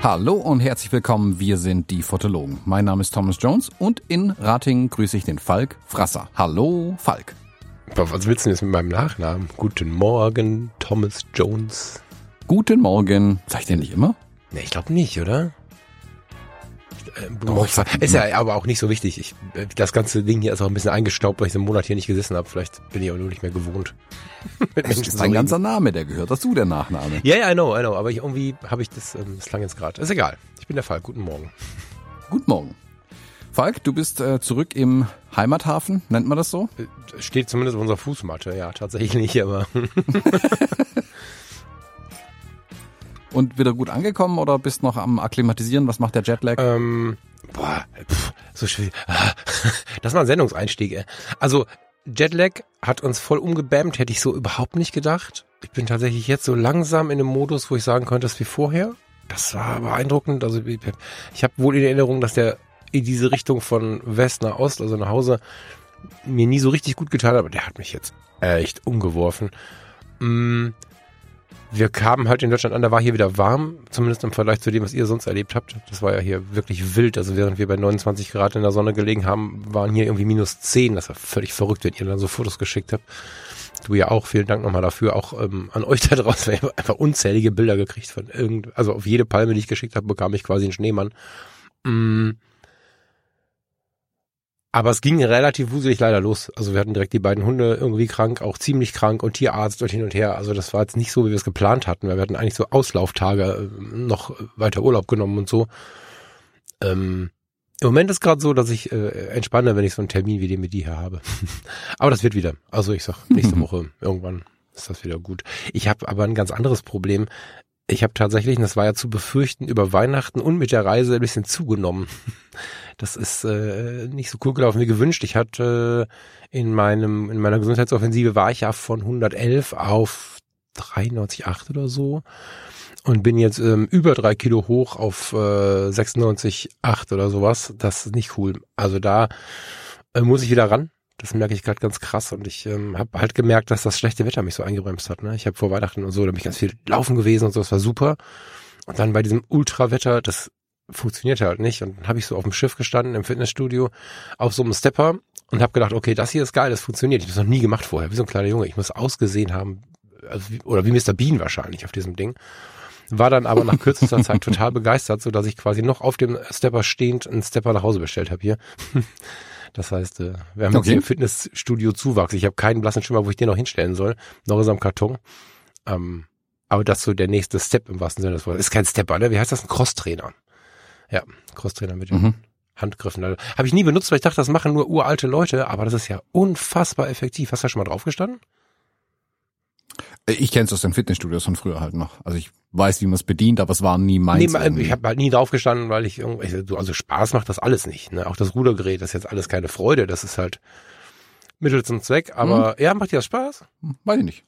Hallo und herzlich willkommen, wir sind die Fotologen. Mein Name ist Thomas Jones und in Ratingen grüße ich den Falk Frasser. Hallo, Falk. Was willst du denn jetzt mit meinem Nachnamen? Guten Morgen, Thomas Jones. Guten Morgen. Sag ich den nicht immer? Nee, ich glaube nicht, oder? Äh, Doch, ist ja aber auch nicht so wichtig. Ich, das ganze Ding hier ist auch ein bisschen eingestaubt, weil ich so einen Monat hier nicht gesessen habe. Vielleicht bin ich auch nur nicht mehr gewohnt. das ist ein ganzer Name, der gehört dazu, der Nachname. Ja, ja, I know, I know. Aber ich, irgendwie habe ich das, ähm, das klang jetzt gerade. Ist egal. Ich bin der Fall. Guten Morgen. Guten Morgen. Falk, du bist äh, zurück im Heimathafen, nennt man das so? Äh, steht zumindest auf unserer Fußmatte, ja, tatsächlich aber. Und wieder gut angekommen oder bist noch am Akklimatisieren? Was macht der Jetlag? Ähm, boah, pff, so schwierig. Das war ein Sendungseinstieg. Ey. Also Jetlag hat uns voll umgebämmt, hätte ich so überhaupt nicht gedacht. Ich bin tatsächlich jetzt so langsam in einem Modus, wo ich sagen könnte, es wie vorher. Das war beeindruckend. Also ich, ich habe wohl in Erinnerung, dass der in diese Richtung von West nach Ost, also nach Hause, mir nie so richtig gut getan hat, aber der hat mich jetzt echt umgeworfen. Mm, wir kamen halt in Deutschland an, da war hier wieder warm, zumindest im Vergleich zu dem, was ihr sonst erlebt habt. Das war ja hier wirklich wild. Also während wir bei 29 Grad in der Sonne gelegen haben, waren hier irgendwie minus 10. Das war völlig verrückt, wenn ihr dann so Fotos geschickt habt. Du ja auch, vielen Dank nochmal dafür. Auch ähm, an euch da draußen. Ich habe einfach unzählige Bilder gekriegt von irgend, also auf jede Palme, die ich geschickt habe, bekam ich quasi einen Schneemann. Mm, aber es ging relativ wuselig leider los. Also wir hatten direkt die beiden Hunde irgendwie krank, auch ziemlich krank und Tierarzt und hin und her. Also das war jetzt nicht so, wie wir es geplant hatten, weil wir hatten eigentlich so Auslauftage äh, noch weiter Urlaub genommen und so. Ähm, Im Moment ist gerade so, dass ich äh, entspanne, wenn ich so einen Termin wie den mit dir hier habe. aber das wird wieder. Also ich sag, nächste Woche irgendwann ist das wieder gut. Ich habe aber ein ganz anderes Problem. Ich habe tatsächlich, und das war ja zu befürchten, über Weihnachten und mit der Reise ein bisschen zugenommen. Das ist äh, nicht so cool gelaufen wie gewünscht. Ich hatte äh, in meinem in meiner Gesundheitsoffensive war ich ja von 111 auf 93,8 oder so und bin jetzt ähm, über drei Kilo hoch auf äh, 96,8 oder sowas. Das ist nicht cool. Also da äh, muss ich wieder ran. Das merke ich gerade ganz krass und ich ähm, habe halt gemerkt, dass das schlechte Wetter mich so eingebremst hat. Ne? Ich habe vor Weihnachten und so, da bin ich ganz viel laufen gewesen und so, das war super. Und dann bei diesem Ultrawetter, das funktionierte halt nicht. Und dann habe ich so auf dem Schiff gestanden im Fitnessstudio auf so einem Stepper und habe gedacht, okay, das hier ist geil, das funktioniert. Ich habe das noch nie gemacht vorher, wie so ein kleiner Junge. Ich muss ausgesehen haben, also wie, oder wie Mr. Bean wahrscheinlich auf diesem Ding. War dann aber nach kürzester Zeit total begeistert, so dass ich quasi noch auf dem Stepper stehend einen Stepper nach Hause bestellt habe hier. Das heißt, äh, wir haben okay. jetzt hier Fitnessstudio Zuwachs. Ich habe keinen blassen Schimmer, wo ich den noch hinstellen soll. Noch ist am Karton. Ähm, aber das so der nächste Step im wahrsten Sinne des Wortes. Ist kein Stepper, ne? Wie heißt das? Ein Crosstrainer. Ja, Crosstrainer mit den mhm. Handgriffen. Also, Habe ich nie benutzt, weil ich dachte, das machen nur uralte Leute, aber das ist ja unfassbar effektiv. Hast du da schon mal drauf gestanden? Ich kenne es aus den Fitnessstudios von früher halt noch. Also ich weiß, wie man es bedient, aber es war nie meins. Nee, ich habe halt nie drauf gestanden, weil ich irgendwie, also Spaß macht das alles nicht. Ne? Auch das Rudergerät, das ist jetzt alles keine Freude. Das ist halt Mittel zum Zweck. Aber mhm. ja, macht dir das Spaß? Weiß ich nicht.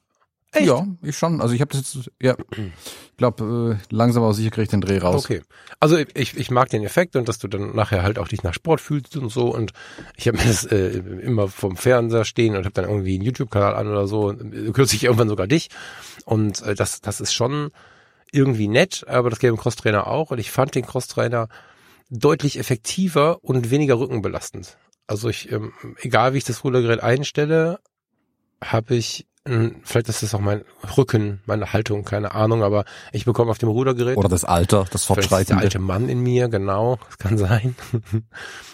Echt? Ja, ich schon. Also ich habe das jetzt, ja, ich glaube, äh, langsam aber sicher kriege ich den Dreh raus. Okay. Also ich, ich mag den Effekt und dass du dann nachher halt auch dich nach Sport fühlst und so. Und ich habe mir das äh, immer vom Fernseher stehen und habe dann irgendwie einen YouTube-Kanal an oder so. Kürzlich irgendwann sogar dich. Und äh, das, das ist schon irgendwie nett, aber das geht im Crosstrainer auch. Und ich fand den Crosstrainer deutlich effektiver und weniger rückenbelastend. Also ich, ähm, egal wie ich das Rudergerät einstelle, habe ich vielleicht ist das auch mein Rücken, meine Haltung, keine Ahnung, aber ich bekomme auf dem Rudergerät. Oder das Alter, das Fortschreitende. Der alte Mann in mir, genau, das kann sein.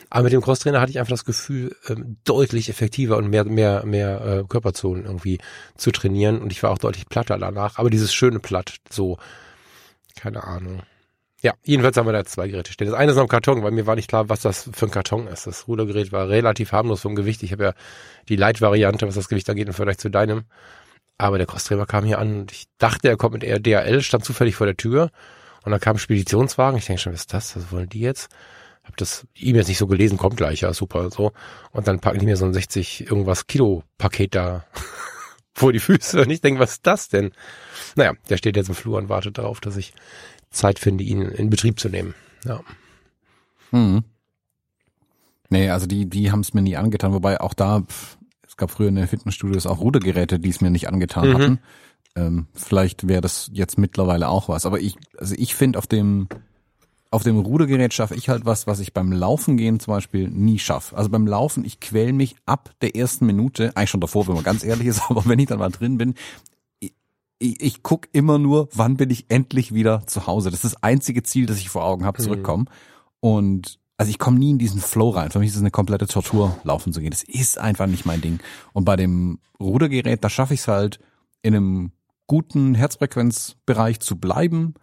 aber mit dem Crosstrainer hatte ich einfach das Gefühl, ähm, deutlich effektiver und mehr, mehr, mehr äh, Körperzonen irgendwie zu trainieren und ich war auch deutlich platter danach, aber dieses schöne Platt, so, keine Ahnung. Ja, jedenfalls haben wir da zwei Geräte stehen. Das eine ist noch ein Karton, weil mir war nicht klar, was das für ein Karton ist. Das Rudergerät war relativ harmlos vom Gewicht. Ich habe ja die Light-Variante, was das Gewicht angeht, im Vergleich zu deinem. Aber der Crossträger kam hier an und ich dachte, er kommt mit eher DHL, stand zufällig vor der Tür. Und dann kam ein Speditionswagen. Ich denke schon, was ist das? Was wollen die jetzt? Hab das E-Mails nicht so gelesen, kommt gleich, ja, super, so. Und dann packen die mir so ein 60 irgendwas Kilo Paket da vor die Füße. Und ich denke, was ist das denn? Naja, der steht jetzt im Flur und wartet darauf, dass ich Zeit finde, ihn in Betrieb zu nehmen. Ja. Mhm. Nee, also die, die haben es mir nie angetan, wobei auch da, pff, es gab früher in den Fitnessstudios auch Rudergeräte, die es mir nicht angetan Mhm. hatten. Ähm, vielleicht wäre das jetzt mittlerweile auch was. Aber ich, also ich finde auf dem, auf dem Rudergerät schaffe ich halt was, was ich beim Laufen gehen zum Beispiel nie schaffe. Also beim Laufen, ich quäl mich ab der ersten Minute, eigentlich schon davor, wenn man ganz ehrlich ist, aber wenn ich dann mal drin bin, ich, ich, ich guck immer nur, wann bin ich endlich wieder zu Hause. Das ist das einzige Ziel, das ich vor Augen habe, zurückkommen. Und also ich komme nie in diesen Flow rein. Für mich ist es eine komplette Tortur, laufen zu gehen. Das ist einfach nicht mein Ding. Und bei dem Rudergerät, da schaffe ich es halt, in einem guten Herzfrequenzbereich zu bleiben,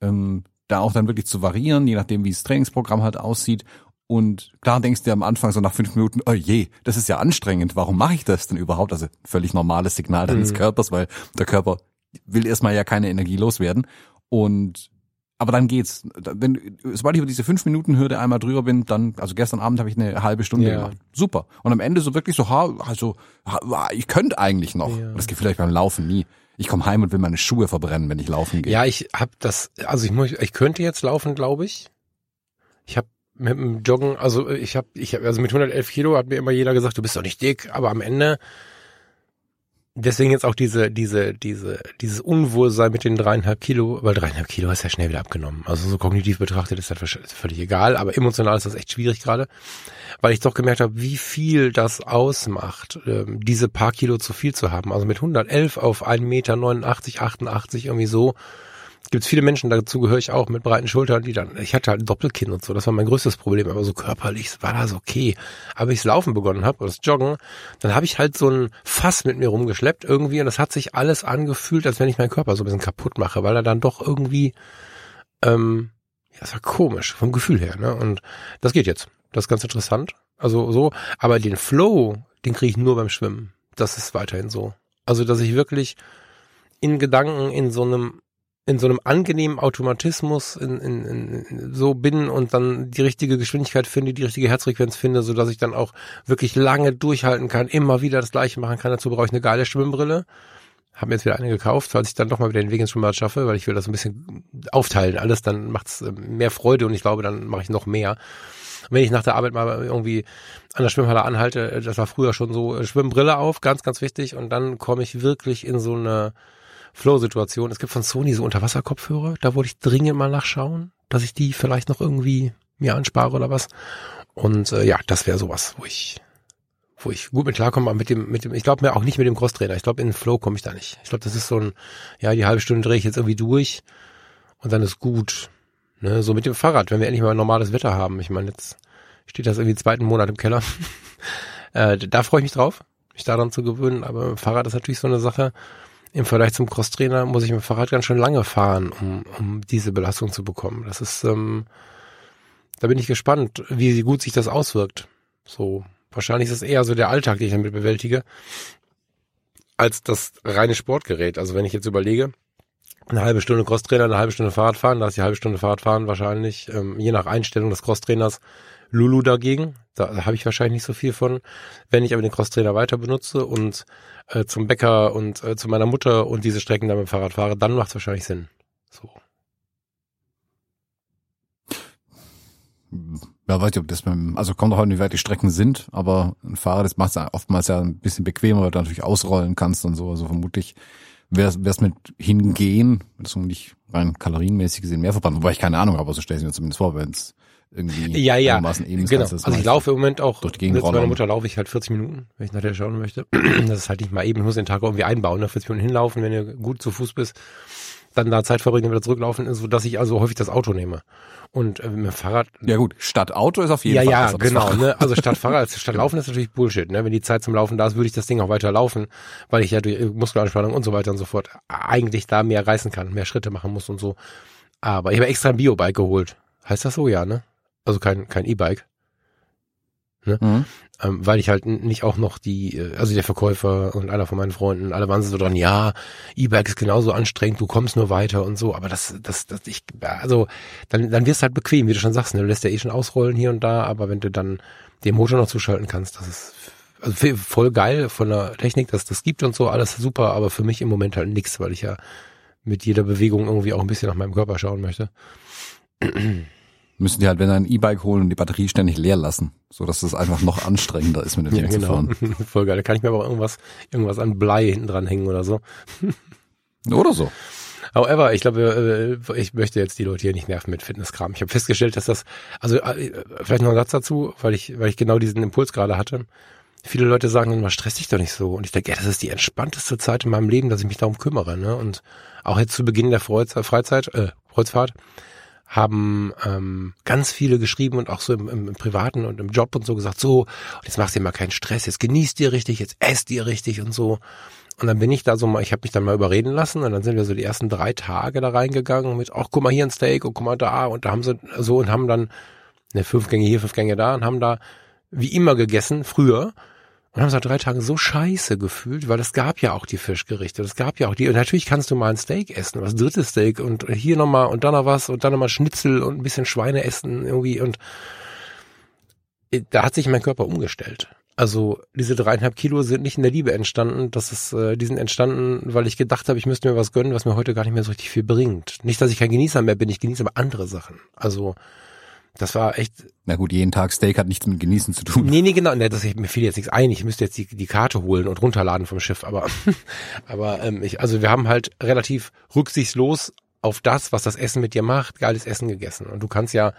ähm, da auch dann wirklich zu variieren, je nachdem, wie das Trainingsprogramm halt aussieht. Und klar denkst du dir am Anfang so nach fünf Minuten, oh je, das ist ja anstrengend, warum mache ich das denn überhaupt? Also völlig normales Signal deines Mhm. Körpers, weil der Körper will erstmal ja keine Energie loswerden. Und aber dann geht's. Wenn, sobald ich über diese fünf Minuten Hürde einmal drüber bin, dann, also gestern Abend habe ich eine halbe Stunde Ja. gemacht. Super. Und am Ende so wirklich so, ha, also, ha, ich könnte eigentlich noch. Ja. Das geht vielleicht beim Laufen nie. Ich komme heim und will meine Schuhe verbrennen, wenn ich laufen gehe. Ja, ich habe das, also ich muss, ich könnte jetzt laufen, glaube ich. Ich habe mit dem Joggen, also ich habe, ich habe, also mit 111 Kilo hat mir immer jeder gesagt, du bist doch nicht dick, aber am Ende, deswegen jetzt auch diese, diese, diese, dieses Unwohlsein mit den dreieinhalb Kilo, weil dreieinhalb Kilo ist ja schnell wieder abgenommen. Also so kognitiv betrachtet ist das völlig egal, aber emotional ist das echt schwierig gerade, weil ich doch gemerkt habe, wie viel das ausmacht, ähm, diese paar Kilo zu viel zu haben. Also mit 111 auf 1,89 Meter, 88 irgendwie so, gibt es viele Menschen, dazu gehöre ich auch, mit breiten Schultern, die dann, ich hatte halt ein Doppelkinn und so, das war mein größtes Problem, aber so körperlich war das okay. Aber ich Laufen begonnen habe, oder das Joggen, dann habe ich halt so ein Fass mit mir rumgeschleppt irgendwie und das hat sich alles angefühlt, als wenn ich meinen Körper so ein bisschen kaputt mache, weil er dann doch irgendwie, ähm, ja, das war komisch, vom Gefühl her, ne? Und das geht jetzt. Das ist ganz interessant. Also so, aber den Flow, den kriege ich nur beim Schwimmen. Das ist weiterhin so. Also, dass ich wirklich in Gedanken in so einem in so einem angenehmen Automatismus in, in, in, so bin und dann die richtige Geschwindigkeit finde, die richtige Herzfrequenz finde, so dass ich dann auch wirklich lange durchhalten kann, immer wieder das Gleiche machen kann. Dazu brauche ich eine geile Schwimmbrille. Habe mir jetzt wieder eine gekauft, falls ich dann doch mal wieder den Weg ins Schwimmbad schaffe, weil ich will das ein bisschen aufteilen alles, dann macht's äh, mehr Freude und ich glaube, dann mache ich noch mehr. Wenn ich nach der Arbeit mal irgendwie an der Schwimmhalle anhalte, äh, das war früher schon so, äh, Schwimmbrille auf, ganz, ganz wichtig und dann komme ich wirklich in so eine Flow-Situation. Es gibt von Sony so Unterwasserkopfhörer, da wollte ich dringend mal nachschauen, dass ich die vielleicht noch irgendwie mir anspare oder was. Und äh, ja, das wäre sowas, wo ich wo ich gut mit klarkomme, aber mit dem, mit dem, ich glaube mir auch nicht mit dem Crosstrainer. Ich glaube, in den Flow komme ich da nicht. Ich glaube, das ist so ein, ja, die halbe Stunde drehe ich jetzt irgendwie durch und dann ist gut. Ne, so mit dem Fahrrad, wenn wir endlich mal normales Wetter haben. Ich meine, jetzt steht das irgendwie zweiten Monat im Keller. äh, da freue ich mich drauf, mich daran zu gewöhnen, aber Fahrrad ist natürlich so eine Sache. Im Vergleich zum Crosstrainer muss ich mit dem Fahrrad ganz schön lange fahren, um, um diese Belastung zu bekommen. Das ist, ähm, da bin ich gespannt, wie gut sich das auswirkt. So, wahrscheinlich ist es eher so der Alltag, den ich damit bewältige, als das reine Sportgerät. Also wenn ich jetzt überlege, eine halbe Stunde Crosstrainer, eine halbe Stunde Fahrrad fahren, da ist die halbe Stunde Fahrradfahren wahrscheinlich, ähm, je nach Einstellung des Crosstrainers, Lulu dagegen. Da, habe ich wahrscheinlich nicht so viel von. Wenn ich aber den Crosstrainer weiter benutze und äh, zum Bäcker und äh, zu meiner Mutter und diese Strecken dann mit dem Fahrrad fahre, dann macht es wahrscheinlich Sinn. So. Ja, weiß ich, ob das beim, also kommt auch an, wie weit die Strecken sind, aber ein Fahrrad, das macht es oftmals ja ein bisschen bequemer, weil du natürlich ausrollen kannst und so. Also vermutlich wäre es mit hingehen, das ist nicht rein kalorienmäßig gesehen mehr verbrannt, wobei ich keine Ahnung habe, aber so stelle ich mir zumindest vor, wenn es irgendwie Ja, ja, einigermaßen eben genau. Also ich laufe im Moment auch, durch die Gegend mit meiner. Mutter laufe ich halt 40 Minuten, wenn ich nachher schauen möchte. Das ist halt nicht mal eben, ich muss den Tag irgendwie einbauen, ne? 40 Minuten hinlaufen, wenn du gut zu Fuß bist, dann da Zeit verbringen, wieder zurücklaufen, so dass ich also häufig das Auto nehme. Und äh, mit dem Fahrrad Ja gut, statt Auto ist auf jeden ja, Fall ja, das genau. Ne? Also statt Fahrrad, statt Laufen ist natürlich Bullshit. Ne? Wenn die Zeit zum Laufen da ist, würde ich das Ding auch weiter laufen, weil ich ja durch Muskelanspannung und so weiter und so fort eigentlich da mehr reißen kann, mehr Schritte machen muss und so. Aber ich habe extra ein Biobike geholt. Heißt das so, ja, ne? Also kein kein E-Bike, Mhm. ähm, weil ich halt nicht auch noch die, äh, also der Verkäufer und einer von meinen Freunden, alle waren so dran, ja, E-Bike ist genauso anstrengend, du kommst nur weiter und so, aber das, das, das, ich, also, dann, dann wirst du halt bequem, wie du schon sagst, ne? du lässt ja eh schon ausrollen hier und da, aber wenn du dann den Motor noch zuschalten kannst, das ist also voll geil von der Technik, dass das gibt und so, alles super, aber für mich im Moment halt nix, weil ich ja mit jeder Bewegung irgendwie auch ein bisschen nach meinem Körper schauen möchte. Müssen die halt, wenn sie ein E-Bike holen und die Batterie ständig leer lassen, so dass es einfach noch anstrengender ist, mit dem Ja, Ding genau. zu fahren. Voll geil. Da kann ich mir aber irgendwas, irgendwas an Blei hinten dran hängen oder so. Oder so. However, ich glaube, äh, ich möchte jetzt die Leute hier nicht nerven mit Fitnesskram. Ich habe festgestellt, dass das, also äh, vielleicht noch ein Satz dazu, weil ich, weil ich genau diesen Impuls gerade hatte. Viele Leute sagen immer, stress dich doch nicht so. Und ich denke, ja, das ist die entspannteste Zeit in meinem Leben, dass ich mich darum kümmere. Ne? Und auch jetzt zu Beginn der Freizeit, Freizeit äh, Kreuzfahrt haben ähm, ganz viele geschrieben und auch so im, im, im Privaten und im Job und so gesagt, so, jetzt machst du dir mal keinen Stress, jetzt genießt dir richtig, jetzt esst dir richtig und so. Und dann bin ich da so mal, ich habe mich dann mal überreden lassen und dann sind wir so die ersten drei Tage da reingegangen mit, ach guck mal hier ein Steak und guck mal da und da haben sie so und haben dann ne fünf Gänge hier, fünf Gänge da und haben da wie immer gegessen, früher. Und haben seit drei Tagen so scheiße gefühlt, weil es gab ja auch die Fischgerichte, es gab ja auch die, und natürlich kannst du mal ein Steak essen, was drittes Steak und hier nochmal und dann noch was und dann nochmal Schnitzel und ein bisschen Schweine essen irgendwie und da hat sich mein Körper umgestellt. Also diese dreieinhalb Kilo sind nicht in der Liebe entstanden, das ist, äh, die sind entstanden, weil ich gedacht habe, ich müsste mir was gönnen, was mir heute gar nicht mehr so richtig viel bringt. Nicht, dass ich kein Genießer mehr bin, ich genieße aber andere Sachen. Also das war echt. Na gut, jeden Tag Steak hat nichts mit Genießen zu tun. Nee, nee, genau. Nee, das, mir fiel jetzt nichts ein. Ich müsste jetzt die, die Karte holen und runterladen vom Schiff. Aber, aber ähm, ich, also wir haben halt relativ rücksichtslos auf das, was das Essen mit dir macht, geiles Essen gegessen. Und du kannst ja,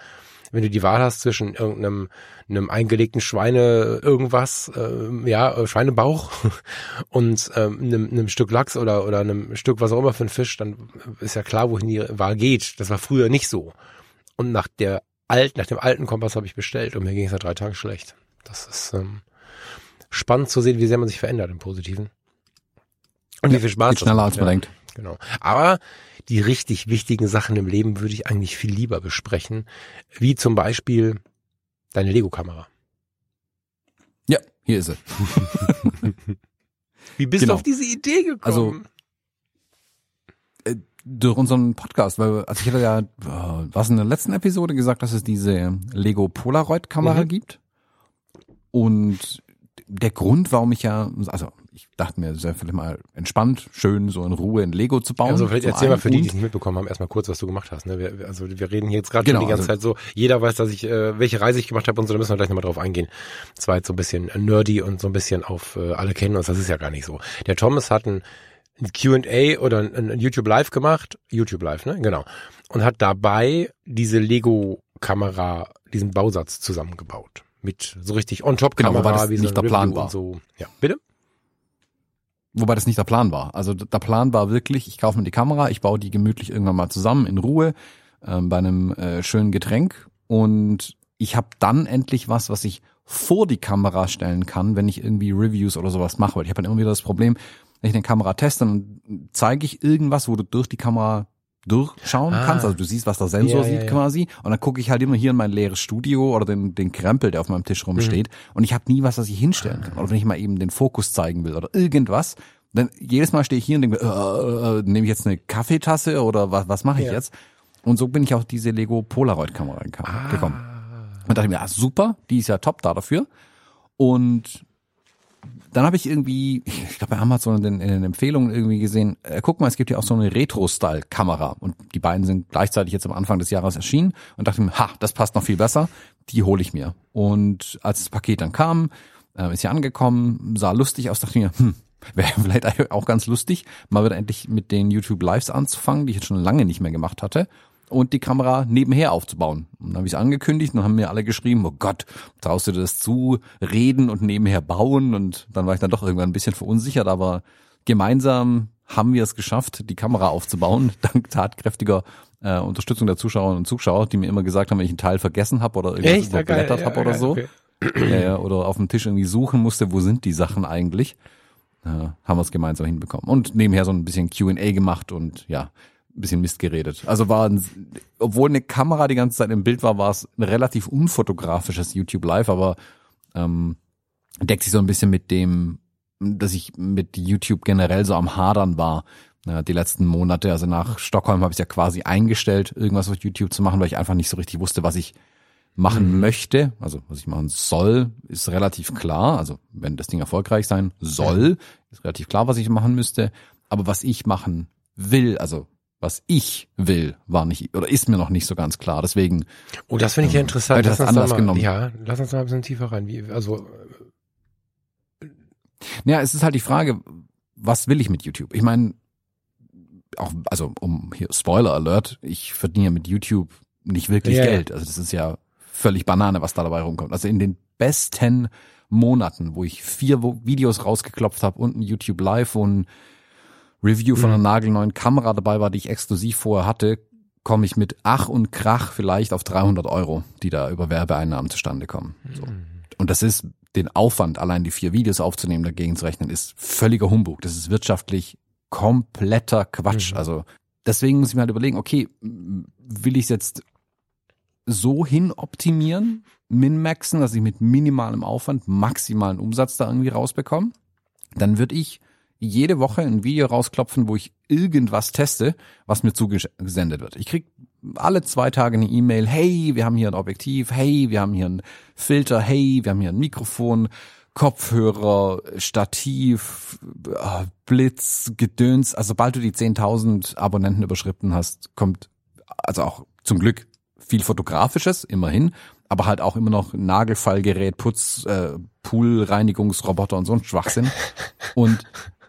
wenn du die Wahl hast zwischen irgendeinem einem eingelegten Schweine irgendwas, äh, ja, Schweinebauch und ähm, einem, einem Stück Lachs oder oder einem Stück was auch immer für ein Fisch, dann ist ja klar, wohin die Wahl geht. Das war früher nicht so. Und nach der alt, nach dem alten Kompass habe ich bestellt und mir ging es ja drei Tage schlecht. Das ist ähm, spannend zu sehen, wie sehr man sich verändert im Positiven. Und wie viel Spaß Geht schneller, als man ja, denkt. Genau. Aber die richtig wichtigen Sachen im Leben würde ich eigentlich viel lieber besprechen, wie zum Beispiel deine Lego-Kamera. Ja, hier ist sie. Wie bist Genau. du auf diese Idee gekommen? Also, durch unseren Podcast, weil also ich hatte ja äh, was in der letzten Episode gesagt, dass es diese Lego Polaroid Kamera Mhm. gibt und der Grund, warum ich ja also ich dachte mir, es wäre vielleicht mal entspannt, schön so in Ruhe in Lego zu bauen. also vielleicht erzähl mal für die, die es nicht mitbekommen haben, erstmal kurz, was du gemacht hast. Ne? Wir, also wir reden hier jetzt gerade Genau, schon die ganze also- Zeit so, jeder weiß, dass ich, äh, welche Reise ich gemacht habe und so, da müssen wir gleich nochmal drauf eingehen. Das war jetzt so ein bisschen nerdy und so ein bisschen auf äh, alle kennen uns, das ist ja gar nicht so. Der Thomas hat ein, ein Q&A oder ein, ein YouTube Live gemacht, YouTube Live, ne? Genau. Und hat dabei diese Lego-Kamera, diesen Bausatz zusammengebaut. Mit so richtig Genau, On-Top-Kamera, wobei das wie so nicht der Plan war. so. Ja, bitte? Wobei das nicht der Plan war. Also der Plan war wirklich, ich kaufe mir die Kamera, ich baue die gemütlich irgendwann mal zusammen in Ruhe ähm, bei einem äh, schönen Getränk und ich habe dann endlich was, was ich vor die Kamera stellen kann, wenn ich irgendwie Reviews oder sowas mache. Weil ich habe dann immer wieder das Problem, wenn ich eine Kamera teste, dann zeige ich irgendwas, wo du durch die Kamera durchschauen Ah. kannst. Also du siehst, was der Sensor Ja, sieht ja. quasi. Und dann gucke ich halt immer hier in mein leeres Studio oder den, den Krempel, der auf meinem Tisch rumsteht. Und ich habe nie was, was ich hinstellen kann. Oder wenn ich mal eben den Fokus zeigen will oder irgendwas. Dann jedes Mal stehe ich hier und denke, äh, äh, nehme ich jetzt eine Kaffeetasse oder was, was mache ich jetzt? Und so bin ich auf diese Lego Polaroid-Kamera Ah. gekommen. Und dachte mir, ah, super, die ist ja top da dafür. Und dann habe ich irgendwie, ich glaube bei Amazon in den, in den Empfehlungen irgendwie gesehen, äh, guck mal, es gibt ja auch so eine Retro-Style-Kamera. Und die beiden sind gleichzeitig jetzt am Anfang des Jahres erschienen und dachte mir, ha, das passt noch viel besser, die hole ich mir. Und als das Paket dann kam, äh, ist ja angekommen, sah lustig aus, dachte mir, hm, wäre vielleicht auch ganz lustig, mal wieder endlich mit den YouTube Lives anzufangen, die ich jetzt schon lange nicht mehr gemacht hatte und die Kamera nebenher aufzubauen. Und dann habe ich es angekündigt und dann haben mir alle geschrieben, oh Gott, traust du dir das zu, reden und nebenher bauen? Und dann war ich dann doch irgendwann ein bisschen verunsichert, aber gemeinsam haben wir es geschafft, die Kamera aufzubauen, dank tatkräftiger äh, Unterstützung der Zuschauerinnen und Zuschauer, die mir immer gesagt haben, wenn ich einen Teil vergessen habe oder irgendwas Echt? Ja, überblättert Ja, habe oder geil, so. okay. Ja, ja, oder auf dem Tisch irgendwie suchen musste, wo sind die Sachen eigentlich. Äh, haben wir es gemeinsam hinbekommen. Und nebenher so ein bisschen Q&A gemacht und ja, bisschen Mist geredet. Also war, ein, obwohl eine Kamera die ganze Zeit im Bild war, war es ein relativ unfotografisches YouTube Live, aber ähm, deckt sich so ein bisschen mit dem, dass ich mit YouTube generell so am Hadern war. Ja, die letzten Monate, also nach Stockholm habe ich ja quasi eingestellt, irgendwas auf YouTube zu machen, weil ich einfach nicht so richtig wusste, was ich machen möchte, also was ich machen soll, ist relativ klar. Also wenn das Ding erfolgreich sein soll, ist relativ klar, was ich machen müsste. Aber was ich machen will, also was ich will, war nicht oder ist mir noch nicht so ganz klar. Deswegen. Oh, das finde ich ja ähm, interessant. das Lass uns da anders mal, genommen. Ja, lass uns mal ein bisschen tiefer rein. Wie, also, Ja, es ist halt die Frage, was will ich mit YouTube? Ich meine, auch, also um hier Spoiler Alert, ich verdiene ja mit YouTube nicht wirklich Ja. Geld. Also das ist ja völlig Banane, was da dabei rumkommt. Also in den besten Monaten, wo ich vier Videos rausgeklopft habe und ein YouTube Live und ein Review von einer nagelneuen Kamera dabei war, die ich exklusiv vorher hatte, komme ich mit Ach und Krach vielleicht auf 300 Euro, die da über Werbeeinnahmen zustande kommen. So. Und das ist den Aufwand, allein die vier Videos aufzunehmen, dagegen zu rechnen, ist völliger Humbug. Das ist wirtschaftlich kompletter Quatsch. Mhm. Also deswegen muss ich mir halt überlegen, okay, will ich es jetzt so hin optimieren, min-maxen, dass ich mit minimalem Aufwand maximalen Umsatz da irgendwie rausbekomme? Dann würde ich jede Woche ein Video rausklopfen, wo ich irgendwas teste, was mir zugesendet wird. Ich krieg alle zwei Tage eine E-Mail, hey, wir haben hier ein Objektiv, hey, wir haben hier einen Filter, hey, wir haben hier ein Mikrofon, Kopfhörer, Stativ, äh, Blitz, Gedöns. Also sobald du die 10.000 Abonnenten überschritten hast, kommt also auch zum Glück viel Fotografisches, immerhin, aber halt auch immer noch Nagelfallgerät, Putz, äh, Poolreinigungsroboter und so ein Schwachsinn. Und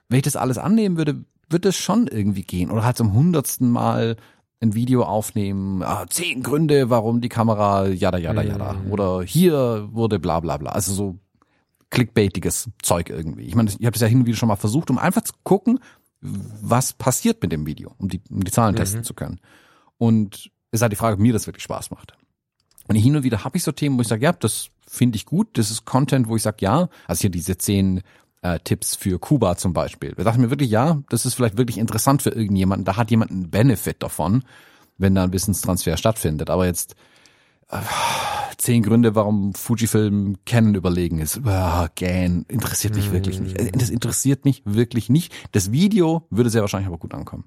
wenn ich das alles annehmen würde, würde es schon irgendwie gehen. Oder halt zum hundertsten Mal ein Video aufnehmen, ah, zehn Gründe, warum die Kamera jada jada jada. Oder hier wurde bla bla bla. Also so clickbaitiges Zeug irgendwie. Ich meine, ich habe es ja hin und wieder schon mal versucht, um einfach zu gucken, was passiert mit dem Video, um die, um die Zahlen testen zu können. Und es ist halt die Frage, ob mir das wirklich Spaß macht. Und hin und wieder habe ich so Themen, wo ich sage, ja, das finde ich gut, das ist Content, wo ich sage, ja, also hier diese zehn äh, Tipps für Kuba zum Beispiel. Da dachte ich mir wirklich, ja, das ist vielleicht wirklich interessant für irgendjemanden, da hat jemand einen Benefit davon, wenn da ein Wissenstransfer stattfindet. Aber jetzt äh, zehn Gründe, warum Fujifilm Canon überlegen ist. Ah, gähn, interessiert mich wirklich nicht. Äh, Das interessiert mich wirklich nicht. Das Video würde sehr wahrscheinlich aber gut ankommen.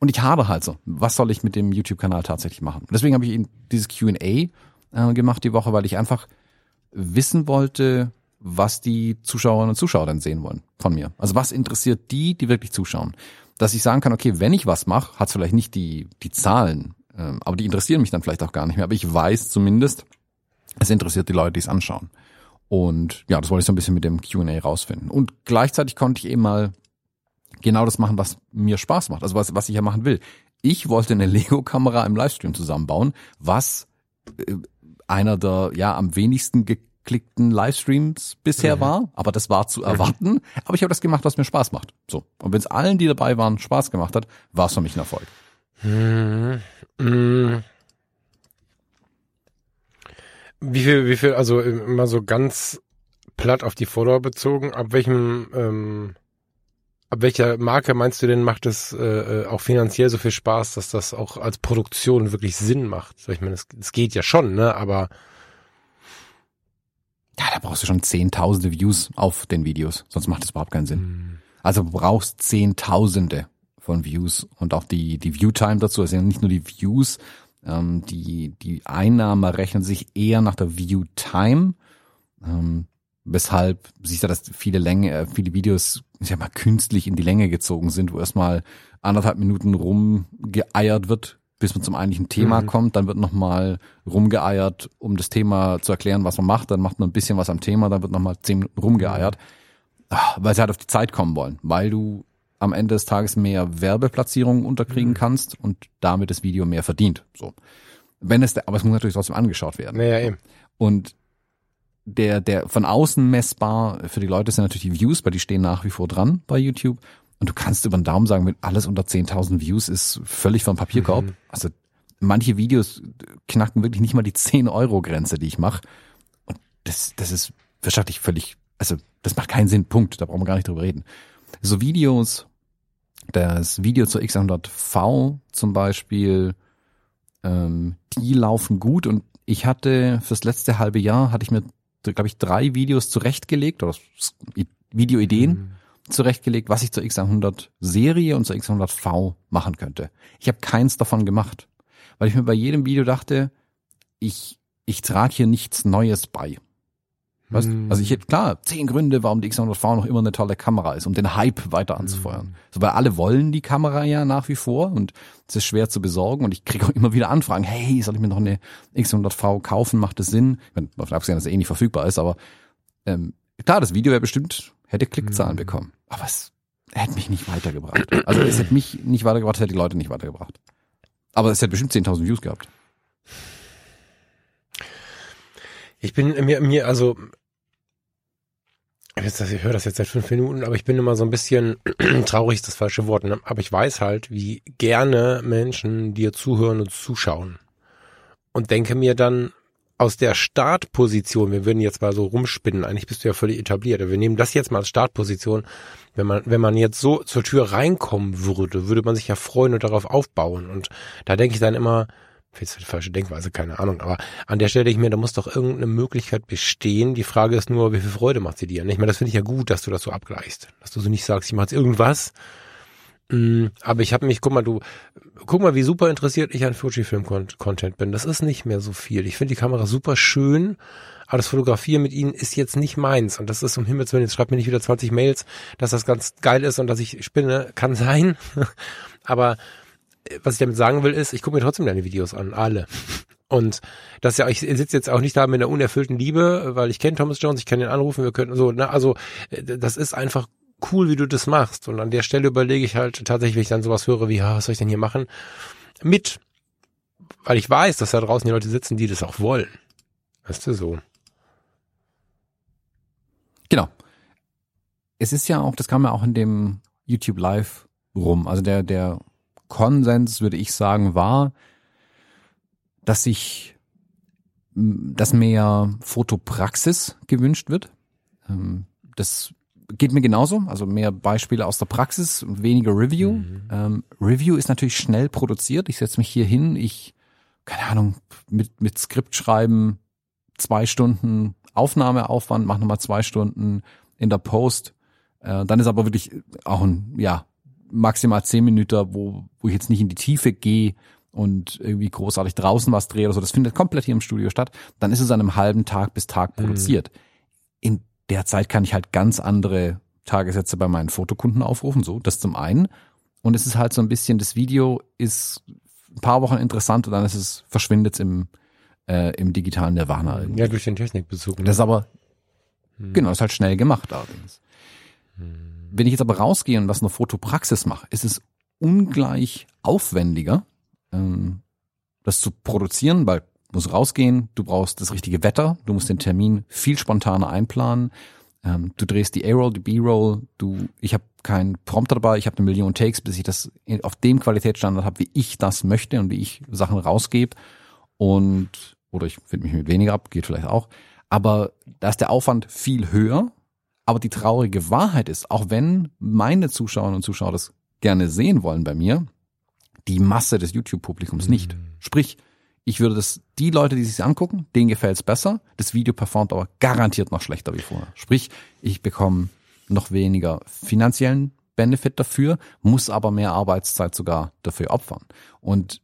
Und ich habe halt so, was soll ich mit dem YouTube-Kanal tatsächlich machen? Deswegen habe ich eben dieses Q&A äh, gemacht die Woche, weil ich einfach wissen wollte, was die Zuschauerinnen und Zuschauer denn sehen wollen von mir. Also was interessiert die, die wirklich zuschauen? Dass ich sagen kann, okay, wenn ich was mache, hat es vielleicht nicht die, die Zahlen, ähm, aber die interessieren mich dann vielleicht auch gar nicht mehr. Aber ich weiß zumindest, es interessiert die Leute, die es anschauen. Und ja, das wollte ich so ein bisschen mit dem Q&A rausfinden. Und gleichzeitig konnte ich eben mal genau das machen, was mir Spaß macht. Also was, was ich ja machen will. Ich wollte eine Lego-Kamera im Livestream zusammenbauen, was äh, einer der ja am wenigsten geklickten Livestreams bisher war, aber das war zu erwarten. Aber ich habe das gemacht, was mir Spaß macht. So. Und wenn es allen, die dabei waren, Spaß gemacht hat, war es für mich ein Erfolg. Mhm. Mhm. Wie viel, wie viel, also immer so ganz platt auf die Follower bezogen, ab welchem, ähm, ab welcher Marke meinst du denn macht es äh, äh, auch finanziell so viel Spaß, dass das auch als Produktion wirklich Sinn macht? Ich meine, es, es geht ja schon, ne? Aber Ja, da brauchst du schon zehntausende Views auf den Videos, sonst macht das überhaupt keinen Sinn. Also du brauchst zehntausende von Views und auch die, die Viewtime dazu, also nicht nur die Views, ähm, die, die Einnahmen rechnen sich eher nach der Viewtime, ähm, weshalb siehst du, dass viele Länge, äh, viele Videos, ich sag mal, künstlich in die Länge gezogen sind, wo erstmal anderthalb Minuten rumgeeiert wird, bis man zum eigentlichen Thema Mhm. kommt, dann wird nochmal rumgeeiert, um das Thema zu erklären, was man macht, dann macht man ein bisschen was am Thema, dann wird nochmal zehn Minuten rumgeeiert, Ah, weil sie halt auf die Zeit kommen wollen, weil du am Ende des Tages mehr Werbeplatzierungen unterkriegen Mhm. kannst und damit das Video mehr verdient. So. Wenn es, aber es muss natürlich trotzdem angeschaut werden. naja, eben. Und der, der von außen messbar für die Leute sind natürlich die Views, weil die stehen nach wie vor dran bei YouTube. Und du kannst über den Daumen sagen, wenn alles unter 10.000 Views ist völlig vom Papierkorb. Also manche Videos knacken wirklich nicht mal die 10-Euro-Grenze, die ich mache. Und das, das ist wirtschaftlich völlig, also das macht keinen Sinn, Punkt. Da brauchen wir gar nicht drüber reden. So Videos, das Video zur X100V zum Beispiel, ähm, die laufen gut und ich hatte fürs letzte halbe Jahr hatte ich mir, glaube ich, drei Videos zurechtgelegt oder Videoideen zurechtgelegt, was ich zur X100 Serie und zur X100V machen könnte. Ich habe keins davon gemacht, weil ich mir bei jedem Video dachte, ich ich trage hier nichts Neues bei. Weißt? Mm. Also ich hätte klar zehn Gründe, warum die X100V noch immer eine tolle Kamera ist, um den Hype weiter anzufeuern. Mm. So, weil alle wollen die Kamera ja nach wie vor und es ist schwer zu besorgen und ich kriege auch immer wieder Anfragen, hey, soll ich mir noch eine X100V kaufen, macht das Sinn? Ich meine, davon abgesehen, dass er eh nicht verfügbar ist, aber ähm, klar, das Video wäre bestimmt, hätte Klickzahlen mm. bekommen, aber es hätte mich nicht weitergebracht. Also es hätte mich nicht weitergebracht, es hätte die Leute nicht weitergebracht. Aber es hätte bestimmt 10.000 Views gehabt. Ich bin mir, mir, also, ich höre das jetzt seit fünf Minuten, aber ich bin immer so ein bisschen traurig, ist das falsche Wort, ne? aber ich weiß halt, wie gerne Menschen dir zuhören und zuschauen. Und denke mir dann, aus der Startposition, wir würden jetzt mal so rumspinnen, eigentlich bist du ja völlig etabliert, wir nehmen das jetzt mal als Startposition, wenn man, wenn man jetzt so zur Tür reinkommen würde, würde man sich ja freuen und darauf aufbauen. Und da denke ich dann immer, Vielleicht die falsche Denkweise, keine Ahnung. Aber an der Stelle ich mir, da muss doch irgendeine Möglichkeit bestehen. Die Frage ist nur, wie viel Freude macht sie dir? Ich meine, das finde ich ja gut, dass du das so abgleichst. Dass du so nicht sagst, ich mache jetzt irgendwas. Mm, aber ich habe mich, guck mal, du, guck mal, wie super interessiert ich an Fujifilm-Content bin. Das ist nicht mehr so viel. Ich finde die Kamera super schön, aber das Fotografieren mit ihnen ist jetzt nicht meins. Und das ist um Himmels Willen, jetzt schreibt mir nicht wieder 20 Mails, dass das ganz geil ist und dass ich spinne. Kann sein. aber was ich damit sagen will, ist, ich gucke mir trotzdem deine Videos an, alle. Und das ja, ich sitze jetzt auch nicht da mit einer unerfüllten Liebe, weil ich kenne Thomas Jones, ich kann ihn anrufen, wir könnten so, ne, also äh, das ist einfach cool, wie du das machst. Und an der Stelle überlege ich halt tatsächlich, wenn ich dann sowas höre wie, was soll ich denn hier machen? Mit, weil ich weiß, dass da draußen die Leute sitzen, die das auch wollen. Weißt du so? Genau. Es ist ja auch, das kam ja auch in dem YouTube Live rum. Also der, der Konsens, würde ich sagen, war, dass sich, dass mehr Fotopraxis gewünscht wird. Ähm, das geht mir genauso, also mehr Beispiele aus der Praxis, weniger Review. Mhm. Ähm, Review ist natürlich schnell produziert. Ich setze mich hier hin, ich, keine Ahnung, mit, mit Skript schreiben, zwei Stunden Aufnahmeaufwand, mache nochmal zwei Stunden in der Post. Äh, dann ist aber wirklich auch ein, ja, maximal zehn Minuten, wo, wo ich jetzt nicht in die Tiefe gehe und irgendwie großartig draußen was drehe oder so. Das findet komplett hier im Studio statt. Dann ist es an einem halben Tag bis Tag mhm. produziert. Mhm. In der Zeit kann ich halt ganz andere Tagessätze bei meinen Fotokunden aufrufen, so, das zum einen. Und es ist halt so ein bisschen, das Video ist ein paar Wochen interessant und dann ist es, verschwindet im, äh, im digitalen Nirvana irgendwie. Ja, durch den Technikbezug. Ne? Das ist aber, hm. genau, ist halt schnell gemacht allerdings. Hm. Wenn ich jetzt aber rausgehe und was eine Fotopraxis mache, ist es ungleich aufwendiger, ähm, das zu produzieren, weil musst rausgehen, du brauchst das richtige Wetter, du musst den Termin viel spontaner einplanen, ähm, du drehst die A-Roll, die B-Roll, du, ich habe keinen Prompter dabei, ich habe eine Million Takes, bis ich das auf dem Qualitätsstandard habe, wie ich das möchte und wie ich Sachen rausgebe und oder ich finde mich mit weniger ab, geht vielleicht auch, aber da ist der Aufwand viel höher aber die traurige Wahrheit ist, auch wenn meine Zuschauerinnen und Zuschauer das gerne sehen wollen bei mir, die Masse des YouTube-Publikums nicht. Mhm. Sprich, ich würde das, die Leute, die sich angucken, denen gefällt's besser. Das Video performt aber garantiert noch schlechter wie vorher. Sprich, ich bekomme noch weniger finanziellen Benefit dafür, muss aber mehr Arbeitszeit sogar dafür opfern. Und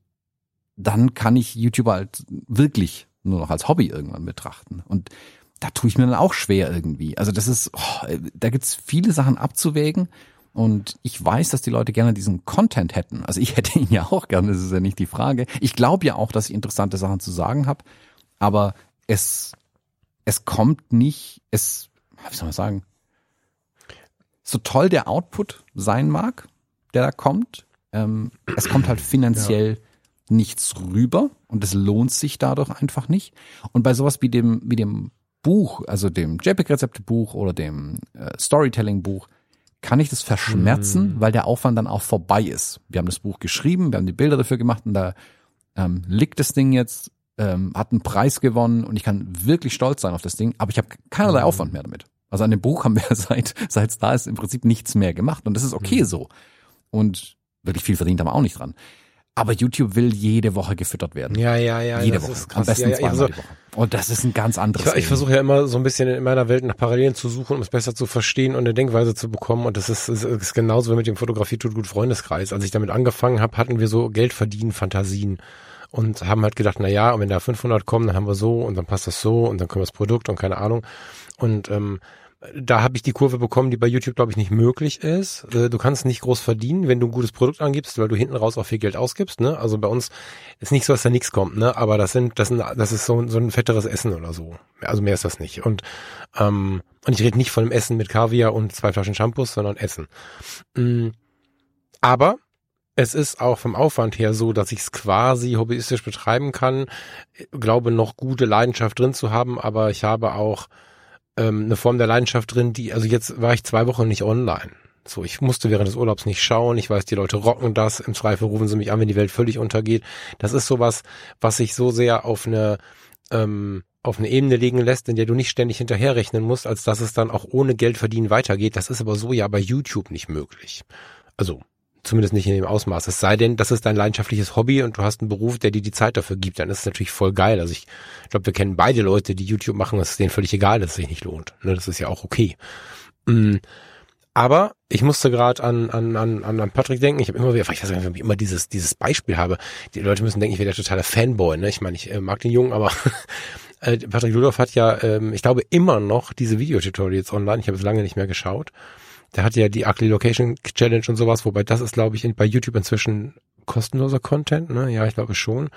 dann kann ich YouTube halt wirklich nur noch als Hobby irgendwann betrachten. Und da tue ich mir dann auch schwer irgendwie. Also das ist, oh, da gibt's viele Sachen abzuwägen. Und ich weiß, dass die Leute gerne diesen Content hätten. Also ich hätte ihn ja auch gerne, das ist ja nicht die Frage. Ich glaube ja auch, dass ich interessante Sachen zu sagen habe. Aber es, es kommt nicht, es, wie soll man sagen, so toll der Output sein mag, der da kommt, ähm, es kommt halt finanziell ja. nichts rüber und es lohnt sich dadurch einfach nicht. Und bei sowas wie dem, wie dem Buch, also dem JPEG-Rezepte-Buch oder dem äh, Storytelling-Buch, kann ich das verschmerzen, mm. weil der Aufwand dann auch vorbei ist. Wir haben das Buch geschrieben, wir haben die Bilder dafür gemacht und da ähm, liegt das Ding jetzt, ähm, hat einen Preis gewonnen und ich kann wirklich stolz sein auf das Ding, aber ich habe keinerlei mm. Aufwand mehr damit. Also an dem Buch haben wir seit seit es da ist im Prinzip nichts mehr gemacht und das ist okay mm. so. Und wirklich viel verdient haben wir auch nicht dran. Aber YouTube will jede Woche gefüttert werden. Ja, ja, ja. Jede Woche. Am besten ja, ja, zweimal also, die Woche. Und das ist ein ganz anderes. Ich, ich versuche ja immer so ein bisschen in meiner Welt nach Parallelen zu suchen, um es besser zu verstehen und eine Denkweise zu bekommen. Und das ist, ist, ist genauso wie mit dem Fotografie tut gut Freundeskreis. Als ich damit angefangen habe, hatten wir so Geldverdienen Fantasien. und haben halt gedacht, na ja, und wenn da 500 kommen, dann haben wir so und dann passt das so und dann kommt das Produkt und keine Ahnung. Und ähm, da habe ich die Kurve bekommen, die bei YouTube, glaube ich, nicht möglich ist. Äh, du kannst nicht groß verdienen, wenn du ein gutes Produkt angibst, weil du hinten raus auch viel Geld ausgibst. Ne? Also bei uns ist nicht so, dass da nichts kommt, ne? Aber das sind, das sind, das ist so, so ein fetteres Essen oder so. Also mehr ist das nicht. Und ähm, und ich rede nicht von einem Essen mit Kaviar und zwei Flaschen Shampoos, sondern Essen. Mhm. Aber es ist auch vom Aufwand her so, dass ich es quasi hobbyistisch betreiben kann. Ich glaube, noch gute Leidenschaft drin zu haben, aber ich habe auch ähm, eine Form der Leidenschaft drin, die, also jetzt war ich zwei Wochen nicht online. So, ich musste während des Urlaubs nicht schauen. Ich weiß, die Leute rocken das. Im Zweifel rufen sie mich an, wenn die Welt völlig untergeht. Das ist sowas, was sich so sehr auf eine ähm, auf eine Ebene legen lässt, in der du nicht ständig hinterherrechnen musst, als dass es dann auch ohne Geld verdienen weitergeht. Das ist aber so ja bei YouTube nicht möglich. Also zumindest nicht in dem Ausmaß. Es sei denn, das ist dein leidenschaftliches Hobby und du hast einen Beruf, der dir die Zeit dafür gibt, dann ist es natürlich voll geil. Also ich glaube, wir kennen beide Leute, die YouTube machen, es ist denen völlig egal, dass es sich nicht lohnt. Ne, das ist ja auch okay. Mm. Aber ich musste gerade an, an, an, an Patrick denken. Ich habe immer wieder, ich weiß nicht, ob ich immer dieses, dieses Beispiel habe. Die Leute müssen denken, ich wäre der totale Fanboy. Ne? Ich meine, ich äh, mag den Jungen, aber äh, Patrick Ludolf hat ja, ähm, ich glaube, immer noch diese Videotutorials online. Ich habe es lange nicht mehr geschaut. Der hat ja die Ugly Location Challenge und sowas, wobei das ist, glaube ich, in, bei YouTube inzwischen kostenloser Content, ne? Ja, ich glaube schon.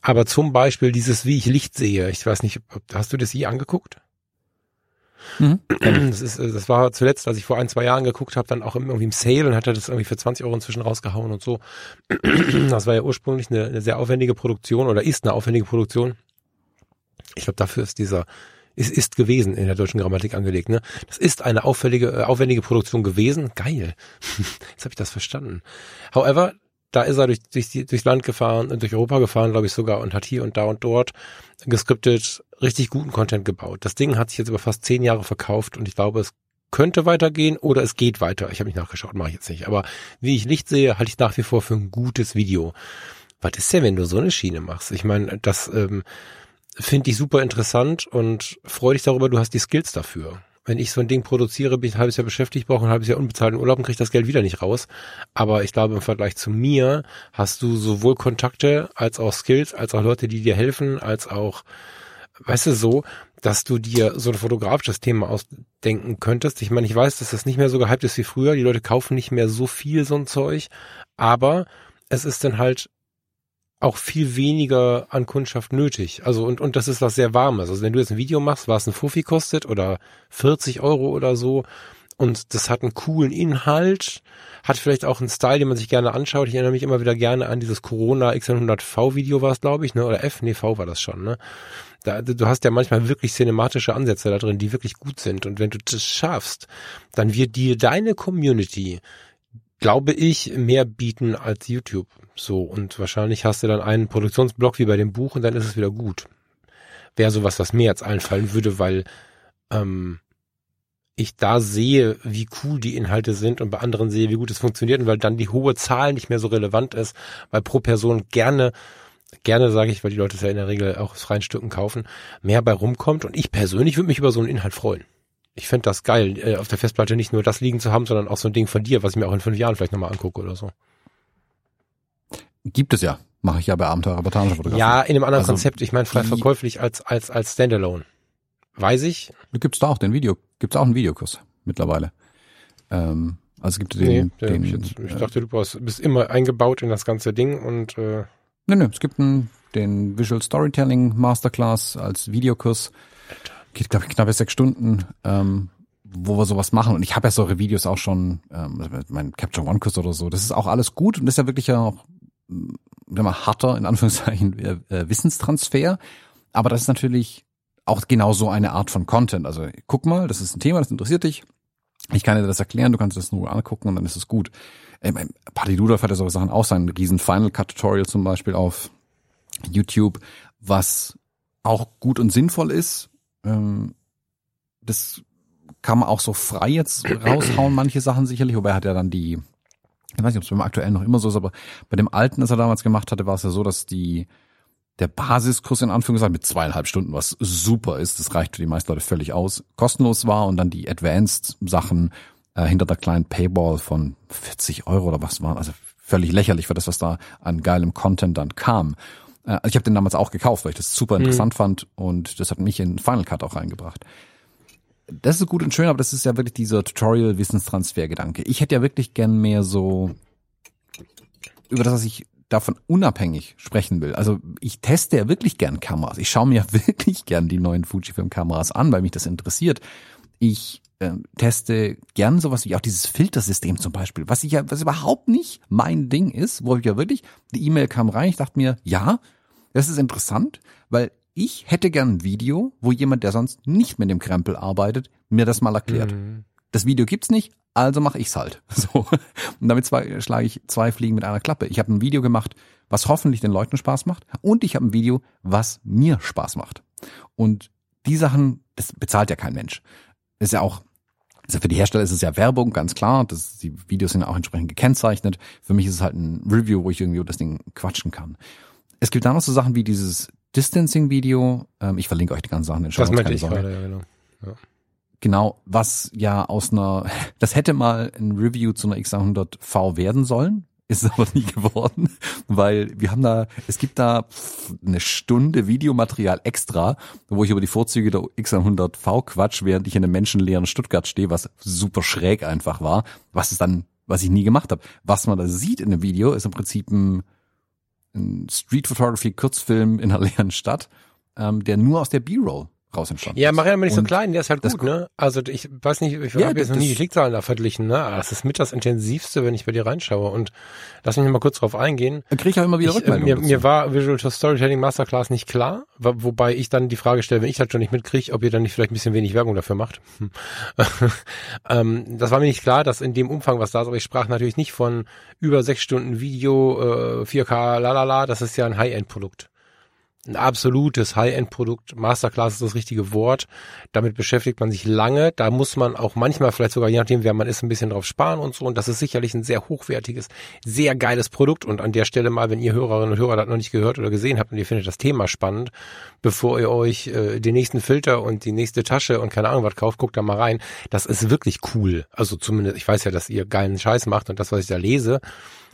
Aber zum Beispiel dieses, wie ich Licht sehe. Ich weiß nicht, hast du das je angeguckt? Mhm. Das, ist, das war zuletzt, als ich vor ein, zwei Jahren geguckt habe, dann auch irgendwie im Sale und hatte das irgendwie für 20 Euro inzwischen rausgehauen und so. Das war ja ursprünglich eine, eine sehr aufwendige Produktion oder ist eine aufwendige Produktion. Ich glaube, dafür ist dieser es ist gewesen in der deutschen Grammatik angelegt. Ne? Das ist eine auffällige, äh, aufwendige Produktion gewesen. Geil. Jetzt habe ich das verstanden. However, da ist er durch, durch, durchs Land gefahren, und durch Europa gefahren, glaube ich sogar, und hat hier und da und dort geskriptet richtig guten Content gebaut. Das Ding hat sich jetzt über fast zehn Jahre verkauft und ich glaube, es könnte weitergehen oder es geht weiter. Ich habe nicht nachgeschaut, mache ich jetzt nicht. Aber wie ich Licht sehe, halte ich nach wie vor für ein gutes Video. Was ist denn, wenn du so eine Schiene machst? Ich meine, das ähm, finde ich super interessant und freue dich darüber, du hast die Skills dafür. Wenn ich so ein Ding produziere, bin ich ein halbes Jahr beschäftigt, brauche ein halbes Jahr unbezahlten Urlaub und kriege das Geld wieder nicht raus. Aber ich glaube, im Vergleich zu mir hast du sowohl Kontakte als auch Skills, als auch Leute, die dir helfen, als auch, weißt du, so, dass du dir so ein fotografisches Thema ausdenken könntest. Ich meine, ich weiß, dass das nicht mehr so gehypt ist wie früher. Die Leute kaufen nicht mehr so viel so ein Zeug. Aber es ist dann halt auch viel weniger an Kundschaft nötig. Also und, und das ist was sehr Warmes. Also wenn du jetzt ein Video machst, was ein Fuffi kostet oder 40 Euro oder so und das hat einen coolen Inhalt, hat vielleicht auch einen Style, den man sich gerne anschaut. Ich erinnere mich immer wieder gerne an dieses Corona X100V Video war es, glaube ich, ne? Oder F, nee, V war das schon, ne? Da, du hast ja manchmal wirklich cinematische Ansätze da drin, die wirklich gut sind. Und wenn du das schaffst, dann wird dir deine Community glaube ich, mehr bieten als YouTube. So, und wahrscheinlich hast du dann einen Produktionsblock wie bei dem Buch und dann ist es wieder gut. Wäre sowas, was mir jetzt einfallen würde, weil ähm, ich da sehe, wie cool die Inhalte sind und bei anderen sehe, wie gut es funktioniert und weil dann die hohe Zahl nicht mehr so relevant ist, weil pro Person gerne, gerne sage ich, weil die Leute es ja in der Regel auch aus freien Stücken kaufen, mehr bei rumkommt und ich persönlich würde mich über so einen Inhalt freuen ich fände das geil, äh, auf der Festplatte nicht nur das liegen zu haben, sondern auch so ein Ding von dir, was ich mir auch in fünf Jahren vielleicht nochmal angucke oder so. Gibt es ja. Mache ich ja bei Abenteuer-Reportagefotografie. Ja, in einem anderen also, Konzept. Ich meine frei verkäuflich als, als, als Standalone. Weiß ich. Gibt's da auch den Video, gibt's auch einen Videokurs mittlerweile. Ähm, also gibt es den, nee, den ich, jetzt, ich dachte, du bist immer eingebaut in das ganze Ding und äh, Nö, nö, es gibt einen, den Visual Storytelling Masterclass als Videokurs. Geht, glaube ich, knappe sechs Stunden, ähm, wo wir sowas machen. Und ich habe ja solche Videos auch schon, ähm, mein Capture One Kurs oder so. Das ist auch alles gut und das ist ja wirklich ja auch wenn man harter, in Anführungszeichen, äh, äh, Wissenstransfer. Aber das ist natürlich auch genau so eine Art von Content. Also guck mal, das ist ein Thema, das interessiert dich. Ich kann dir das erklären, du kannst das nur angucken und dann ist es gut. Ähm, Paddy Ludolf hat ja solche Sachen auch sein riesen Final Cut Tutorial zum Beispiel auf YouTube, was auch gut und sinnvoll ist, ähm, das kann man auch so frei jetzt raushauen, manche Sachen sicherlich, wobei hat er dann die, ich weiß nicht, ob es beim aktuellen noch immer so ist, aber bei dem alten, das er damals gemacht hatte, war es ja so, dass die der Basiskurs in Anführungszeichen mit zweieinhalb Stunden, was super ist, das reicht für die meisten Leute völlig aus, kostenlos war und dann die Advanced Sachen äh, hinter der kleinen Paywall von 40 Euro oder was waren, also völlig lächerlich für das, was da an geilem Content dann kam. Äh, also ich habe den damals auch gekauft, weil ich das super interessant mhm. fand und das hat mich in Final Cut auch reingebracht. Das ist gut und schön, aber das ist ja wirklich dieser Tutorial-Wissenstransfer-Gedanke. Ich hätte ja wirklich gern mehr so über das, was ich davon unabhängig sprechen will. Also ich teste ja wirklich gern Kameras. Ich schaue mir wirklich gern die neuen Fujifilm-Kameras an, weil mich das interessiert. Ich äh, teste gern sowas wie auch dieses Filtersystem zum Beispiel, was ich ja, was überhaupt nicht mein Ding ist, wo ich ja wirklich, die E-Mail kam rein, ich dachte mir, ja, das ist interessant, weil ich hätte gern ein Video, wo jemand, der sonst nicht mit dem Krempel arbeitet, mir das mal erklärt. Mhm. Das Video gibt's nicht, also mache ich's halt. So. Und damit zwei, schlage ich zwei Fliegen mit einer Klappe. Ich habe ein Video gemacht, was hoffentlich den Leuten Spaß macht, und ich habe ein Video, was mir Spaß macht. Und die Sachen, das bezahlt ja kein Mensch. ist ja auch, also für die Hersteller ist es ja Werbung, ganz klar. Das, die Videos sind auch entsprechend gekennzeichnet. Für mich ist es halt ein Review, wo ich irgendwie das Ding quatschen kann. Es gibt da noch so Sachen wie dieses Distancing-Video. Ähm, ich verlinke euch die ganzen Sachen in Das meinte ich gerade, ja, genau. Ja. Genau, was ja aus einer, das hätte mal ein Review zu einer X100V werden sollen, ist aber nie geworden, weil wir haben da, es gibt da eine Stunde Videomaterial extra, wo ich über die Vorzüge der X100V quatsch, während ich in einem menschenleeren Stuttgart stehe, was super schräg einfach war, was ist dann, was ich nie gemacht habe. Was man da sieht in dem Video, ist im Prinzip ein, ein Street Photography Kurzfilm in einer leeren Stadt, ähm, der nur aus der B-Roll raus entstanden Ja, mach ja mal nicht so klein, der ist halt gut, ne? Also ich weiß nicht, ich ja, habe jetzt noch nie die Klickzahlen da verglichen, ne? Aber das ist mit das intensivste, wenn ich bei dir reinschaue. Und lass mich mal kurz drauf eingehen. Dann krieg ich auch immer wieder Rückmeldungen. Mir, mir war Visual Storytelling Masterclass nicht klar, wobei ich dann die Frage stelle, wenn ich das schon nicht mitkriege, ob ihr dann nicht vielleicht ein bisschen wenig Werbung dafür macht. ähm, das war mir nicht klar, dass in dem Umfang was da ist, aber ich sprach natürlich nicht von über sechs Stunden Video, äh, 4K, lalala, das ist ja ein High-End-Produkt ein absolutes High-End-Produkt. Masterclass ist das richtige Wort. Damit beschäftigt man sich lange. Da muss man auch manchmal vielleicht sogar, je nachdem, wer man ist, ein bisschen drauf sparen und so. Und das ist sicherlich ein sehr hochwertiges, sehr geiles Produkt. Und an der Stelle mal, wenn ihr Hörerinnen und Hörer das noch nicht gehört oder gesehen habt und ihr findet das Thema spannend, bevor ihr euch äh, den nächsten Filter und die nächste Tasche und keine Ahnung was kauft, guckt da mal rein. Das ist wirklich cool. Also zumindest, ich weiß ja, dass ihr geilen Scheiß macht und das, was ich da lese,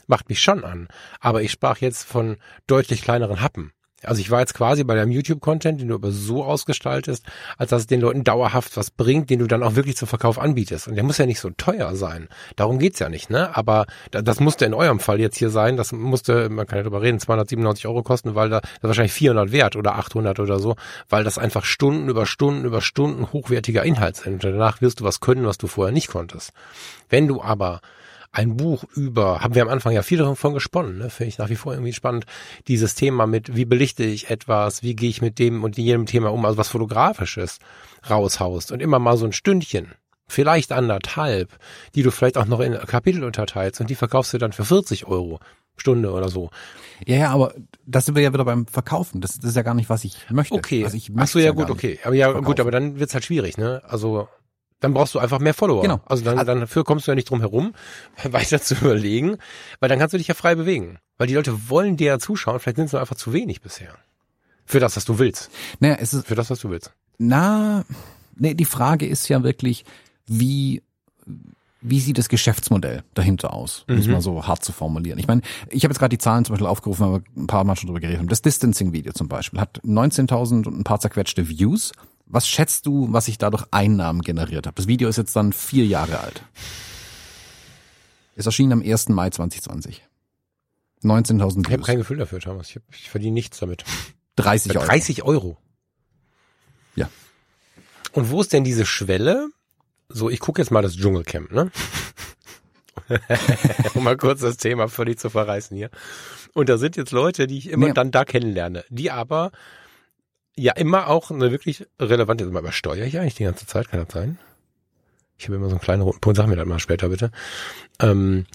macht mich schon an. Aber ich sprach jetzt von deutlich kleineren Happen. Also ich war jetzt quasi bei deinem YouTube-Content, den du aber so ausgestaltest, als dass es den Leuten dauerhaft was bringt, den du dann auch wirklich zum Verkauf anbietest. Und der muss ja nicht so teuer sein. Darum geht's ja nicht, ne? Aber das musste in eurem Fall jetzt hier sein. Das musste, man kann ja drüber reden, 297 Euro kosten, weil da, das wahrscheinlich 400 wert oder 800 oder so, weil das einfach Stunden über Stunden über Stunden hochwertiger Inhalt sind. Und danach wirst du was können, was du vorher nicht konntest. Wenn du aber ein Buch über, haben wir am Anfang ja viel davon gesponnen, ne? finde ich nach wie vor irgendwie spannend, dieses Thema mit, wie belichte ich etwas, wie gehe ich mit dem und jedem Thema um, also was Fotografisches raushaust und immer mal so ein Stündchen, vielleicht anderthalb, die du vielleicht auch noch in Kapitel unterteilst und die verkaufst du dann für 40 Euro. Stunde oder so. Ja, ja, aber das sind wir ja wieder beim Verkaufen. Das, das ist ja gar nicht, was ich möchte. Okay. Also ich Ach so, ja, ja gut, okay. Aber ja, verkaufen. gut, aber dann wird's halt schwierig, ne? Also dann brauchst du einfach mehr Follower. Genau. Also dann, dann dafür kommst du ja nicht drum herum, weiter zu überlegen, weil dann kannst du dich ja frei bewegen. Weil die Leute wollen dir ja zuschauen, vielleicht sind es nur einfach zu wenig bisher. Für das, was du willst. Naja, es ist. Für das, was du willst. Na, nee, die Frage ist ja wirklich, wie, wie sieht das Geschäftsmodell dahinter aus, um mhm. es mal so hart zu formulieren. Ich meine, ich habe jetzt gerade die Zahlen zum Beispiel aufgerufen, aber ein paar Mal schon drüber geredet haben. Das Distancing-Video zum Beispiel hat 19.000 und ein paar zerquetschte Views was schätzt du, was ich dadurch Einnahmen generiert habe? Das Video ist jetzt dann vier Jahre alt. Es erschien am 1. Mai 2020. 19.000 Views. Ich habe kein Gefühl dafür, Thomas. Ich, ich verdiene nichts damit. 30 Euro. 30 Euro. Ja. Und wo ist denn diese Schwelle? So, ich gucke jetzt mal das Dschungelcamp, ne? um mal kurz das Thema völlig zu verreißen hier. Und da sind jetzt Leute, die ich immer nee. dann da kennenlerne, die aber ja immer auch eine wirklich relevante, also übersteuere ich eigentlich die ganze Zeit, kann das sein? Ich habe immer so einen kleinen roten Punkt, sag mir das mal später bitte. Ähm,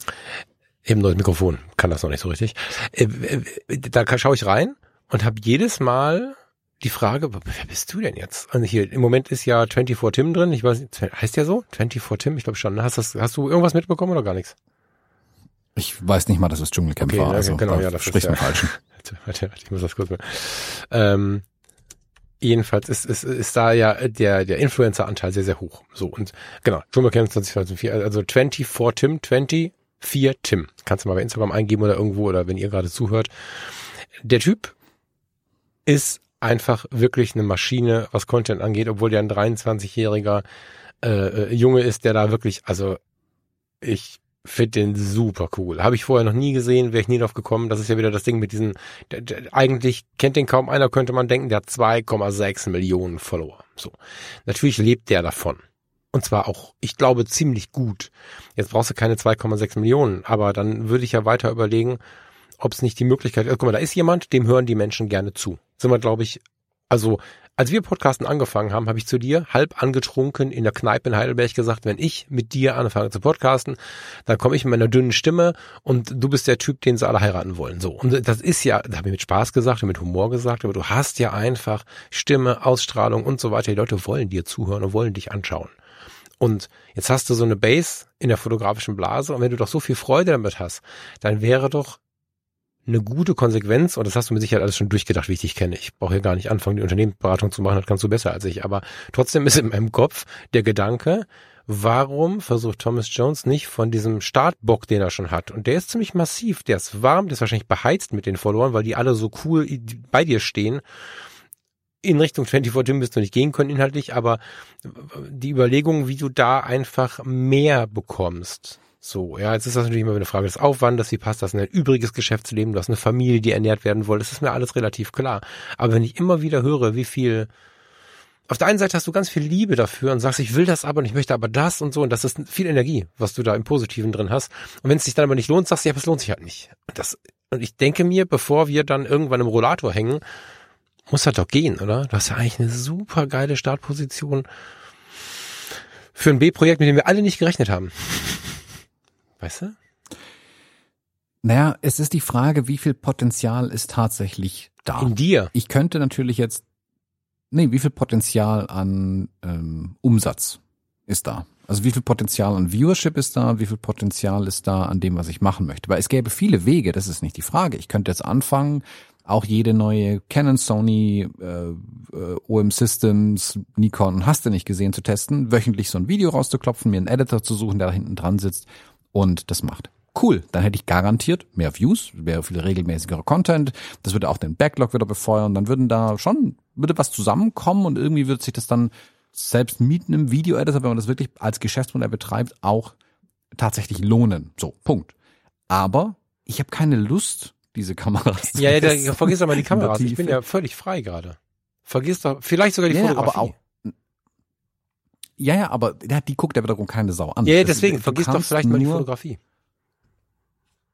eben neues Mikrofon, kann das noch nicht so richtig. Äh, äh, da schaue ich rein und habe jedes Mal die Frage, wer bist du denn jetzt? Also hier, im Moment ist ja 24 Tim drin, ich weiß nicht, heißt der so? 24 Tim, ich glaube schon. Hast, das, hast du irgendwas mitbekommen oder gar nichts? Ich weiß nicht mal, dass es Dschungelcamp okay, war. Also, genau, ja, das spricht ja. falschen. ich muss das kurz mal. Ähm, Jedenfalls ist, ist, ist da ja der, der Influencer-Anteil sehr, sehr hoch. So, und genau, Dschungelcamp 2004, also 24 Tim, 24 Tim. Kannst du mal bei Instagram eingeben oder irgendwo oder wenn ihr gerade zuhört. Der Typ ist einfach wirklich eine Maschine, was Content angeht, obwohl der ein 23-jähriger äh, äh, Junge ist, der da wirklich, also ich finde den super cool. Habe ich vorher noch nie gesehen, wäre ich nie drauf gekommen. Das ist ja wieder das Ding mit diesen, eigentlich kennt den kaum einer, könnte man denken, der hat 2,6 Millionen Follower. So. Natürlich lebt der davon. Und zwar auch, ich glaube, ziemlich gut. Jetzt brauchst du keine 2,6 Millionen, aber dann würde ich ja weiter überlegen, ob es nicht die Möglichkeit, ist. guck mal, da ist jemand, dem hören die Menschen gerne zu. Sind wir, glaube ich, also als wir Podcasten angefangen haben, habe ich zu dir halb angetrunken in der Kneipe in Heidelberg gesagt, wenn ich mit dir anfange zu podcasten, dann komme ich mit meiner dünnen Stimme und du bist der Typ, den sie alle heiraten wollen. So. Und das ist ja, da habe ich mit Spaß gesagt und mit Humor gesagt, aber du hast ja einfach Stimme, Ausstrahlung und so weiter. Die Leute wollen dir zuhören und wollen dich anschauen. Und jetzt hast du so eine Base in der fotografischen Blase und wenn du doch so viel Freude damit hast, dann wäre doch eine gute Konsequenz, und das hast du mit Sicherheit alles schon durchgedacht, wie ich dich kenne. Ich brauche hier gar nicht anfangen, die Unternehmensberatung zu machen, das kannst du besser als ich. Aber trotzdem ist in meinem Kopf der Gedanke, warum versucht Thomas Jones nicht von diesem Startbock, den er schon hat, und der ist ziemlich massiv, der ist warm, der ist wahrscheinlich beheizt mit den Followern, weil die alle so cool bei dir stehen. In Richtung 24 Tim wirst du nicht gehen können inhaltlich, aber die Überlegung, wie du da einfach mehr bekommst, so, ja, jetzt ist das natürlich immer eine Frage des Aufwandes, wie passt das in ein übriges Geschäftsleben, du hast eine Familie, die ernährt werden will, das ist mir alles relativ klar. Aber wenn ich immer wieder höre, wie viel, auf der einen Seite hast du ganz viel Liebe dafür und sagst, ich will das aber und ich möchte aber das und so und das ist viel Energie, was du da im Positiven drin hast. Und wenn es sich dann aber nicht lohnt, sagst du, ja, aber es lohnt sich halt nicht. Das, und ich denke mir, bevor wir dann irgendwann im Rollator hängen, muss das doch gehen, oder? Du hast ja eigentlich eine super geile Startposition für ein B-Projekt, mit dem wir alle nicht gerechnet haben. Weißt du? Naja, es ist die Frage, wie viel Potenzial ist tatsächlich da. In dir. Ich könnte natürlich jetzt, nee, wie viel Potenzial an ähm, Umsatz ist da? Also wie viel Potenzial an Viewership ist da? Wie viel Potenzial ist da an dem, was ich machen möchte? Weil es gäbe viele Wege, das ist nicht die Frage. Ich könnte jetzt anfangen, auch jede neue Canon, Sony, äh, äh OM Systems, Nikon, hast du nicht gesehen, zu testen, wöchentlich so ein Video rauszuklopfen, mir einen Editor zu suchen, der da hinten dran sitzt und das macht. Cool, dann hätte ich garantiert mehr Views, wäre viel regelmäßigerer Content, das würde auch den Backlog wieder befeuern, dann würden da schon, würde was zusammenkommen und irgendwie würde sich das dann selbst mit einem Video-Editor, wenn man das wirklich als Geschäftsmodell betreibt, auch tatsächlich lohnen. So, Punkt. Aber ich habe keine Lust, diese Kameras zu Ja, ja, da, vergiss doch mal die Kameras. Ich bin ja völlig frei gerade. Vergiss doch, vielleicht sogar die ja, Fotografie. Aber auch, ja, ja, aber ja, die guckt ja wiederum keine Sau an. Ja, deswegen, vergiss doch vielleicht mal die Fotografie.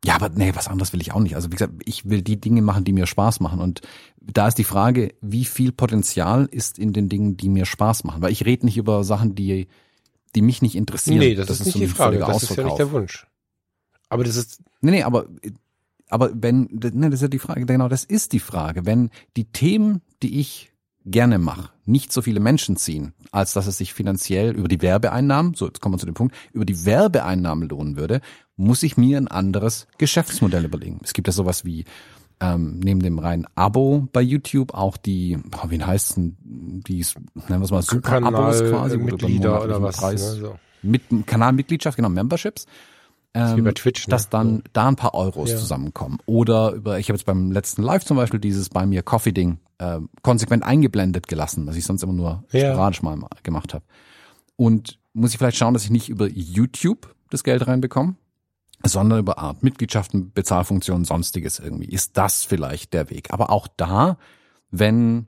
Ja, aber nee, was anderes will ich auch nicht. Also wie gesagt, ich will die Dinge machen, die mir Spaß machen. Und da ist die Frage, wie viel Potenzial ist in den Dingen, die mir Spaß machen? Weil ich rede nicht über Sachen, die, die mich nicht interessieren. Nee, das, das ist, ist nicht so die Frage. Das ist ja nicht der Wunsch. Aber das ist. Nee, nee, aber, aber wenn, nee, das ist ja die Frage, genau, das ist die Frage. Wenn die Themen, die ich gerne mache, nicht so viele Menschen ziehen, als dass es sich finanziell über die Werbeeinnahmen, so jetzt kommen wir zu dem Punkt, über die Werbeeinnahmen lohnen würde, muss ich mir ein anderes Geschäftsmodell überlegen. Es gibt ja sowas wie ähm, neben dem reinen Abo bei YouTube auch die, boah, wie heißt denn, die, nennen wir es mal Super-Abos quasi. Mitglieder oder was. Preis, ne, so. Mit Kanalmitgliedschaft, genau, Memberships ähm, Twitch, ne? dass dann ja. da ein paar Euros ja. zusammenkommen. Oder über, ich habe jetzt beim letzten Live zum Beispiel dieses bei mir Coffee-Ding äh, konsequent eingeblendet gelassen, was ich sonst immer nur ja. sporadisch mal gemacht habe. Und muss ich vielleicht schauen, dass ich nicht über YouTube das Geld reinbekomme, sondern über Art Mitgliedschaften, Bezahlfunktionen, sonstiges irgendwie. Ist das vielleicht der Weg? Aber auch da, wenn,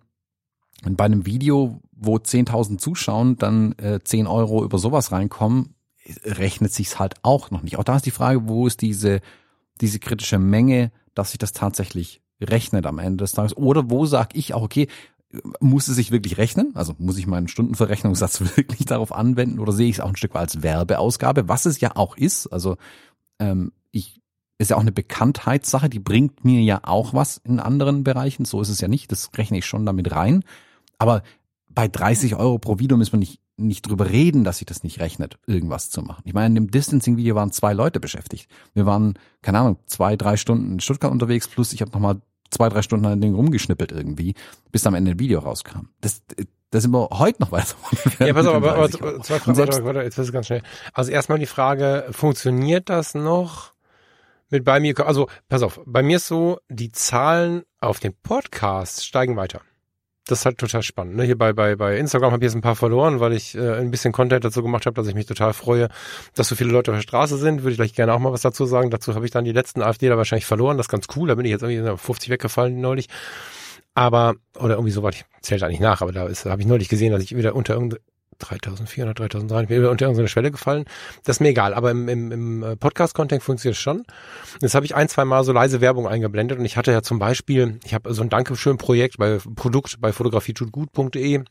wenn bei einem Video, wo 10.000 zuschauen, dann äh, 10 Euro über sowas reinkommen, rechnet sich's halt auch noch nicht. Auch da ist die Frage, wo ist diese, diese kritische Menge, dass sich das tatsächlich rechnet am Ende des Tages? Oder wo sage ich auch, okay, muss es sich wirklich rechnen? Also muss ich meinen Stundenverrechnungssatz wirklich darauf anwenden oder sehe ich es auch ein Stück weit als Werbeausgabe, was es ja auch ist. Also ähm, ich ist ja auch eine Bekanntheitssache, die bringt mir ja auch was in anderen Bereichen. So ist es ja nicht, das rechne ich schon damit rein. Aber bei 30 Euro pro Video müssen wir nicht nicht drüber reden, dass sich das nicht rechnet, irgendwas zu machen. Ich meine, in dem Distancing-Video waren zwei Leute beschäftigt. Wir waren, keine Ahnung, zwei, drei Stunden in Stuttgart unterwegs, plus ich habe nochmal zwei, drei Stunden an dem Ding rumgeschnippelt irgendwie, bis am Ende ein Video rauskam. Das, da sind wir heute noch weiter. Ja, pass auf, aber, aber zwei Fragen, warte, warte, jetzt ist es ganz schnell. Also erstmal die Frage, funktioniert das noch mit bei mir? Also, pass auf, bei mir ist so, die Zahlen auf den Podcast steigen weiter. Das ist halt total spannend. Ne? Hier bei, bei, bei Instagram habe ich jetzt ein paar verloren, weil ich äh, ein bisschen Content dazu gemacht habe, dass ich mich total freue, dass so viele Leute auf der Straße sind. Würde ich gleich gerne auch mal was dazu sagen. Dazu habe ich dann die letzten AfDler wahrscheinlich verloren. Das ist ganz cool. Da bin ich jetzt irgendwie 50 weggefallen neulich. Aber, oder irgendwie so was, ich zählte eigentlich nach, aber da ist, habe ich neulich gesehen, dass ich wieder unter irgendeine 3400, 3300, bin unter irgendeine Schwelle gefallen. Das ist mir egal, aber im, im, im äh, Podcast-Content funktioniert es schon. Jetzt habe ich ein, zwei Mal so leise Werbung eingeblendet und ich hatte ja zum Beispiel, ich habe so ein Dankeschön-Projekt bei Produkt bei fotografietutgut.de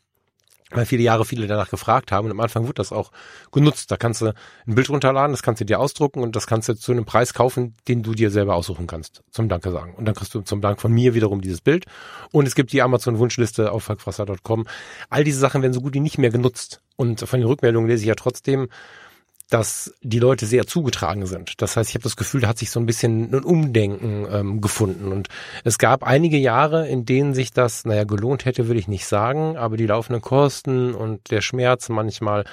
weil viele Jahre viele danach gefragt haben und am Anfang wurde das auch genutzt. Da kannst du ein Bild runterladen, das kannst du dir ausdrucken und das kannst du zu einem Preis kaufen, den du dir selber aussuchen kannst. Zum Danke sagen. Und dann kriegst du zum Dank von mir wiederum dieses Bild. Und es gibt die Amazon-Wunschliste auf falkfrasser.com. All diese Sachen werden so gut wie nicht mehr genutzt. Und von den Rückmeldungen lese ich ja trotzdem, dass die Leute sehr zugetragen sind. Das heißt, ich habe das Gefühl, da hat sich so ein bisschen ein Umdenken ähm, gefunden. Und es gab einige Jahre, in denen sich das, naja, gelohnt hätte, würde ich nicht sagen, aber die laufenden Kosten und der Schmerz manchmal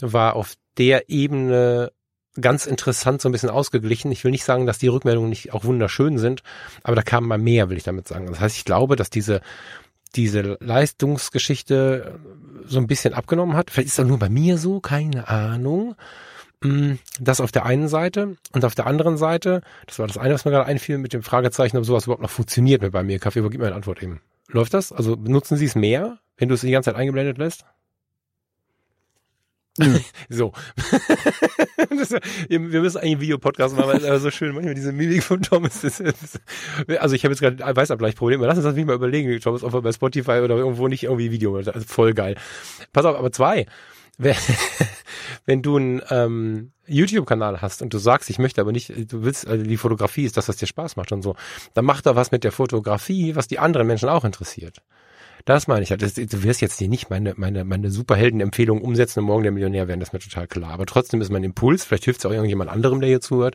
war auf der Ebene ganz interessant so ein bisschen ausgeglichen. Ich will nicht sagen, dass die Rückmeldungen nicht auch wunderschön sind, aber da kam mal mehr, will ich damit sagen. Das heißt, ich glaube, dass diese diese Leistungsgeschichte so ein bisschen abgenommen hat. Vielleicht ist das nur bei mir so, keine Ahnung. Mm, das auf der einen Seite und auf der anderen Seite, das war das eine, was mir gerade einfiel, mit dem Fragezeichen, ob sowas überhaupt noch funktioniert mit bei mir. Kaffee, übergib mir eine Antwort eben. Läuft das? Also benutzen Sie es mehr, wenn du es die ganze Zeit eingeblendet lässt? Mhm. so. das, wir müssen eigentlich einen Videopodcast machen, weil es so schön, manchmal diese Mimik von Thomas. Ist, ist, also ich habe jetzt gerade ein Weißabgleichproblem. Lass uns das nicht mal überlegen, Thomas, ob wir bei Spotify oder irgendwo nicht irgendwie Video. Also voll geil. Pass auf, aber zwei wenn du einen ähm, YouTube-Kanal hast und du sagst, ich möchte aber nicht, du willst, also die Fotografie ist das, was dir Spaß macht und so, dann mach da was mit der Fotografie, was die anderen Menschen auch interessiert. Das meine ich halt. Du wirst jetzt hier nicht meine, meine, meine Superhelden-Empfehlung umsetzen und morgen der Millionär werden, das ist mir total klar. Aber trotzdem ist mein Impuls, vielleicht hilft es auch irgendjemand anderem, der hier zuhört,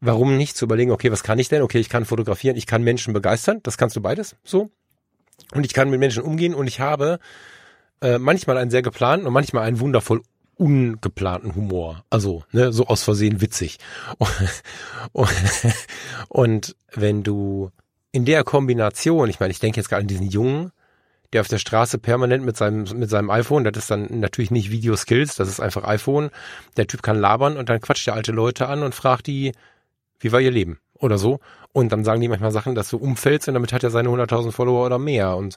warum nicht zu überlegen, okay, was kann ich denn? Okay, ich kann fotografieren, ich kann Menschen begeistern, das kannst du beides, so. Und ich kann mit Menschen umgehen und ich habe äh, manchmal einen sehr geplanten und manchmal einen wundervoll ungeplanten Humor. Also, ne, so aus Versehen witzig. Und, und wenn du in der Kombination, ich meine, ich denke jetzt gerade an diesen Jungen, der auf der Straße permanent mit seinem, mit seinem iPhone, das ist dann natürlich nicht Video Skills, das ist einfach iPhone. Der Typ kann labern und dann quatscht der alte Leute an und fragt die, wie war ihr Leben? Oder so. Und dann sagen die manchmal Sachen, dass du umfällst und damit hat er seine 100.000 Follower oder mehr. Und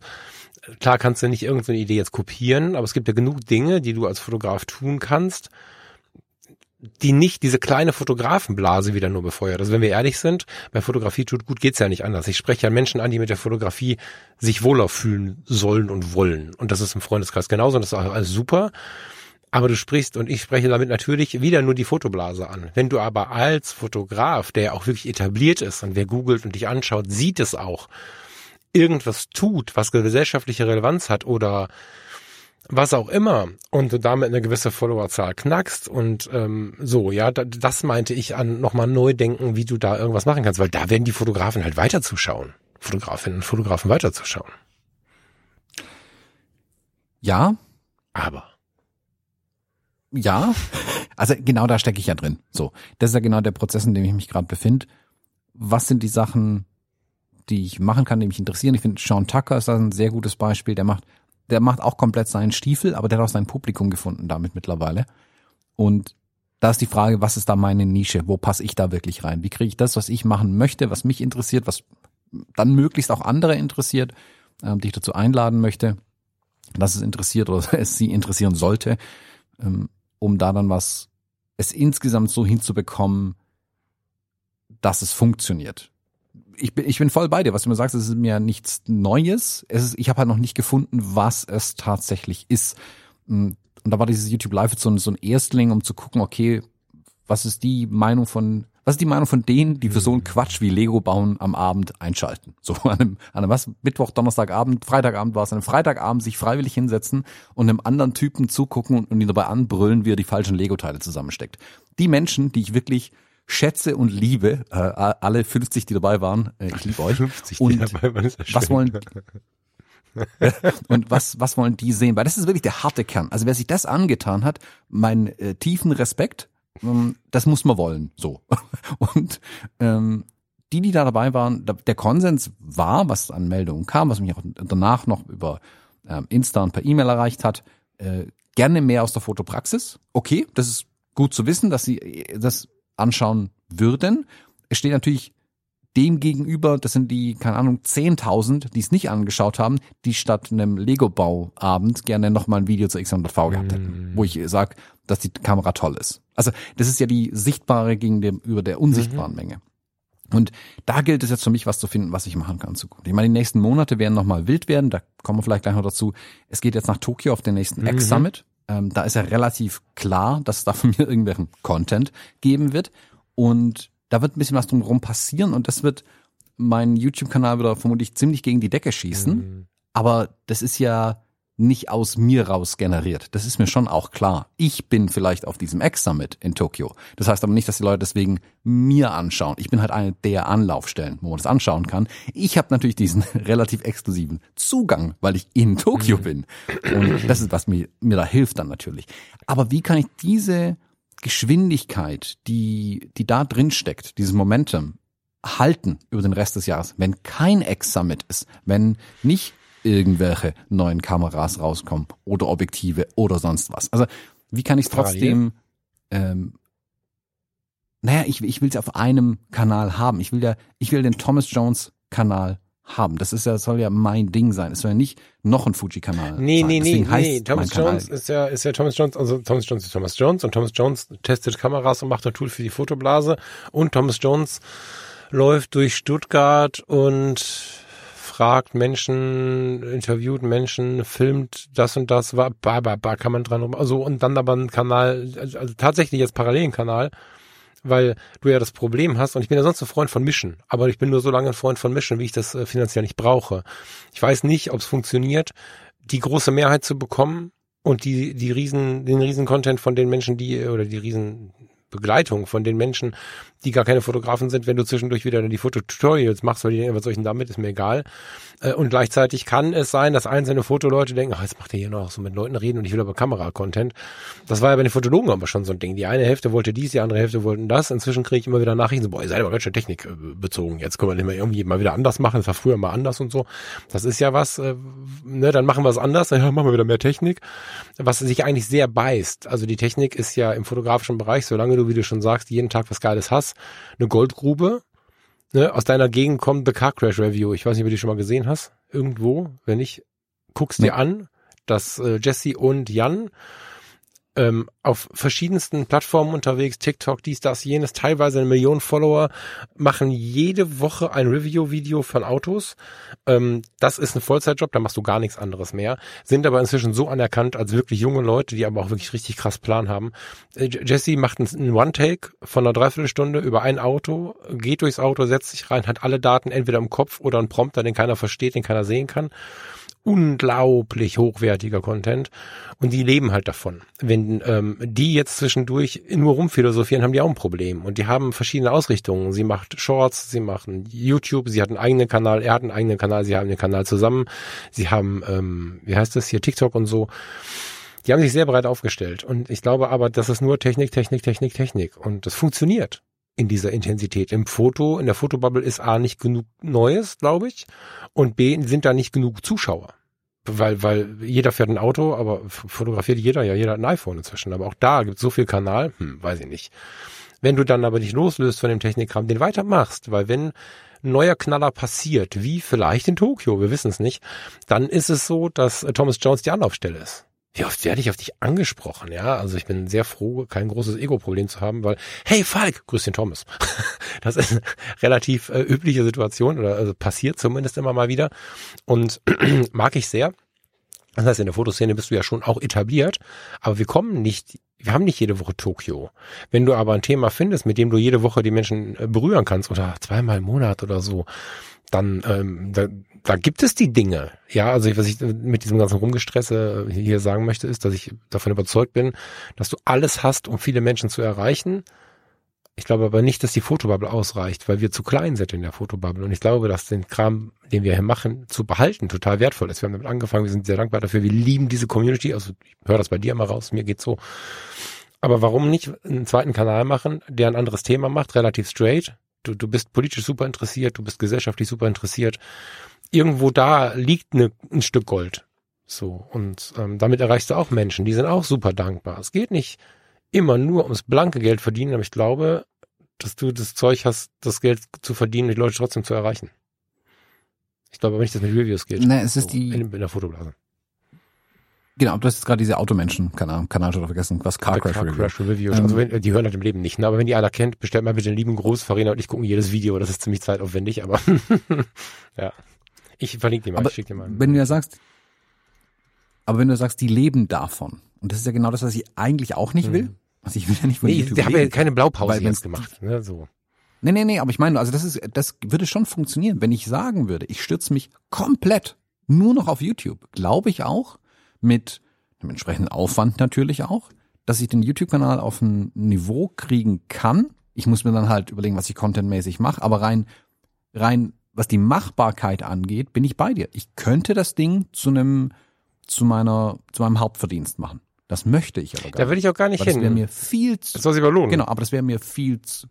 klar kannst du nicht irgendeine Idee jetzt kopieren, aber es gibt ja genug Dinge, die du als Fotograf tun kannst, die nicht diese kleine Fotografenblase wieder nur befeuert. Also wenn wir ehrlich sind, bei Fotografie tut gut geht's ja nicht anders. Ich spreche ja Menschen an, die mit der Fotografie sich wohler fühlen sollen und wollen. Und das ist im Freundeskreis genauso und das ist auch alles super. Aber du sprichst und ich spreche damit natürlich wieder nur die Fotoblase an. Wenn du aber als Fotograf, der auch wirklich etabliert ist und wer googelt und dich anschaut, sieht es auch irgendwas tut, was gesellschaftliche Relevanz hat oder was auch immer und du damit eine gewisse Followerzahl knackst und ähm, so, ja, da, das meinte ich an nochmal neu denken, wie du da irgendwas machen kannst, weil da werden die Fotografen halt weiterzuschauen. Fotografinnen und Fotografen weiterzuschauen. Ja. Aber. Ja. Also genau da stecke ich ja drin. So, das ist ja genau der Prozess, in dem ich mich gerade befinde. Was sind die Sachen, die ich machen kann, die mich interessieren. Ich finde, Sean Tucker ist da ein sehr gutes Beispiel. Der macht, der macht auch komplett seinen Stiefel, aber der hat auch sein Publikum gefunden damit mittlerweile. Und da ist die Frage, was ist da meine Nische? Wo passe ich da wirklich rein? Wie kriege ich das, was ich machen möchte, was mich interessiert, was dann möglichst auch andere interessiert, ähm, die ich dazu einladen möchte, dass es interessiert oder es sie interessieren sollte, ähm, um da dann was, es insgesamt so hinzubekommen, dass es funktioniert ich bin, ich bin voll bei dir, was du mir sagst, es ist mir nichts Neues. Es ist, ich habe halt noch nicht gefunden, was es tatsächlich ist. Mm, und da war dieses YouTube Live so ein, so ein Erstling, um zu gucken, okay, was ist die Meinung von, was ist die Meinung von denen, die für so einen Quatsch wie Lego bauen am Abend einschalten? So an einem, an einem was? Mittwoch, Donnerstagabend, Freitagabend war es, an einem Freitagabend sich freiwillig hinsetzen und einem anderen Typen zugucken und, und ihn dabei anbrüllen, wie er die falschen Lego-Teile zusammensteckt. Die Menschen, die ich wirklich schätze und liebe äh, alle 50, die dabei waren. Äh, ich liebe euch. 50, die und dabei waren, ist ja was wollen und was was wollen die sehen? Weil das ist wirklich der harte Kern. Also wer sich das angetan hat, meinen äh, tiefen Respekt. Ähm, das muss man wollen. So und ähm, die, die da dabei waren, der Konsens war, was an Meldungen kam, was mich auch danach noch über ähm, Insta und per E-Mail erreicht hat, äh, gerne mehr aus der Fotopraxis. Okay, das ist gut zu wissen, dass sie äh, das anschauen würden. Es steht natürlich dem gegenüber, das sind die, keine Ahnung, 10.000, die es nicht angeschaut haben, die statt einem Lego-Bauabend gerne nochmal ein Video zu X100V gehabt hätten, mm. wo ich sage, dass die Kamera toll ist. Also das ist ja die sichtbare gegenüber der unsichtbaren mhm. Menge. Und da gilt es jetzt für mich, was zu finden, was ich machen kann zukünftig. Ich meine, die nächsten Monate werden nochmal wild werden, da kommen wir vielleicht gleich noch dazu. Es geht jetzt nach Tokio auf den nächsten mhm. X-Summit. Ähm, da ist ja relativ klar, dass es da von mir irgendwelchen Content geben wird. Und da wird ein bisschen was drumherum passieren und das wird meinen YouTube-Kanal wieder vermutlich ziemlich gegen die Decke schießen. Mhm. Aber das ist ja nicht aus mir raus generiert. Das ist mir schon auch klar. Ich bin vielleicht auf diesem X-Summit in Tokio. Das heißt aber nicht, dass die Leute deswegen mir anschauen. Ich bin halt eine der Anlaufstellen, wo man das anschauen kann. Ich habe natürlich diesen relativ exklusiven Zugang, weil ich in Tokio mhm. bin. Und das ist, was mir, mir da hilft dann natürlich. Aber wie kann ich diese Geschwindigkeit, die, die da drin steckt, dieses Momentum, halten über den Rest des Jahres, wenn kein X-Summit ist, wenn nicht irgendwelche neuen Kameras rauskommen oder Objektive oder sonst was. Also wie kann ich es trotzdem, ähm, naja, ich, ich will es auf einem Kanal haben. Ich will ja, ich will den Thomas Jones Kanal haben. Das ist ja, soll ja mein Ding sein. Es soll ja nicht noch ein Fuji-Kanal nee, sein. Nee, nee, nee. Thomas Jones ist ja, ist ja Thomas Jones, also Thomas Jones ist Thomas Jones und Thomas Jones testet Kameras und macht ein Tool für die Fotoblase und Thomas Jones läuft durch Stuttgart und fragt Menschen, interviewt Menschen, filmt das und das, war, bah, bah, bah, kann man dran rum, also und dann aber ein Kanal, also, also tatsächlich jetzt parallelen Kanal, weil du ja das Problem hast, und ich bin ja sonst ein Freund von Mischen, aber ich bin nur so lange ein Freund von Mischen, wie ich das äh, finanziell nicht brauche. Ich weiß nicht, ob es funktioniert, die große Mehrheit zu bekommen und die, die riesen, den riesen Content von den Menschen, die, oder die riesen Begleitung von den Menschen, die gar keine Fotografen sind, wenn du zwischendurch wieder die Fototutorials machst, weil die denken, was soll ich denn damit, ist mir egal. Äh, und gleichzeitig kann es sein, dass einzelne Fotoleute denken, ach, jetzt macht er hier noch so mit Leuten reden und ich will aber Kamera-Content. Das war ja bei den Fotologen aber schon so ein Ding. Die eine Hälfte wollte dies, die andere Hälfte wollten das. Inzwischen kriege ich immer wieder Nachrichten so, boah, ihr seid aber ganz schön Technik bezogen. Jetzt können wir nicht mehr irgendwie mal wieder anders machen. Das war früher mal anders und so. Das ist ja was, äh, ne, dann machen wir es anders, dann machen wir wieder mehr Technik, was sich eigentlich sehr beißt. Also die Technik ist ja im fotografischen Bereich, solange du, wie du schon sagst, jeden Tag was Geiles hast, eine Goldgrube. Ne, aus deiner Gegend kommt The Car Crash Review. Ich weiß nicht, ob du die schon mal gesehen hast. Irgendwo. Wenn nicht, guck's dir an. dass äh, Jesse und Jan ähm, auf verschiedensten Plattformen unterwegs, TikTok, dies, das, jenes, teilweise eine Million Follower, machen jede Woche ein Review-Video von Autos. Ähm, das ist ein Vollzeitjob, da machst du gar nichts anderes mehr. Sind aber inzwischen so anerkannt als wirklich junge Leute, die aber auch wirklich richtig krass Plan haben. Äh, Jesse macht einen One-Take von einer Dreiviertelstunde über ein Auto, geht durchs Auto, setzt sich rein, hat alle Daten entweder im Kopf oder einen Prompter, den keiner versteht, den keiner sehen kann unglaublich hochwertiger Content und die leben halt davon. Wenn ähm, die jetzt zwischendurch nur rumphilosophieren, haben die auch ein Problem und die haben verschiedene Ausrichtungen. Sie macht Shorts, sie machen YouTube, sie hat einen eigenen Kanal, er hat einen eigenen Kanal, sie haben den Kanal zusammen, sie haben, ähm, wie heißt das hier, TikTok und so. Die haben sich sehr breit aufgestellt und ich glaube aber, das ist nur Technik, Technik, Technik, Technik und das funktioniert in dieser Intensität. Im Foto, in der Fotobubble ist A nicht genug Neues, glaube ich, und B sind da nicht genug Zuschauer. Weil, weil jeder fährt ein Auto, aber fotografiert jeder, ja, jeder hat ein iPhone inzwischen. Aber auch da gibt es so viel Kanal, hm, weiß ich nicht. Wenn du dann aber nicht loslöst von dem Technikkram, den weitermachst, weil wenn ein neuer Knaller passiert, wie vielleicht in Tokio, wir wissen es nicht, dann ist es so, dass Thomas Jones die Anlaufstelle ist. Wie oft werde ich auf dich angesprochen, ja? Also ich bin sehr froh, kein großes Ego-Problem zu haben, weil, hey Falk, grüß den Thomas. Das ist eine relativ äh, übliche Situation oder also passiert zumindest immer mal wieder und mag ich sehr. Das heißt, in der Fotoszene bist du ja schon auch etabliert, aber wir kommen nicht, wir haben nicht jede Woche Tokio. Wenn du aber ein Thema findest, mit dem du jede Woche die Menschen äh, berühren kannst oder zweimal im Monat oder so, dann ähm, da, da gibt es die Dinge. Ja, also was ich mit diesem ganzen Rumgestresse hier sagen möchte, ist, dass ich davon überzeugt bin, dass du alles hast, um viele Menschen zu erreichen. Ich glaube aber nicht, dass die Fotobubble ausreicht, weil wir zu klein sind in der Fotobubble. Und ich glaube, dass den Kram, den wir hier machen, zu behalten, total wertvoll ist. Wir haben damit angefangen, wir sind sehr dankbar dafür. Wir lieben diese Community. Also ich höre das bei dir immer raus, mir geht's so. Aber warum nicht einen zweiten Kanal machen, der ein anderes Thema macht, relativ straight, du, du bist politisch super interessiert, du bist gesellschaftlich super interessiert. Irgendwo da liegt ne, ein Stück Gold. So, und ähm, damit erreichst du auch Menschen, die sind auch super dankbar. Es geht nicht immer nur ums blanke Geld verdienen, aber ich glaube, dass du das Zeug hast, das Geld zu verdienen, die Leute trotzdem zu erreichen. Ich glaube aber nicht, dass mit Reviews geht. Ne, es ist so, die. In, in der Fotoblase. Genau, du hast jetzt gerade diese Automenschen, keine Ahnung, Kanal schon vergessen, was Car Crash Car. Crash Review. Ähm, also wenn, die hören halt im Leben nicht, ne? aber wenn die einer kennt, bestellt mal bitte einen lieben Gruß. Farina und ich gucken jedes Video. Das ist ziemlich zeitaufwendig, aber ja. Ich verlinke die mal, Aber ich schick dir mal. wenn du ja sagst, aber wenn du sagst, die leben davon, und das ist ja genau das, was ich eigentlich auch nicht will. Also ich will ja nicht von. Nee, YouTube die haben ja keine Blaupause Weil jetzt gemacht. Ne? So. Nee, nee, nee, aber ich meine, also das ist, das würde schon funktionieren, wenn ich sagen würde, ich stürze mich komplett nur noch auf YouTube. Glaube ich auch, mit dem entsprechenden Aufwand natürlich auch, dass ich den YouTube-Kanal auf ein Niveau kriegen kann. Ich muss mir dann halt überlegen, was ich contentmäßig mache, aber rein, rein, was die Machbarkeit angeht, bin ich bei dir. Ich könnte das Ding zu einem, zu meiner, zu meinem Hauptverdienst machen. Das möchte ich aber gar Da will ich auch gar nicht Weil das wäre hin. mir viel zu, Das soll sich aber lohnen. Genau, aber das wäre mir viel zu.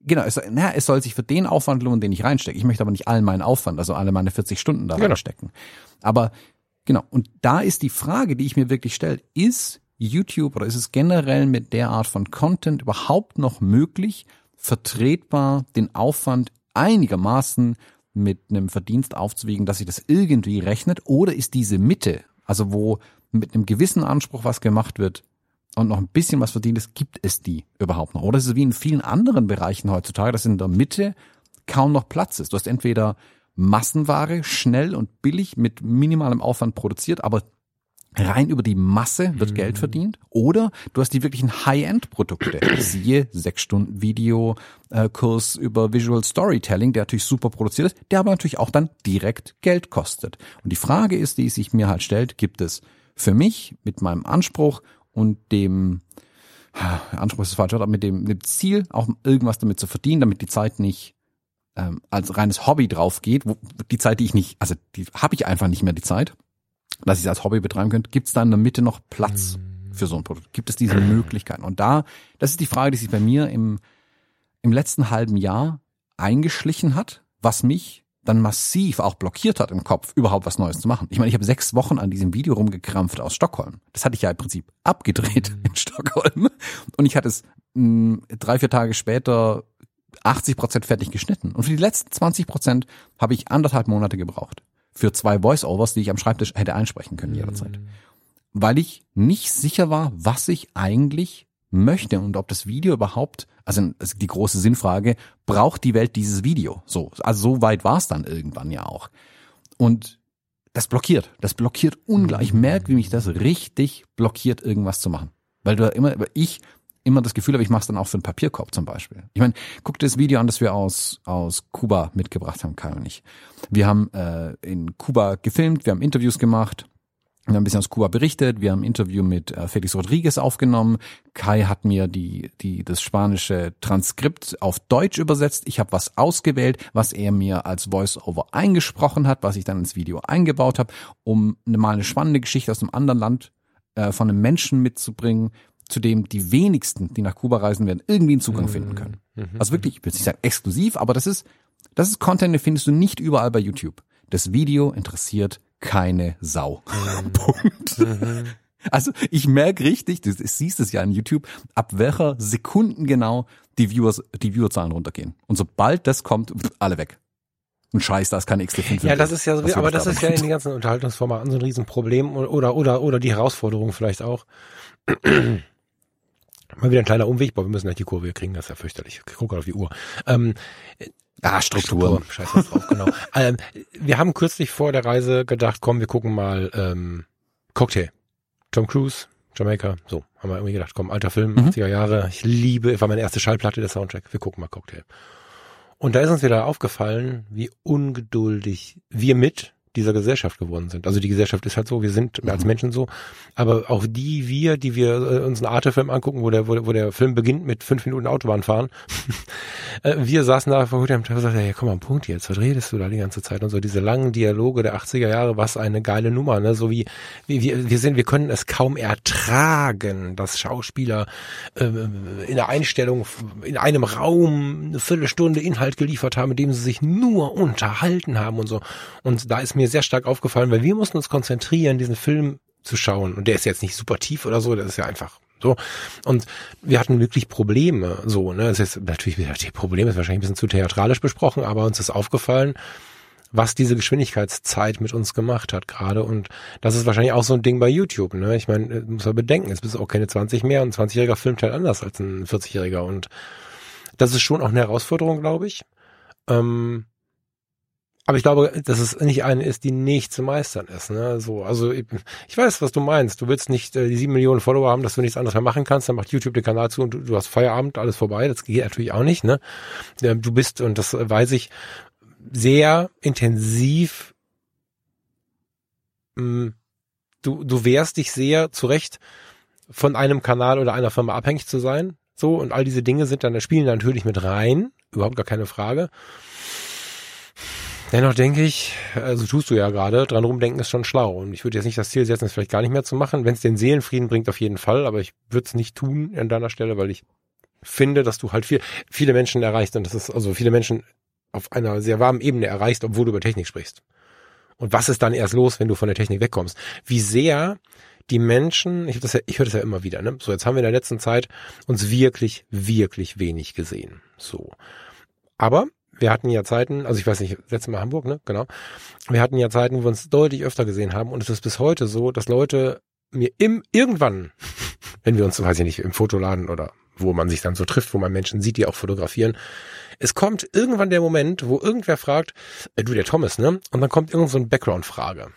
Genau, es, na, es soll sich für den Aufwand lohnen, den ich reinstecke. Ich möchte aber nicht allen meinen Aufwand, also alle meine 40 Stunden da Genau. reinstecken. Aber genau, und da ist die Frage, die ich mir wirklich stelle, ist YouTube oder ist es generell mit der Art von Content überhaupt noch möglich, vertretbar den Aufwand einigermaßen mit einem Verdienst aufzuwiegen, dass sich das irgendwie rechnet? Oder ist diese Mitte, also wo mit einem gewissen Anspruch was gemacht wird, und noch ein bisschen was verdient ist, gibt es die überhaupt noch? Oder ist es wie in vielen anderen Bereichen heutzutage, dass in der Mitte kaum noch Platz ist? Du hast entweder Massenware, schnell und billig mit minimalem Aufwand produziert, aber rein über die Masse wird Geld verdient. Oder du hast die wirklichen High-End-Produkte. Siehe sechs Stunden Video, äh, Kurs über Visual Storytelling, der natürlich super produziert ist, der aber natürlich auch dann direkt Geld kostet. Und die Frage ist, die sich mir halt stellt, gibt es für mich mit meinem Anspruch und dem Anspruch ist das falsche Wort, aber mit dem, dem Ziel, auch irgendwas damit zu verdienen, damit die Zeit nicht ähm, als reines Hobby drauf geht, wo, die Zeit, die ich nicht, also die habe ich einfach nicht mehr die Zeit, dass ich es als Hobby betreiben könnte, gibt es da in der Mitte noch Platz für so ein Produkt? Gibt es diese Möglichkeiten? Und da, das ist die Frage, die sich bei mir im, im letzten halben Jahr eingeschlichen hat, was mich dann massiv auch blockiert hat im Kopf, überhaupt was Neues zu machen. Ich meine, ich habe sechs Wochen an diesem Video rumgekrampft aus Stockholm. Das hatte ich ja im Prinzip abgedreht in Stockholm. Und ich hatte es mh, drei, vier Tage später 80 Prozent fertig geschnitten. Und für die letzten 20 Prozent habe ich anderthalb Monate gebraucht. Für zwei Voice-Overs, die ich am Schreibtisch hätte einsprechen können jederzeit. Weil ich nicht sicher war, was ich eigentlich möchte und ob das Video überhaupt, also die große Sinnfrage, braucht die Welt dieses Video? So, also so weit war es dann irgendwann ja auch. Und das blockiert, das blockiert ungleich. Ich merke, wie mich das richtig blockiert, irgendwas zu machen. Weil du immer, weil ich immer das Gefühl habe, ich mache es dann auch für einen Papierkorb zum Beispiel. Ich meine, guck dir das Video an, das wir aus, aus Kuba mitgebracht haben, Kai und ich. Wir haben äh, in Kuba gefilmt, wir haben Interviews gemacht, wir haben ein bisschen aus Kuba berichtet, wir haben ein Interview mit äh, Felix Rodriguez aufgenommen. Kai hat mir die, die, das spanische Transkript auf Deutsch übersetzt. Ich habe was ausgewählt, was er mir als Voice-Over eingesprochen hat, was ich dann ins Video eingebaut habe, um eine, mal eine spannende Geschichte aus einem anderen Land äh, von einem Menschen mitzubringen, zu dem die wenigsten, die nach Kuba reisen werden, irgendwie einen Zugang finden können. Also wirklich, ich will nicht sagen exklusiv, aber das ist, das ist Content, den findest du nicht überall bei YouTube. Das Video interessiert keine Sau. Punkt. Also ich merke richtig, du siehst es ja in YouTube, ab welcher Sekunden genau die Viewers, die Viewerzahlen runtergehen. Und sobald das kommt, alle weg. Und scheiß, da ist kein XT5. Ja, das ist ja so, aber das da ist ja in den ganzen Unterhaltungsformaten so ein Riesenproblem oder, oder, oder die Herausforderung vielleicht auch. Mal wieder ein kleiner Umweg, aber wir müssen nicht die Kurve kriegen, das ist ja fürchterlich. Ich gucke auf die Uhr. Ähm, Ah, Struktur. Scheiß jetzt drauf, genau. ähm, wir haben kürzlich vor der Reise gedacht, komm, wir gucken mal ähm, Cocktail. Tom Cruise, Jamaika, so, haben wir irgendwie gedacht, komm, alter Film, Mhm. 80er Jahre, ich liebe, war meine erste Schallplatte, der Soundtrack, wir gucken mal Cocktail. Und da ist uns wieder aufgefallen, wie ungeduldig wir mit dieser Gesellschaft geworden sind. Also die Gesellschaft ist halt so, wir sind als Menschen so, aber auch die wir, die wir äh, uns einen Arte-Film angucken, wo der, wo, der- wo der Film beginnt mit fünf Minuten Autobahn fahren, äh, wir saßen da vor und haben gesagt, ja, komm mal, Punkt jetzt, was redest du da die ganze Zeit und so diese langen Dialoge der 80er Jahre, was eine geile Nummer, ne, so wie, wie wir, wir sind, wir können es kaum ertragen, dass Schauspieler äh, in der Einstellung in einem Raum eine Viertelstunde Inhalt geliefert haben, mit dem sie sich nur unterhalten haben und so. Und da ist mir sehr stark aufgefallen, weil wir mussten uns konzentrieren, diesen Film zu schauen. Und der ist jetzt nicht super tief oder so, das ist ja einfach so. Und wir hatten wirklich Probleme, so, ne. Es ist natürlich, die Probleme ist wahrscheinlich ein bisschen zu theatralisch besprochen, aber uns ist aufgefallen, was diese Geschwindigkeitszeit mit uns gemacht hat gerade. Und das ist wahrscheinlich auch so ein Ding bei YouTube. Ne? Ich meine, muss man bedenken, jetzt bist auch keine 20 mehr und ein 20-Jähriger filmt halt anders als ein 40-Jähriger. Und das ist schon auch eine Herausforderung, glaube ich. Ähm, aber ich glaube, dass es nicht eine ist, die nicht zu meistern ist. Ne? So, also ich, ich weiß, was du meinst. Du willst nicht äh, die sieben Millionen Follower haben, dass du nichts anderes mehr machen kannst. Dann macht YouTube den Kanal zu und du, du hast Feierabend, alles vorbei. Das geht natürlich auch nicht. Ne? Du bist, und das weiß ich, sehr intensiv. Mh, mm, du, du wehrst dich sehr zurecht, von einem Kanal oder einer Firma abhängig zu sein. So, und all diese Dinge sind dann, da spielen natürlich mit rein. Überhaupt gar keine Frage. Dennoch denke ich, also tust du ja gerade, dran rumdenken ist schon schlau. Und ich würde jetzt nicht das Ziel setzen, es vielleicht gar nicht mehr zu machen. Wenn es den Seelenfrieden bringt, auf jeden Fall. Aber ich würde es nicht tun an deiner Stelle, weil ich finde, dass du halt viel, viele Menschen erreichst. Und das ist, also viele Menschen auf einer sehr warmen Ebene erreichst, obwohl du über Technik sprichst. Und was ist dann erst los, wenn du von der Technik wegkommst? Wie sehr die Menschen, ich, das ja, ich höre das ja immer wieder, ne? So, jetzt haben wir in der letzten Zeit uns wirklich, wirklich wenig gesehen. So. Aber wir hatten ja Zeiten, also ich weiß nicht, letztes Mal Hamburg, ne? Genau. Wir hatten ja Zeiten, wo wir uns deutlich öfter gesehen haben und es ist bis heute so, dass Leute mir im irgendwann, wenn wir uns, weiß ich nicht, im Fotoladen oder wo man sich dann so trifft, wo man Menschen sieht, die auch fotografieren, es kommt irgendwann der Moment, wo irgendwer fragt, äh, du der Thomas, ne? Und dann kommt irgend so eine Background-Frage.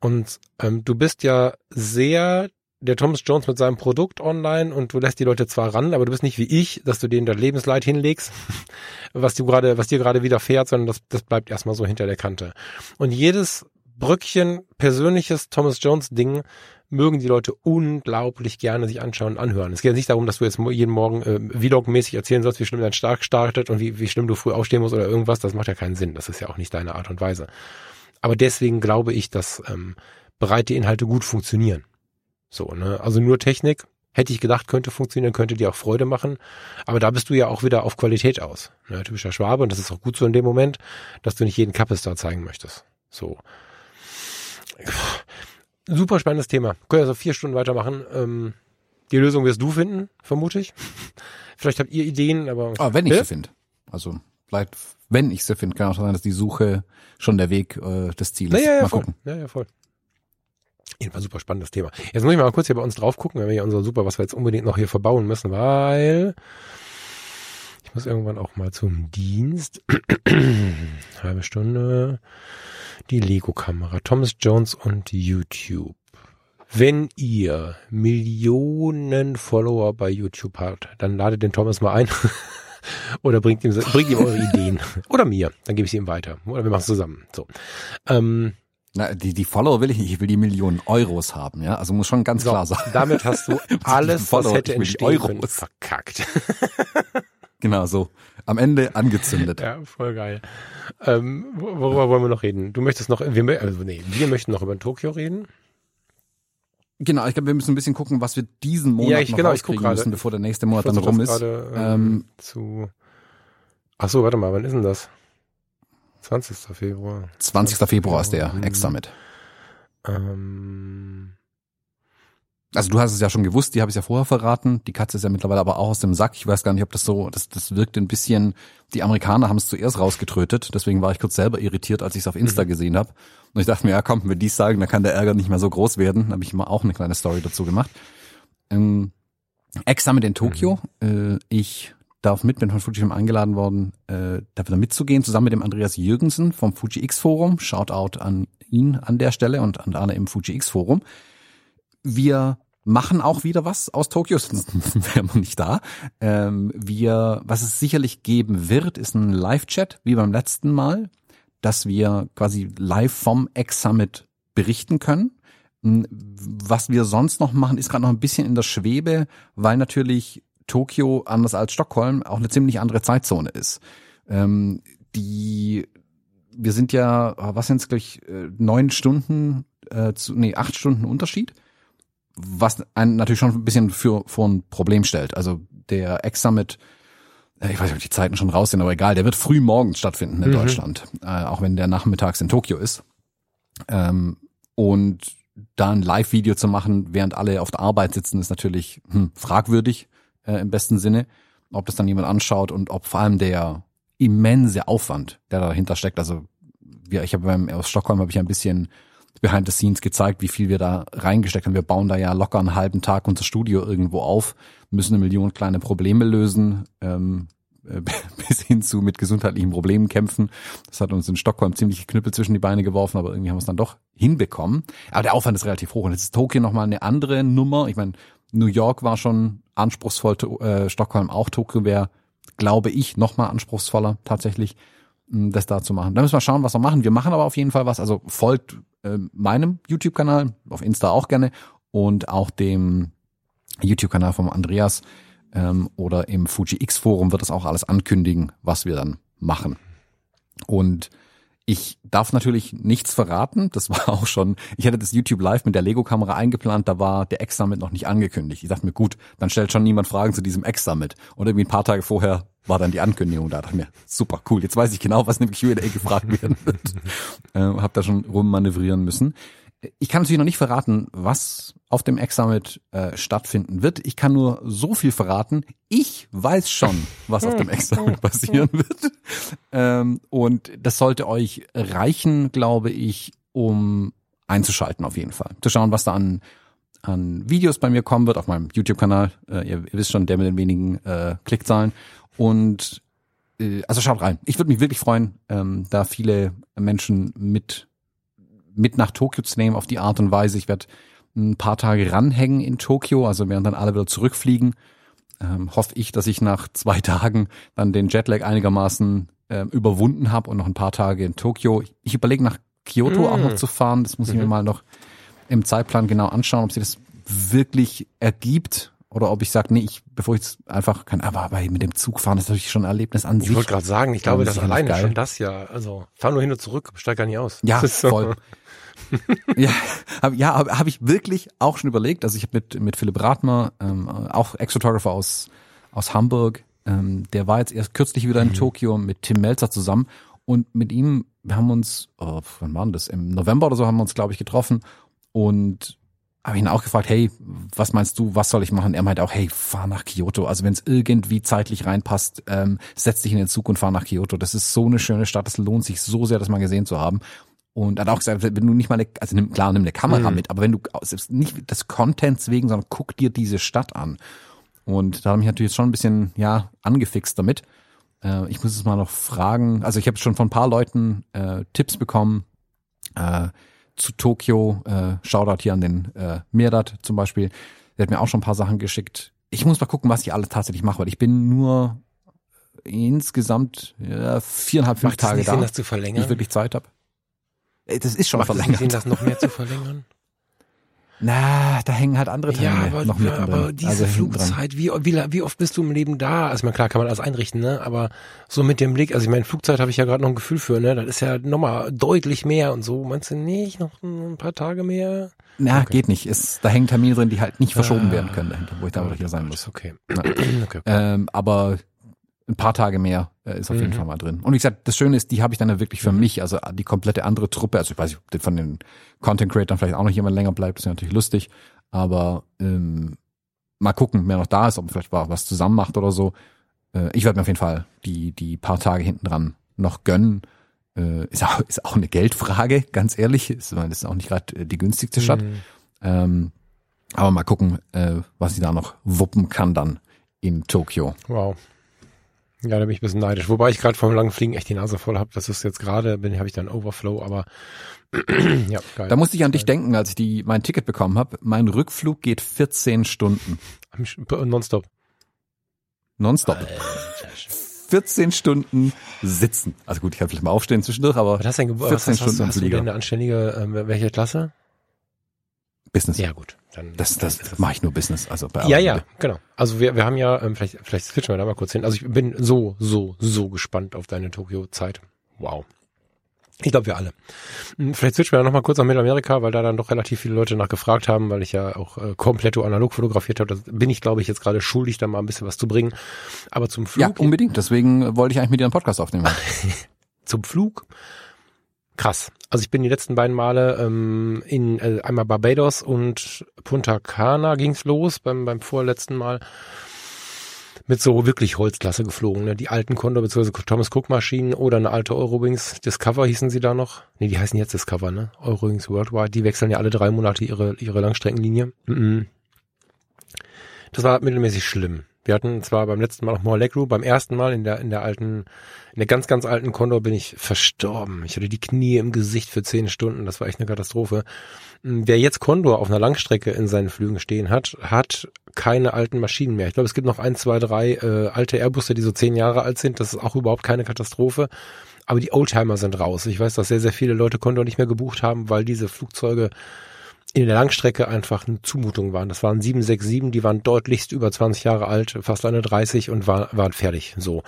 Und ähm, du bist ja sehr der Thomas Jones mit seinem Produkt online und du lässt die Leute zwar ran, aber du bist nicht wie ich, dass du denen das Lebensleid hinlegst, was du gerade, was dir gerade widerfährt, sondern das, das bleibt erstmal so hinter der Kante. Und jedes Brückchen persönliches Thomas Jones Ding mögen die Leute unglaublich gerne sich anschauen und anhören. Es geht nicht darum, dass du jetzt jeden Morgen äh, Vlog-mäßig erzählen sollst, wie schlimm dein Stark startet und wie, wie schlimm du früh aufstehen musst oder irgendwas. Das macht ja keinen Sinn. Das ist ja auch nicht deine Art und Weise. Aber deswegen glaube ich, dass ähm, breite Inhalte gut funktionieren. So, ne? Also nur Technik, hätte ich gedacht, könnte funktionieren, könnte dir auch Freude machen. Aber da bist du ja auch wieder auf Qualität aus. Ne? Typischer Schwabe, und das ist auch gut so in dem Moment, dass du nicht jeden Kappestar zeigen möchtest. So. Super spannendes Thema. Können also vier Stunden weitermachen. Ähm, die Lösung wirst du finden, vermute ich. Vielleicht habt ihr Ideen, aber. Ah, wenn ich sie finde. Also vielleicht, wenn ich sie finde, kann auch sein, dass die Suche schon der Weg äh, des Ziels ist. Ja, ja, ja, voll. Gucken. Ja, ja, voll. Jedenfalls super spannendes Thema. Jetzt muss ich mal kurz hier bei uns drauf gucken, wenn wir hier unser super, was wir jetzt unbedingt noch hier verbauen müssen, weil ich muss irgendwann auch mal zum Dienst. Halbe Stunde. Die Lego-Kamera. Thomas Jones und YouTube. Wenn ihr Millionen Follower bei YouTube habt, dann ladet den Thomas mal ein. Oder bringt ihm, bringt ihm eure Ideen. Oder mir. Dann gebe ich sie ihm weiter. Oder wir machen es zusammen. So. Ähm, na, die, die Follower will ich nicht, ich will die Millionen Euros haben, ja. Also muss schon ganz so, klar sein. Damit hast du alles, was hätte entstehen Euros. können, verkackt. genau so. Am Ende angezündet. Ja, voll geil. Ähm, worüber wollen wir noch reden? Du möchtest noch, wir, also nee, wir möchten noch über Tokio reden. Genau, ich glaube, wir müssen ein bisschen gucken, was wir diesen Monat ja, ich, noch genau, rauskriegen müssen, bevor der nächste Monat dann rum ist. Grade, ähm, ähm, zu Ach so, warte mal, wann ist denn das? 20. Februar. 20. Februar ist der extra mit. Ähm, also du hast es ja schon gewusst, die habe ich ja vorher verraten. Die Katze ist ja mittlerweile aber auch aus dem Sack. Ich weiß gar nicht, ob das so, das, das wirkt ein bisschen, die Amerikaner haben es zuerst rausgetrötet. Deswegen war ich kurz selber irritiert, als ich es auf Insta mhm. gesehen habe. Und ich dachte mir, ja komm, wenn die sagen, dann kann der Ärger nicht mehr so groß werden. Da habe ich mal auch eine kleine Story dazu gemacht. Ähm, Examen in Tokio. Mhm. Äh, ich darf mit, bin von Fujifilm eingeladen worden, äh, dafür mitzugehen, zusammen mit dem Andreas Jürgensen vom Fuji X Forum. Shoutout an ihn an der Stelle und an Arne im Fuji X Forum. Wir machen auch wieder was aus Tokio, sonst wären wir nicht da. Ähm, wir, was es sicherlich geben wird, ist ein Live-Chat, wie beim letzten Mal, dass wir quasi live vom X-Summit berichten können. Was wir sonst noch machen, ist gerade noch ein bisschen in der Schwebe, weil natürlich Tokio, anders als Stockholm, auch eine ziemlich andere Zeitzone ist. Ähm, die, wir sind ja, was sind es gleich, äh, neun Stunden, äh, zu, nee, acht Stunden Unterschied, was einen natürlich schon ein bisschen für, vor ein Problem stellt. Also der Ex-Summit, äh, ich weiß nicht, ob die Zeiten schon raus sind, aber egal, der wird früh morgens stattfinden in Mhm. Deutschland, äh, auch wenn der nachmittags in Tokio ist. Ähm, und da ein Live-Video zu machen, während alle auf der Arbeit sitzen, ist natürlich hm, fragwürdig äh, im besten Sinne, ob das dann jemand anschaut und ob vor allem der immense Aufwand, der dahinter steckt. Also wir, ich habe beim aus Stockholm habe ich ein bisschen behind the scenes gezeigt, wie viel wir da reingesteckt haben. Wir bauen da ja locker einen halben Tag unser Studio irgendwo auf, müssen eine Million kleine Probleme lösen, ähm, äh, bis hin zu mit gesundheitlichen Problemen kämpfen. Das hat uns in Stockholm ziemlich Knüppel zwischen die Beine geworfen, aber irgendwie haben wir es dann doch hinbekommen. Aber der Aufwand ist relativ hoch. Und jetzt ist Tokio nochmal eine andere Nummer. Ich meine, New York war schon anspruchsvoll, äh, Stockholm auch. Tokio wäre, glaube ich, nochmal anspruchsvoller tatsächlich, mh, das da zu machen. Da müssen wir schauen, was wir machen. Wir machen aber auf jeden Fall was. Also folgt äh, meinem YouTube-Kanal, auf Insta auch gerne und auch dem YouTube-Kanal vom Andreas ähm, oder im Fuji X Forum wird das auch alles ankündigen, was wir dann machen. Und ich darf natürlich nichts verraten. Das war auch schon, ich hatte das YouTube Live mit der Lego-Kamera eingeplant, da war der X-Summit noch nicht angekündigt. Ich dachte mir, gut, dann stellt schon niemand Fragen zu diesem X-Summit. Und irgendwie ein paar Tage vorher war dann die Ankündigung da. Da dachte ich mir, super cool, jetzt weiß ich genau, was im Q&A gefragt werden wird. äh, hab da schon rummanövrieren müssen. Ich kann natürlich noch nicht verraten, was auf dem X-Summit äh, stattfinden wird. Ich kann nur so viel verraten. Ich weiß schon, was auf dem X-Summit passieren wird. Ähm, und das sollte euch reichen, glaube ich, um einzuschalten auf jeden Fall. Zu schauen, was da an, an Videos bei mir kommen wird, auf meinem YouTube-Kanal. Äh, ihr, ihr wisst schon, der mit den wenigen äh, Klickzahlen. Und äh, also schaut rein. Ich würde mich wirklich freuen, ähm, da viele Menschen mit mit nach Tokio zu nehmen auf die Art und Weise. Ich werde ein paar Tage ranhängen in Tokio, also während dann alle wieder zurückfliegen, ähm, hoffe ich, dass ich nach zwei Tagen dann den Jetlag einigermaßen ähm, überwunden habe und noch ein paar Tage in Tokio. Ich, ich überlege nach Kyoto Mm. auch noch zu fahren. Das muss ich mir mal noch im Zeitplan genau anschauen, ob sich das wirklich ergibt oder ob ich sage, nee, ich, bevor ich jetzt einfach kann, aber, aber mit dem Zug fahren, das ist natürlich schon ein Erlebnis an Ich sich. wollte gerade sagen, ich glaube, Ja, das sicherlich alleine schon das ja. Also fahr nur hin und zurück, steig gar nicht aus. Ja, Das voll. ja, hab, ja, habe hab ich wirklich auch schon überlegt. Also ich habe mit mit Philipp Rathmer, ähm, auch Ex-Photographer aus aus Hamburg, ähm, der war jetzt erst kürzlich wieder in Tokio mit Tim Melzer zusammen und mit ihm, wir haben uns, oh, wann war denn das? Im November oder so haben wir uns, glaube ich, getroffen und habe ihn auch gefragt, hey, was meinst du, was soll ich machen? Er meinte auch, hey, fahr nach Kyoto. Also wenn es irgendwie zeitlich reinpasst, ähm, setz dich in den Zug und fahr nach Kyoto. Das ist so eine schöne Stadt, das lohnt sich so sehr, das mal gesehen zu haben. Und hat auch gesagt, wenn du nicht mal, eine, also nimm, klar, nimm eine Kamera Mhm. mit, aber wenn du, selbst nicht des Contents wegen, sondern guck dir diese Stadt an. Und da habe ich natürlich jetzt schon ein bisschen, ja, angefixt damit. Äh, ich muss es mal noch fragen, also ich habe schon von ein paar Leuten äh, Tipps bekommen, äh, zu Tokio, äh, Shoutout hier an den äh, Mirdat zum Beispiel, der hat mir auch schon ein paar Sachen geschickt. Ich muss mal gucken, was ich alles tatsächlich mache, weil ich bin nur insgesamt ja, viereinhalb, fünf Macht Tage nicht da, Sinn, das zu verlängern? ich wirklich Zeit habe. Das ist schon Macht verlängert. Sinn, das noch mehr zu verlängern? Na, da hängen halt andere ja, Termine aber, noch mit aber diese also dran. Flugzeit, wie, wie, wie oft bist du im Leben da? Also, meine, klar kann man alles einrichten, ne? Aber so mit dem Blick, also ich meine, Flugzeit habe ich ja gerade noch ein Gefühl für, ne? Das ist ja nochmal deutlich mehr und so. Meinst du nicht? Noch ein paar Tage mehr? Na, Okay. geht nicht. Es, da hängen Termine drin, die halt nicht verschoben Ah. werden können dahinter, wo ich da wieder hier sein muss. Okay. Ja. okay, okay. Ähm, aber ein paar Tage mehr äh, ist auf jeden Mhm. Fall mal drin. Und wie gesagt, das Schöne ist, die habe ich dann ja wirklich für mich, also die komplette andere Truppe, also ich weiß nicht, ob von den Content Creators vielleicht auch noch jemand länger bleibt, ist ja natürlich lustig, aber ähm, mal gucken, wer noch da ist, ob man vielleicht was zusammen macht oder so. Äh, ich werde mir auf jeden Fall die, die paar Tage hinten dran noch gönnen. Äh, ist, auch, ist auch eine Geldfrage, ganz ehrlich. Ist, das ist auch nicht gerade äh, die günstigste Stadt. Mhm. Ähm, aber mal gucken, äh, was sie da noch wuppen kann dann in Tokio. Wow. Ja, da bin ich ein bisschen neidisch. Wobei ich gerade vom langen Fliegen echt die Nase voll habe. Das ist jetzt gerade, bin habe ich dann Overflow, aber ja, geil. Da musste ich an dich denken, als ich die, mein Ticket bekommen habe. Mein Rückflug geht 14 Stunden. Nonstop. Nonstop. 14 Stunden sitzen. Also gut, ich kann vielleicht mal aufstehen zwischendurch, aber Was hast du denn, ge- was 14 hast, hast, Stunden du- hast du Flieger. denn eine anständige, ähm, welche Klasse? Business. Ja, gut. Dann, das das, das mache ich nur Business. Also bei ja, ja, genau. Also wir, wir haben ja, ähm, vielleicht, vielleicht switchen wir da mal kurz hin. Also ich bin so, so, so gespannt auf deine Tokio-Zeit. Wow. Ich glaube, wir alle. Hm, vielleicht switchen wir noch mal kurz nach Mittelamerika, weil da dann doch relativ viele Leute nachgefragt haben, weil ich ja auch äh, komplett analog fotografiert habe. Da bin ich, glaube ich, jetzt gerade schuldig, da mal ein bisschen was zu bringen. Aber zum Flug. Ja, unbedingt. Deswegen wollte ich eigentlich mit dir einen Podcast aufnehmen. zum Flug krass. Also ich bin die letzten beiden Male ähm, in äh, einmal Barbados und Punta Cana ging's los beim beim vorletzten Mal mit so wirklich Holzklasse geflogen. Ne? Die alten Condor bzw. Thomas Cook Maschinen oder eine alte Eurowings Discover hießen sie da noch. Nee, die heißen jetzt Discover, ne? Eurowings Worldwide. Die wechseln ja alle drei Monate ihre ihre Langstreckenlinie. Das war mittelmäßig schlimm. Wir hatten zwar beim letzten Mal noch more Legroom, beim ersten Mal in der, in der alten, in der ganz, ganz alten Condor bin ich verstorben. Ich hatte die Knie im Gesicht für zehn Stunden. Das war echt eine Katastrophe. Hm, wer jetzt Condor auf einer Langstrecke in seinen Flügen stehen hat, hat keine alten Maschinen mehr. Ich glaube, es gibt noch ein, zwei, drei äh, alte Airbusse, die so zehn Jahre alt sind. Das ist auch überhaupt keine Katastrophe. Aber die Oldtimer sind raus. Ich weiß, dass sehr, sehr viele Leute Condor nicht mehr gebucht haben, weil diese Flugzeuge in der Langstrecke einfach eine Zumutung waren. Das waren 767, die waren deutlichst über 20 Jahre alt, fast eine 30 und war, waren fertig. So.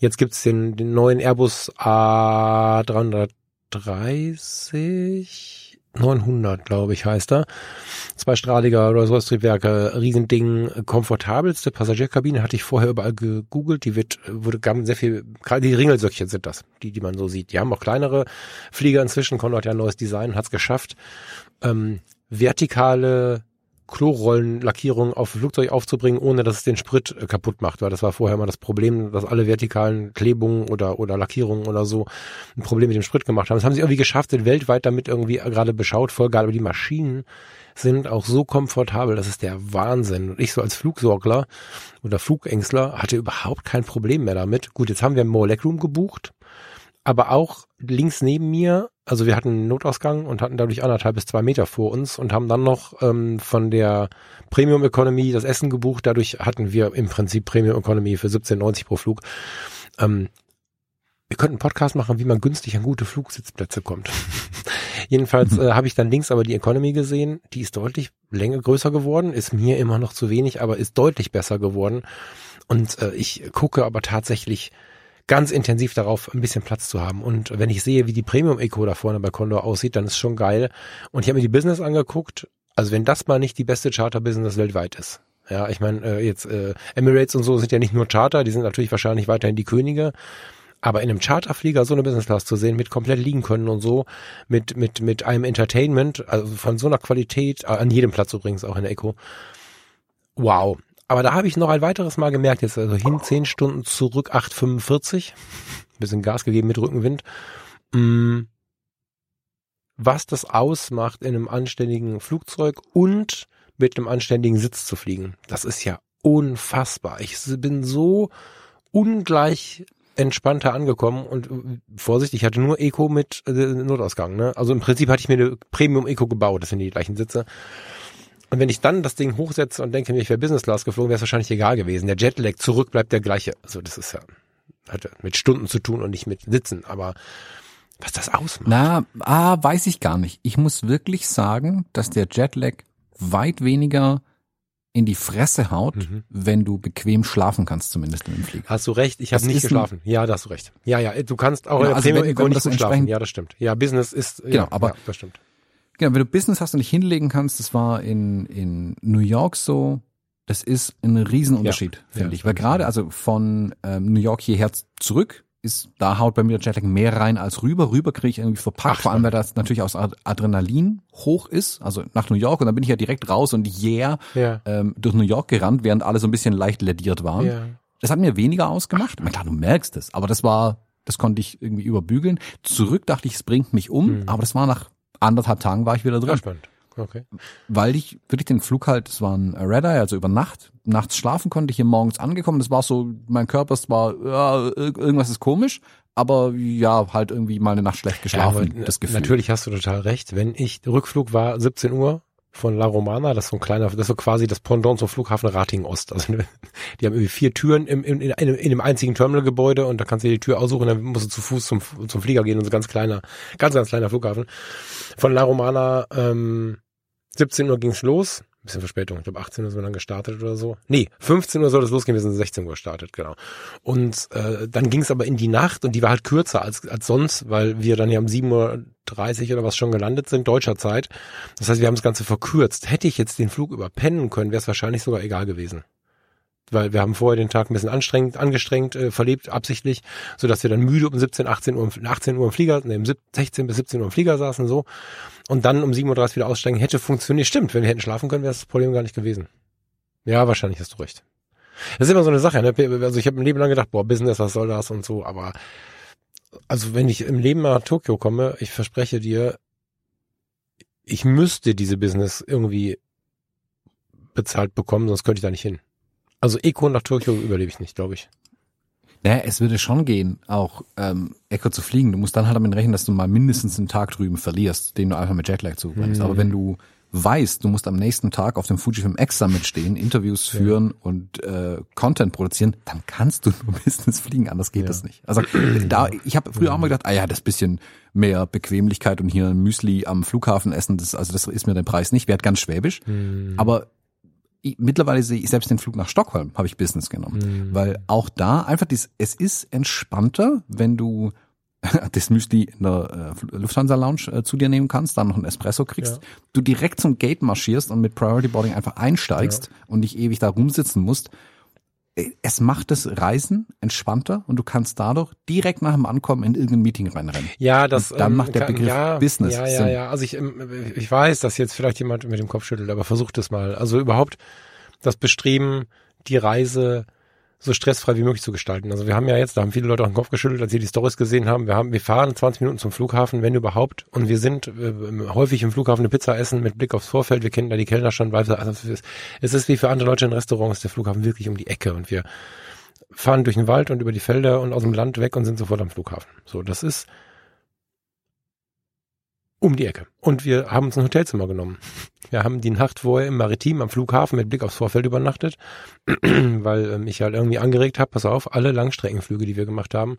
Jetzt gibt's den, den neuen Airbus A330. 900, glaube ich, heißt er. Zweistrahliger Rolls-Royce-Triebwerke, Riesending, komfortabelste Passagierkabine hatte ich vorher überall gegoogelt. Die wird, wurde ganz sehr viel, die Ringelsöckchen sind das, die, die man so sieht. Die haben auch kleinere Flieger inzwischen, Condor hat ja ein neues Design, hat's geschafft. Ähm, vertikale Klorollenlackierung auf Flugzeug aufzubringen, ohne dass es den Sprit äh, kaputt macht, weil das war vorher immer das Problem, dass alle vertikalen Klebungen oder, oder Lackierungen oder so ein Problem mit dem Sprit gemacht haben. Das haben sie irgendwie geschafft, sind weltweit damit irgendwie gerade beschaut, voll geil, aber die Maschinen sind auch so komfortabel, das ist der Wahnsinn. Und ich so als Flugsorgler oder Flugängstler hatte überhaupt kein Problem mehr damit. Gut, jetzt haben wir More Legroom gebucht, aber auch links neben mir also wir hatten einen Notausgang und hatten dadurch anderthalb bis zwei Meter vor uns und haben dann noch ähm, von der Premium Economy das Essen gebucht. Dadurch hatten wir im Prinzip Premium Economy für 17,90 pro Flug. Ähm, wir könnten einen Podcast machen, wie man günstig an gute Flugsitzplätze kommt. Jedenfalls äh, habe ich dann links aber die Economy gesehen. Die ist deutlich länger größer geworden, ist mir immer noch zu wenig, aber ist deutlich besser geworden. Und äh, ich gucke aber tatsächlich ganz intensiv darauf, ein bisschen Platz zu haben. Und wenn ich sehe, wie die Premium Eco da vorne bei Condor aussieht, dann ist schon geil. Und ich habe mir die Business angeguckt. Also wenn das mal nicht die beste Charter-Business weltweit ist. Ja, ich meine, äh, jetzt äh, Emirates und so sind ja nicht nur Charter, die sind natürlich wahrscheinlich weiterhin die Könige. Aber in einem Charterflieger so eine Business Class zu sehen, mit komplett liegen können und so, mit, mit, mit einem Entertainment, also von so einer Qualität, äh, an jedem Platz übrigens, auch in der Eco. Wow. Aber da habe ich noch ein weiteres Mal gemerkt, jetzt also hin zehn Stunden zurück 8,45, bisschen Gas gegeben mit Rückenwind, mm, was das ausmacht, in einem anständigen Flugzeug und mit einem anständigen Sitz zu fliegen. Das ist ja unfassbar. Ich bin so ungleich entspannter angekommen und äh, Vorsicht, ich hatte nur Eco mit äh, Notausgang. Ne? Also im Prinzip hatte ich mir eine Premium Eco gebaut, das sind die gleichen Sitze. Und wenn ich dann das Ding hochsetze und denke mir, ich wäre Business Class geflogen, wäre es wahrscheinlich egal gewesen. Der Jetlag zurück bleibt der gleiche. Also das ist ja, hat ja mit Stunden zu tun und nicht mit Sitzen. Aber was das ausmacht. Na, ah, weiß ich gar nicht. Ich muss wirklich sagen, dass der Jetlag weit weniger in die Fresse haut, mhm. wenn du bequem schlafen kannst, zumindest im Flieger. Hast du recht, ich habe nicht geschlafen. Ja, da hast du recht. Ja, ja, du kannst auch genau, also wenn, wenn nicht gut schlafen. Ja, das stimmt. Ja, Business ist genau, ja, aber ja, das stimmt. Genau, wenn du Business hast und dich hinlegen kannst, das war in, in New York so, das ist ein Riesenunterschied, ja, finde ja, ich. Weil gerade, also von ähm, New York hierher zurück, ist, da haut bei mir der Jetlag mehr rein als rüber. Rüber kriege ich irgendwie verpackt, Ach, vor allem weil das natürlich aus Adrenalin hoch ist, also nach New York und dann bin ich ja direkt raus und yeah, ja. ähm, durch New York gerannt, während alle so ein bisschen leicht lediert waren. Ja. Das hat mir weniger ausgemacht. Ach, klar, du merkst es, aber das war, das konnte ich irgendwie überbügeln. Zurück dachte ich, es bringt mich um, mhm. aber das war nach anderthalb Tagen war ich wieder drin. Spannend. Okay. Weil ich wirklich den Flug halt, es war ein Red Eye, also über Nacht, nachts schlafen konnte ich hier morgens angekommen. Das war so, mein Körper es war, ja, irgendwas ist komisch, aber ja, halt irgendwie mal eine Nacht schlecht geschlafen, ja, das Gefühl. Natürlich hast du total recht. Wenn ich, Rückflug war 17 Uhr, von La Romana, das ist so ein kleiner, das ist so quasi das Pendant zum Flughafen Rating Ost. Also die haben irgendwie vier Türen im, in, in, in einem einzigen Terminalgebäude und da kannst du dir die Tür aussuchen, dann musst du zu Fuß zum, zum Flieger gehen und so ganz kleiner, ganz, ganz kleiner Flughafen. Von La Romana ähm, 17 Uhr ging's los. Ein bisschen Verspätung. Ich glaube, 18 Uhr sind wir dann gestartet oder so. Nee, 15 Uhr soll es losgehen. Wir sind 16 Uhr gestartet, genau. Und äh, dann ging's aber in die Nacht und die war halt kürzer als, als sonst, weil wir dann ja um 7.30 Uhr oder was schon gelandet sind, deutscher Zeit. Das heißt, wir haben das Ganze verkürzt. Hätte ich jetzt den Flug überpennen können, wäre es wahrscheinlich sogar egal gewesen weil wir haben vorher den Tag ein bisschen anstrengend, angestrengt äh, verlebt, absichtlich, so dass wir dann müde um 17, 18 Uhr, 18 Uhr im Flieger, nee, 16 bis 17 Uhr im Flieger saßen so und dann um 7.30 Uhr wieder aussteigen, hätte funktioniert. Stimmt, wenn wir hätten schlafen können, wäre das Problem gar nicht gewesen. Ja, wahrscheinlich hast du recht. Das ist immer so eine Sache, ne? Also ich habe ein Leben lang gedacht, boah, Business, was soll das und so, aber also wenn ich im Leben nach Tokio komme, ich verspreche dir, ich müsste diese Business irgendwie bezahlt bekommen, sonst könnte ich da nicht hin. Also Eco nach Tokio überlebe ich nicht, glaube ich. Naja, es würde schon gehen, auch ähm, Eco zu fliegen. Du musst dann halt damit rechnen, dass du mal mindestens einen Tag drüben verlierst, den du einfach mit Jetlag zubringst. Mhm. Aber wenn du weißt, du musst am nächsten Tag auf dem Fujifilm X Summit stehen, Interviews führen ja. und äh, Content produzieren, dann kannst du nur Business fliegen, anders geht ja. das nicht. Also da, ich habe früher auch mal gedacht, ah ja, das bisschen mehr Bequemlichkeit und hier ein Müsli am Flughafen essen, das, also das ist mir der Preis nicht wert, ganz schwäbisch. Mhm. Aber ich, mittlerweile sehe ich selbst den Flug nach Stockholm habe ich Business genommen, mhm. weil auch da einfach dies, es ist entspannter, wenn du das Müsli in der äh, Lufthansa Lounge äh, zu dir nehmen kannst, dann noch ein Espresso kriegst, ja. du direkt zum Gate marschierst und mit Priority Boarding einfach einsteigst ja. und nicht ewig da rumsitzen musst. Äh, es macht das Reisen entspannter und du kannst dadurch direkt nach dem Ankommen in irgendein Meeting reinrennen. Ja, das und dann ähm, macht der Begriff ja, Business ja, ja, Sinn. Ja, also ich, ähm, ich weiß, dass jetzt vielleicht jemand mit dem Kopf schüttelt, aber versucht es mal. Also überhaupt das Bestreben, die Reise so stressfrei wie möglich zu gestalten. Also wir haben ja jetzt, da haben viele Leute auch den Kopf geschüttelt, als sie die Stories gesehen haben. Wir haben, wir fahren 20 Minuten zum Flughafen, wenn überhaupt, und wir sind äh, häufig im Flughafen eine Pizza essen mit Blick aufs Vorfeld. Wir kennen da die Kellner schon, weil also es ist wie für andere Leute in Restaurants der Flughafen wirklich um die Ecke und wir fahren durch den Wald und über die Felder und aus dem Land weg und sind sofort am Flughafen. So, das ist um die Ecke. Und wir haben uns ein Hotelzimmer genommen. Wir haben die Nacht vorher im Maritim am Flughafen mit Blick aufs Vorfeld übernachtet, weil ähm, ich halt irgendwie angeregt habe, pass auf, alle Langstreckenflüge, die wir gemacht haben,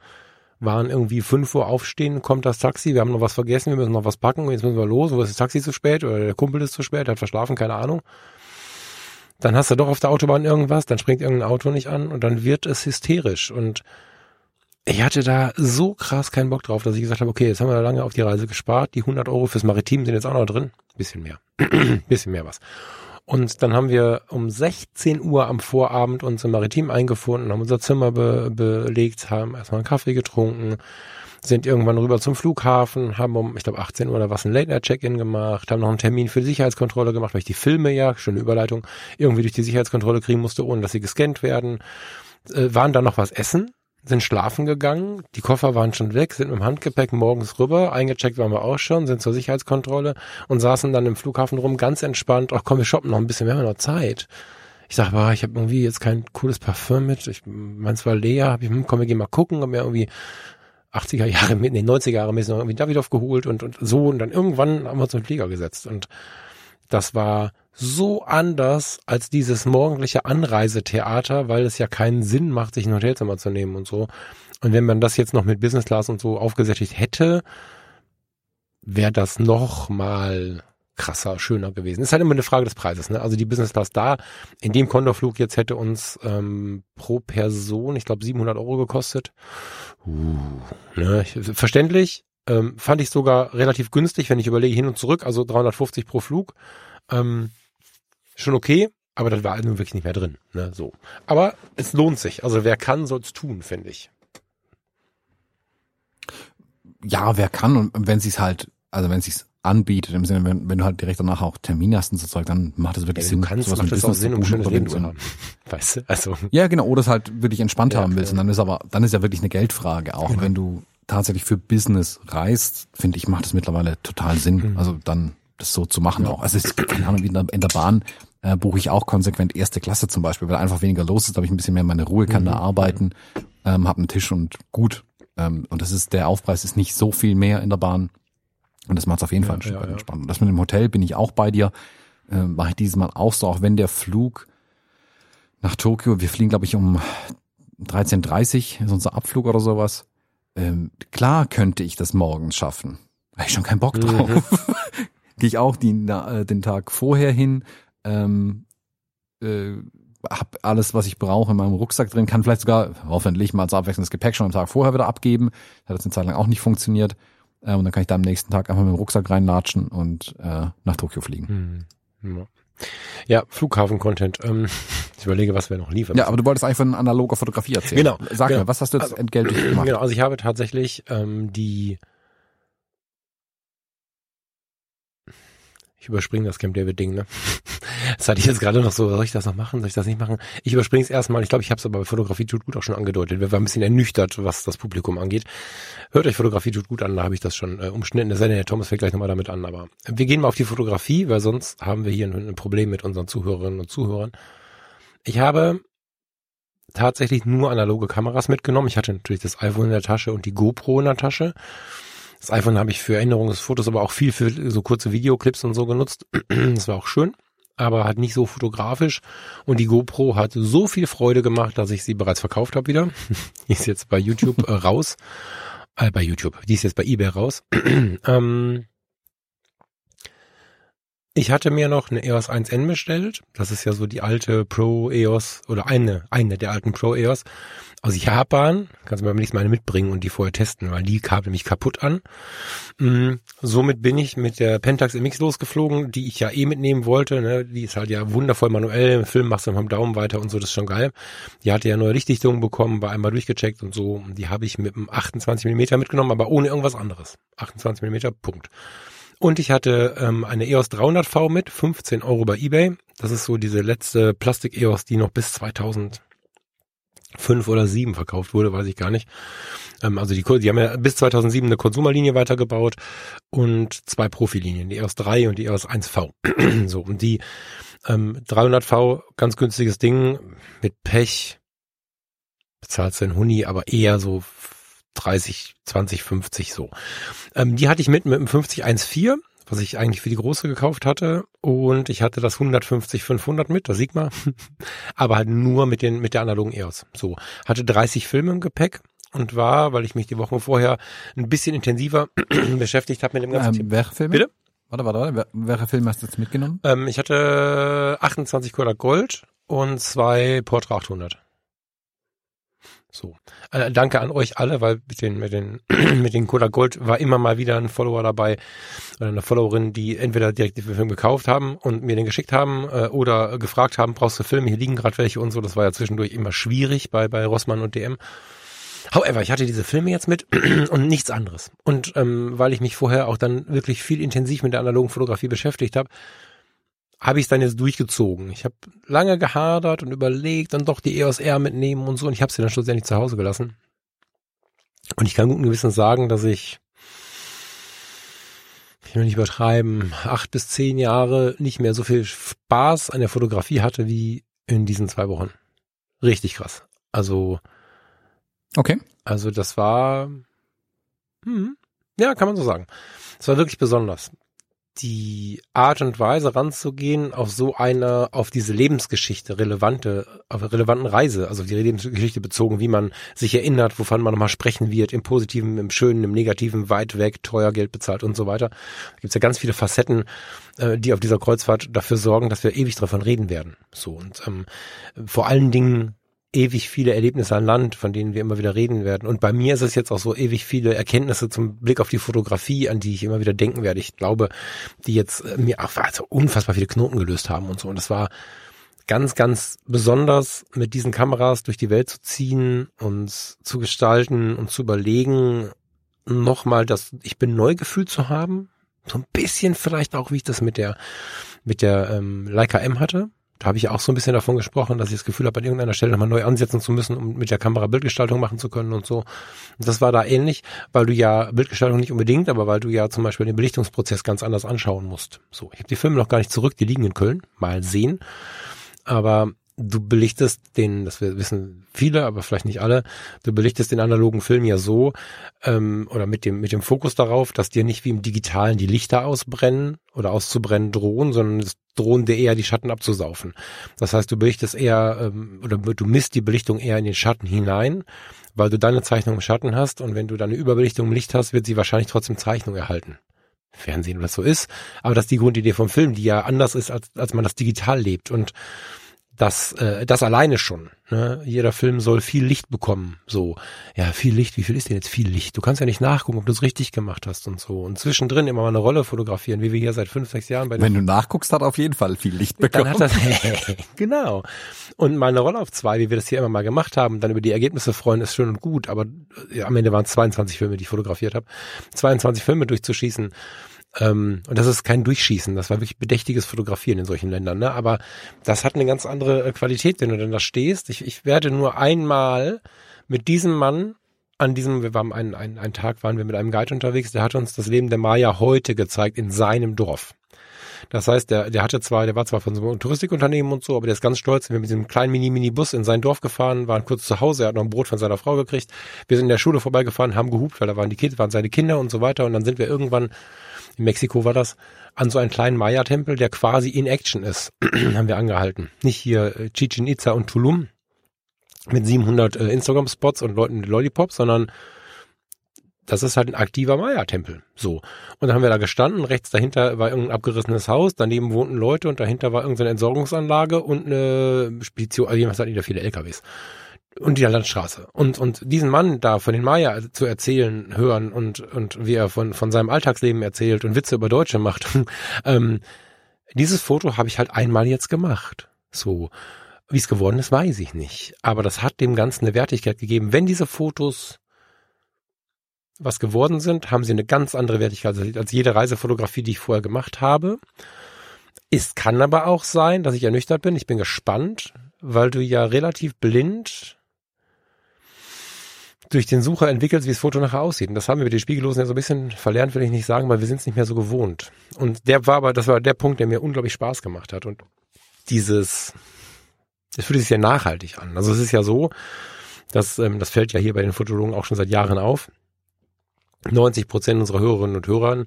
waren irgendwie fünf Uhr aufstehen, kommt das Taxi, wir haben noch was vergessen, wir müssen noch was packen, jetzt müssen wir los, wo ist das Taxi zu spät oder der Kumpel ist zu spät, hat verschlafen, keine Ahnung. Dann hast du doch auf der Autobahn irgendwas, dann springt irgendein Auto nicht an und dann wird es hysterisch und ich hatte da so krass keinen Bock drauf, dass ich gesagt habe, okay, jetzt haben wir lange auf die Reise gespart, die 100 Euro fürs Maritim sind jetzt auch noch drin, bisschen mehr, bisschen mehr was. Und dann haben wir um 16 Uhr am Vorabend uns im Maritim eingefunden, haben unser Zimmer be belegt, haben erstmal einen Kaffee getrunken, sind irgendwann rüber zum Flughafen, haben um, ich glaube, 18 Uhr oder was ein Late-Night-Check-In gemacht, haben noch einen Termin für die Sicherheitskontrolle gemacht, weil ich die Filme ja, schöne Überleitung, irgendwie durch die Sicherheitskontrolle kriegen musste, ohne dass sie gescannt werden. Äh, waren dann noch was essen, sind schlafen gegangen, die Koffer waren schon weg, sind mit dem Handgepäck morgens rüber, eingecheckt waren wir auch schon, sind zur Sicherheitskontrolle und saßen dann im Flughafen rum, ganz entspannt, ach komm, wir shoppen noch ein bisschen, wir haben noch Zeit. Ich sag, ich habe irgendwie jetzt kein cooles Parfüm mit, ich meins war leer, hab ich, hm, komm, wir gehen mal gucken, haben mir irgendwie 80er Jahre, nee, 90er Jahre mäßig noch irgendwie Davidoff geholt und, und so. Und dann irgendwann haben wir uns in den Flieger gesetzt. Und das war so anders als dieses morgendliche Anreisetheater, weil es ja keinen Sinn macht, sich ein Hotelzimmer zu nehmen und so. Und wenn man das jetzt noch mit Business Class und so aufgesättigt hätte, wäre das noch mal krasser, schöner gewesen. Ist halt immer eine Frage des Preises. Ne? Also die Business Class da, in dem Kondorflug jetzt hätte uns ähm, pro Person, ich glaube 700 Euro gekostet. Uh, ne? Verständlich. Ähm, fand ich sogar relativ günstig, wenn ich überlege hin und zurück, also 350 pro Flug. Ähm, schon okay, aber das war nun wirklich nicht mehr drin. Ne, so. Aber es lohnt sich. Also wer kann, soll es tun, finde ich. Ja, wer kann und wenn sie es halt, also wenn sie es anbietet, im Sinne, wenn, wenn du halt direkt danach auch Termin hast und so Zeug, dann macht es wirklich ja, Sinn. Du kannst, macht das auch Sinn, um schönes Leben zu haben. Weißt du? Also. Ja, genau, oder es halt wirklich entspannt ja, haben willst. Ja. Und dann ist aber, dann ist ja wirklich eine Geldfrage. Auch genau. wenn du tatsächlich für Business reist, finde ich, macht es mittlerweile total Sinn. Mhm. Also dann das so zu machen auch. Also es keine Ahnung, wie in der, in der Bahn äh, buche ich auch konsequent erste Klasse zum Beispiel, weil einfach weniger los ist, habe ich ein bisschen mehr meine Ruhe, kann mhm. da arbeiten, ähm, habe einen Tisch und gut. Ähm, und das ist, der Aufpreis ist nicht so viel mehr in der Bahn. Und das macht es auf jeden ja, Fall weit ja, entspannt. Und das mit dem Hotel bin ich auch bei dir. Äh, Mache ich dieses Mal auch so, auch wenn der Flug nach Tokio, wir fliegen, glaube ich, um 13.30 ist unser Abflug oder sowas. Ähm, klar könnte ich das morgens schaffen. Habe ich schon keinen Bock drauf. Mhm. gehe ich auch die, na, äh, den Tag vorher hin, ähm, äh, hab alles, was ich brauche in meinem Rucksack drin, kann vielleicht sogar hoffentlich mal als abwechselndes Gepäck schon am Tag vorher wieder abgeben. Hat das eine Zeit lang auch nicht funktioniert. Äh, und dann kann ich da am nächsten Tag einfach mit dem Rucksack reinlatschen und äh, nach Tokio fliegen. Hm. Ja. Ja, Flughafen-Content. Ähm, ich überlege, was wir noch liefern. Ja, aber du wolltest eigentlich von analoger Fotografie erzählen. Genau. Sag genau. mir, was hast du jetzt Also, entgeltlich gemacht? Genau, also ich habe tatsächlich ähm, die Ich überspringe das Camp David Ding, ne? Das hatte ich jetzt gerade noch so, soll ich das noch machen, soll ich das nicht machen? Ich überspringe es erstmal, ich glaube, ich habe es aber bei Fotografie tut gut auch schon angedeutet. Wir waren ein bisschen ernüchtert, was das Publikum angeht. Hört euch Fotografie tut gut an, da habe ich das schon äh, umschnitten. Sei denn, der Thomas fängt gleich nochmal damit an, aber wir gehen mal auf die Fotografie, weil sonst haben wir hier ein, ein Problem mit unseren Zuhörerinnen und Zuhörern. Ich habe tatsächlich nur analoge Kameras mitgenommen. Ich hatte natürlich das iPhone in der Tasche und die GoPro in der Tasche. Das iPhone habe ich für Erinnerungsfotos, aber auch viel für so kurze Videoclips und so genutzt. Das war auch schön, aber halt nicht so fotografisch. Und die GoPro hat so viel Freude gemacht, dass ich sie bereits verkauft habe wieder. Die ist jetzt bei YouTube äh, raus. Äh, bei YouTube. Die ist jetzt bei eBay raus. ähm, ich hatte mir noch eine EOS 1N bestellt. Das ist ja so die alte Pro EOS oder eine, eine der alten Pro EOS aus Japan. Kannst du mir beim nächsten Mal eine mitbringen und die vorher testen, weil die kam nämlich kaputt an. Mm, somit bin ich mit der Pentax MX losgeflogen, die ich ja eh mitnehmen wollte. Ne? Die ist halt ja wundervoll manuell. Im Film machst du mit dem Daumen weiter und so, das ist schon geil. Die hatte ja neue Lichtdichtungen bekommen, war einmal durchgecheckt und so. Die habe ich mit einem 28 mm mitgenommen, aber ohne irgendwas anderes. 28 mm, Punkt. Und ich hatte ähm, eine EOS 300V mit, 15 Euro bei eBay. Das ist so diese letzte Plastik-EOS, die noch bis 2005 oder 7 verkauft wurde, weiß ich gar nicht. Ähm, also die, die haben ja bis 2007 eine Konsumerlinie weitergebaut und zwei Profilinien, die EOS 3 und die EOS 1V. so, und die ähm, 300V, ganz günstiges Ding, mit Pech, bezahlst du einen Huni, aber eher so 30, 20, 50 so. Ähm, die hatte ich mit mit dem 5014, was ich eigentlich für die große gekauft hatte und ich hatte das 150 500 mit, das Sigma, aber halt nur mit den mit der analogen EOS. So, hatte 30 Filme im Gepäck und war, weil ich mich die Wochen vorher ein bisschen intensiver beschäftigt habe mit dem ganzen Thema. Ähm, welche Filme? Bitte? Warte, warte, warte. Wel- Welche Filme hast du jetzt mitgenommen? Ähm, ich hatte 28 Kodak Gold und zwei Portra 800. So. Äh, danke an euch alle, weil mit den, mit den, mit den Kodak Gold war immer mal wieder ein Follower dabei oder eine Followerin, die entweder direkt den Film gekauft haben und mir den geschickt haben äh, oder gefragt haben, brauchst du Filme? Hier liegen gerade welche und so. Das war ja zwischendurch immer schwierig bei, bei Rossmann und DM. However, ich hatte diese Filme jetzt mit und nichts anderes. Und ähm, weil ich mich vorher auch dann wirklich viel intensiv mit der analogen Fotografie beschäftigt habe, habe ich es dann jetzt durchgezogen. Ich habe lange gehadert und überlegt, dann doch die EOS R mitnehmen und so. Und ich habe sie dann schlussendlich zu Hause gelassen. Und ich kann guten Gewissens sagen, dass ich, ich will nicht übertreiben, acht bis zehn Jahre nicht mehr so viel Spaß an der Fotografie hatte wie in diesen zwei Wochen. Richtig krass. Also Okay. also das war, hm, ja, kann man so sagen. Es war wirklich besonders. Die Art und Weise ranzugehen auf so eine, auf diese Lebensgeschichte relevante, auf relevanten Reise, also die Lebensgeschichte bezogen, wie man sich erinnert, wovon man nochmal sprechen wird, im Positiven, im Schönen, im Negativen, weit weg, teuer Geld bezahlt und so weiter. Da gibt's ja ganz viele Facetten, äh, die auf dieser Kreuzfahrt dafür sorgen, dass wir ewig davon reden werden. So und ähm, vor allen Dingen ewig viele Erlebnisse an Land, von denen wir immer wieder reden werden. Und bei mir ist es jetzt auch so ewig viele Erkenntnisse zum Blick auf die Fotografie, an die ich immer wieder denken werde. Ich glaube, die jetzt äh, mir auch also unfassbar viele Knoten gelöst haben und so. Und das war ganz, ganz besonders, mit diesen Kameras durch die Welt zu ziehen und zu gestalten und zu überlegen, nochmal das Ich bin neu Gefühl zu haben. So ein bisschen vielleicht auch, wie ich das mit der, mit der ähm, Leica M hatte. Da habe ich auch so ein bisschen davon gesprochen, dass ich das Gefühl habe, an irgendeiner Stelle nochmal neu ansetzen zu müssen, um mit der Kamera Bildgestaltung machen zu können und so. Das war da ähnlich, weil du ja Bildgestaltung nicht unbedingt, aber weil du ja zum Beispiel den Belichtungsprozess ganz anders anschauen musst. So, ich habe die Filme noch gar nicht zurück, die liegen in Köln, mal sehen. Aber du belichtest den, das wissen viele, aber vielleicht nicht alle, du belichtest den analogen Film ja so ähm, oder mit dem mit dem Fokus darauf, dass dir nicht wie im Digitalen die Lichter ausbrennen oder auszubrennen drohen, sondern es drohen dir eher die Schatten abzusaufen. Das heißt, du belichtest eher ähm, oder du misst die Belichtung eher in den Schatten hinein, weil du deine Zeichnung im Schatten hast und wenn du dann eine Überbelichtung im Licht hast, wird sie wahrscheinlich trotzdem Zeichnung erhalten. Fernsehen oder so ist, aber das ist die Grundidee vom Film, die ja anders ist, als, als man das digital lebt. Und das, äh, das alleine schon. Ne? Jeder Film soll viel Licht bekommen. So, ja, viel Licht, wie viel ist denn jetzt viel Licht? Du kannst ja nicht nachgucken, ob du es richtig gemacht hast und so. Und zwischendrin immer mal eine Rolle fotografieren, wie wir hier seit fünf, sechs Jahren bei Wenn du nachguckst, hat auf jeden Fall viel Licht bekommen. Dann hat das, genau. Und mal eine Rolle auf zwei, wie wir das hier immer mal gemacht haben, dann über die Ergebnisse freuen, ist schön und gut, aber ja, am Ende waren es 22 Filme, die ich fotografiert habe. 22 Filme durchzuschießen ähm, und das ist kein Durchschießen, das war wirklich bedächtiges Fotografieren in solchen Ländern. Ne? Aber das hat eine ganz andere äh, Qualität, wenn du denn da stehst. Ich, ich werde nur einmal mit diesem Mann an diesem, wir waren einen, einen, einen Tag waren wir mit einem Guide unterwegs, der hat uns das Leben der Maya heute gezeigt in seinem Dorf. Das heißt, der, der hatte zwar, der war zwar von so einem Touristikunternehmen und so, aber der ist ganz stolz. Wir sind mit diesem kleinen Mini-Mini-Bus in sein Dorf gefahren, waren kurz zu Hause, er hat noch ein Brot von seiner Frau gekriegt. Wir sind in der Schule vorbeigefahren, haben gehupt, weil da waren die Kinder, waren seine Kinder und so weiter. Und dann sind wir irgendwann in Mexiko war das, an so einen kleinen Maya-Tempel, der quasi in Action ist, haben wir angehalten. Nicht hier äh, Chichen Itza und Tulum mit 700 äh, Instagram-Spots und Leuten mit Lollipops, sondern das ist halt ein aktiver Maya-Tempel. So. Und dann haben wir da gestanden, rechts dahinter war irgendein abgerissenes Haus, daneben wohnten Leute und dahinter war irgendeine Entsorgungsanlage und eine Spedition, also jemals hatten die da viele LKWs und die Landstraße. Und, und diesen Mann da von den Maya zu erzählen, hören und, und wie er von, von seinem Alltagsleben erzählt und Witze über Deutsche macht, ähm, dieses Foto habe ich halt einmal jetzt gemacht. So. Wie es geworden ist, weiß ich nicht. Aber das hat dem Ganzen eine Wertigkeit gegeben. Wenn diese Fotos was geworden sind, haben sie eine ganz andere Wertigkeit als jede Reisefotografie, die ich vorher gemacht habe. Es kann aber auch sein, dass ich ernüchtert bin. Ich bin gespannt, weil du ja relativ blind durch den Sucher entwickelt, wie das Foto nachher aussieht. Und das haben wir mit den Spiegellosen ja so ein bisschen verlernt, will ich nicht sagen, weil wir sind es nicht mehr so gewohnt. Und der war aber, das war der Punkt, der mir unglaublich Spaß gemacht hat. Und dieses, das fühlt sich sehr nachhaltig an. Also es ist ja so, dass, ähm, das fällt ja hier bei den Fotologen auch schon seit Jahren auf. 90 Prozent unserer Hörerinnen und Hörern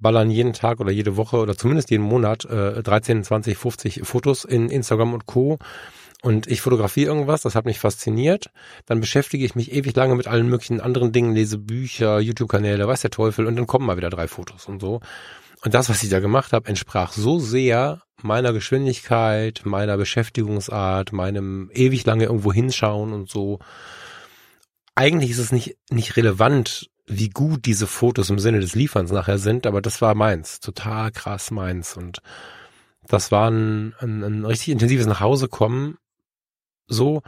ballern jeden Tag oder jede Woche oder zumindest jeden Monat äh, 13, 20, 50 Fotos in Instagram und Co und ich fotografiere irgendwas, das hat mich fasziniert, dann beschäftige ich mich ewig lange mit allen möglichen anderen Dingen, lese Bücher, YouTube-Kanäle, weiß der Teufel, und dann kommen mal wieder drei Fotos und so. Und das, was ich da gemacht habe, entsprach so sehr meiner Geschwindigkeit, meiner Beschäftigungsart, meinem ewig lange irgendwo hinschauen und so. Eigentlich ist es nicht, nicht relevant, wie gut diese Fotos im Sinne des Lieferns nachher sind, aber das war meins, total krass meins und das war ein, ein, ein richtig intensives Nachhausekommen so,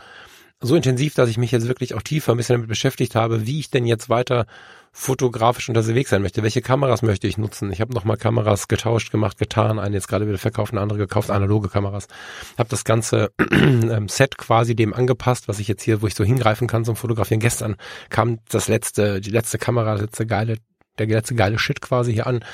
so intensiv, dass ich mich jetzt wirklich auch tiefer ein bisschen damit beschäftigt habe, wie ich denn jetzt weiter fotografisch unterwegs sein möchte. Welche Kameras möchte ich nutzen? Ich habe nochmal Kameras getauscht, gemacht, getan, eine jetzt gerade wieder verkauft, eine andere gekauft, analoge Kameras. Habe das ganze ähm, Set quasi dem angepasst, was ich jetzt hier, wo ich so hingreifen kann zum Fotografieren. Gestern kam das letzte, die letzte Kamera, das letzte geile der letzte geile Shit quasi hier an.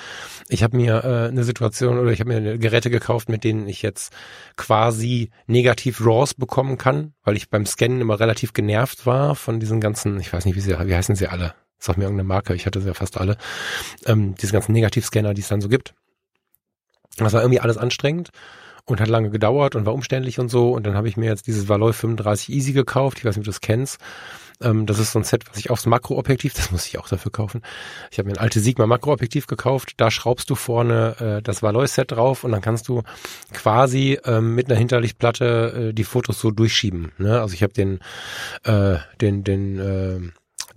Ich habe mir äh, eine Situation oder ich habe mir Geräte gekauft, mit denen ich jetzt quasi negativ RAWs bekommen kann, weil ich beim Scannen immer relativ genervt war von diesen ganzen, ich weiß nicht, wie sie, wie heißen sie alle? Sag mir irgendeine Marke, ich hatte sie ja fast alle. Ähm, diese ganzen Negativscanner, die es dann so gibt. Das war irgendwie alles anstrengend und hat lange gedauert und war umständlich und so. Und dann habe ich mir jetzt dieses Valoi 35 Easy gekauft. Ich weiß nicht, ob du das kennst. Ähm, das ist so ein Set, was ich aufs Makroobjektiv, das muss ich auch dafür kaufen. Ich habe mir ein alte Sigma Makroobjektiv gekauft. Da schraubst du vorne äh, das Valoi-Set drauf und dann kannst du quasi ähm, mit einer Hinterlichtplatte äh, die Fotos so durchschieben. Ne? Also ich habe den, äh, den, den, äh,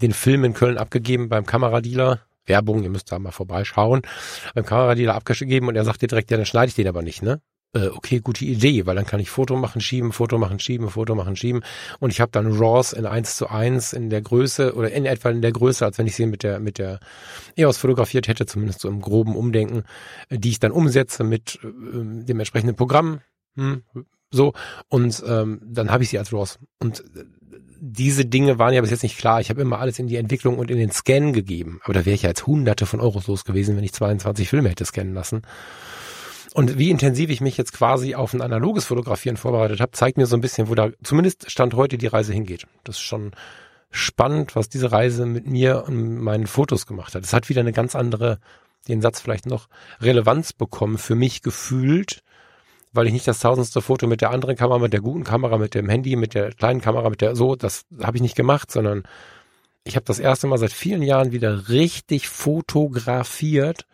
den Film in Köln abgegeben beim Kameradealer. Werbung, ihr müsst da mal vorbeischauen. Beim Kameradealer abgegeben und er sagt dir direkt, ja, dann schneide ich den aber nicht, ne? Äh, okay, gute Idee, weil dann kann ich Foto machen, schieben, Foto machen, schieben, Foto machen, schieben. Und ich habe dann RAWs in eins zu eins in der Größe oder in etwa in der Größe, als wenn ich sie mit der, mit der EOS fotografiert hätte, zumindest so im groben Umdenken, äh, die ich dann umsetze mit äh, dem entsprechenden Programm. Hm, so, und ähm, dann habe ich sie als RAWs. Und äh, diese Dinge waren ja bis jetzt nicht klar. Ich habe immer alles in die Entwicklung und in den Scan gegeben. Aber da wäre ich ja jetzt hunderte von Euros los gewesen, wenn ich 22 Filme hätte scannen lassen. Und wie intensiv ich mich jetzt quasi auf ein analoges Fotografieren vorbereitet habe, zeigt mir so ein bisschen, wo da zumindest Stand heute die Reise hingeht. Das ist schon spannend, was diese Reise mit mir und meinen Fotos gemacht hat. Es hat wieder eine ganz andere, den Satz vielleicht noch, Relevanz bekommen für mich gefühlt, weil ich nicht das tausendste Foto mit der anderen Kamera, mit der guten Kamera, mit dem Handy, mit der kleinen Kamera, mit der so, das habe ich nicht gemacht, sondern ich habe das erste Mal seit vielen Jahren wieder richtig fotografiert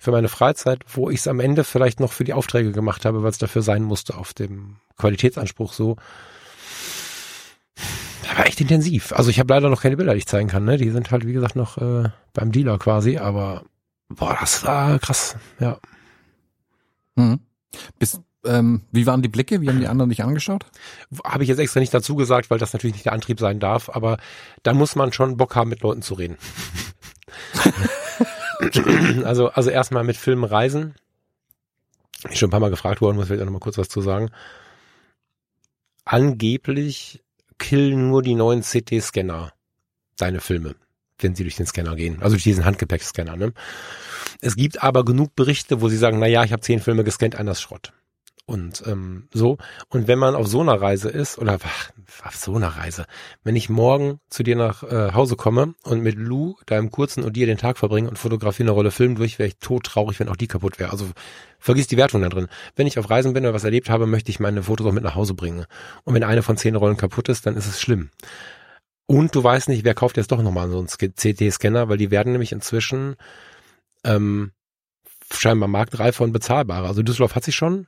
für meine Freizeit, wo ich es am Ende vielleicht noch für die Aufträge gemacht habe, weil es dafür sein musste auf dem Qualitätsanspruch so. Das war echt intensiv. Also ich habe leider noch keine Bilder, die ich zeigen kann. Ne? Die sind halt, wie gesagt, noch äh, beim Dealer quasi. Aber boah, das war krass. Ja. Mhm. Bis, ähm, wie waren die Blicke? Wie haben die anderen dich angeschaut? Habe ich jetzt extra nicht dazu gesagt, weil das natürlich nicht der Antrieb sein darf. Aber da muss man schon Bock haben, mit Leuten zu reden. also, also erstmal mit Filmen reisen. Ich schon ein paar Mal gefragt worden, muss vielleicht auch noch mal kurz was zu sagen. Angeblich killen nur die neuen CT-Scanner deine Filme, wenn sie durch den Scanner gehen. Also durch diesen Handgepäckscanner. Ne? Es gibt aber genug Berichte, wo sie sagen, na ja, ich habe zehn Filme gescannt, ist Schrott und ähm, so. Und wenn man auf so einer Reise ist, oder ach, auf so einer Reise, wenn ich morgen zu dir nach äh, Hause komme und mit Lou, deinem kurzen und dir den Tag verbringe und fotografiere eine Rolle Film durch, wäre ich todtraurig, wenn auch die kaputt wäre. Also vergiss die Wertung da drin. Wenn ich auf Reisen bin oder was erlebt habe, möchte ich meine Fotos auch mit nach Hause bringen. Und wenn eine von zehn Rollen kaputt ist, dann ist es schlimm. Und du weißt nicht, wer kauft jetzt doch nochmal so einen CT-Scanner, weil die werden nämlich inzwischen ähm, scheinbar marktreifer und bezahlbarer. Also Düsseldorf hat sich schon,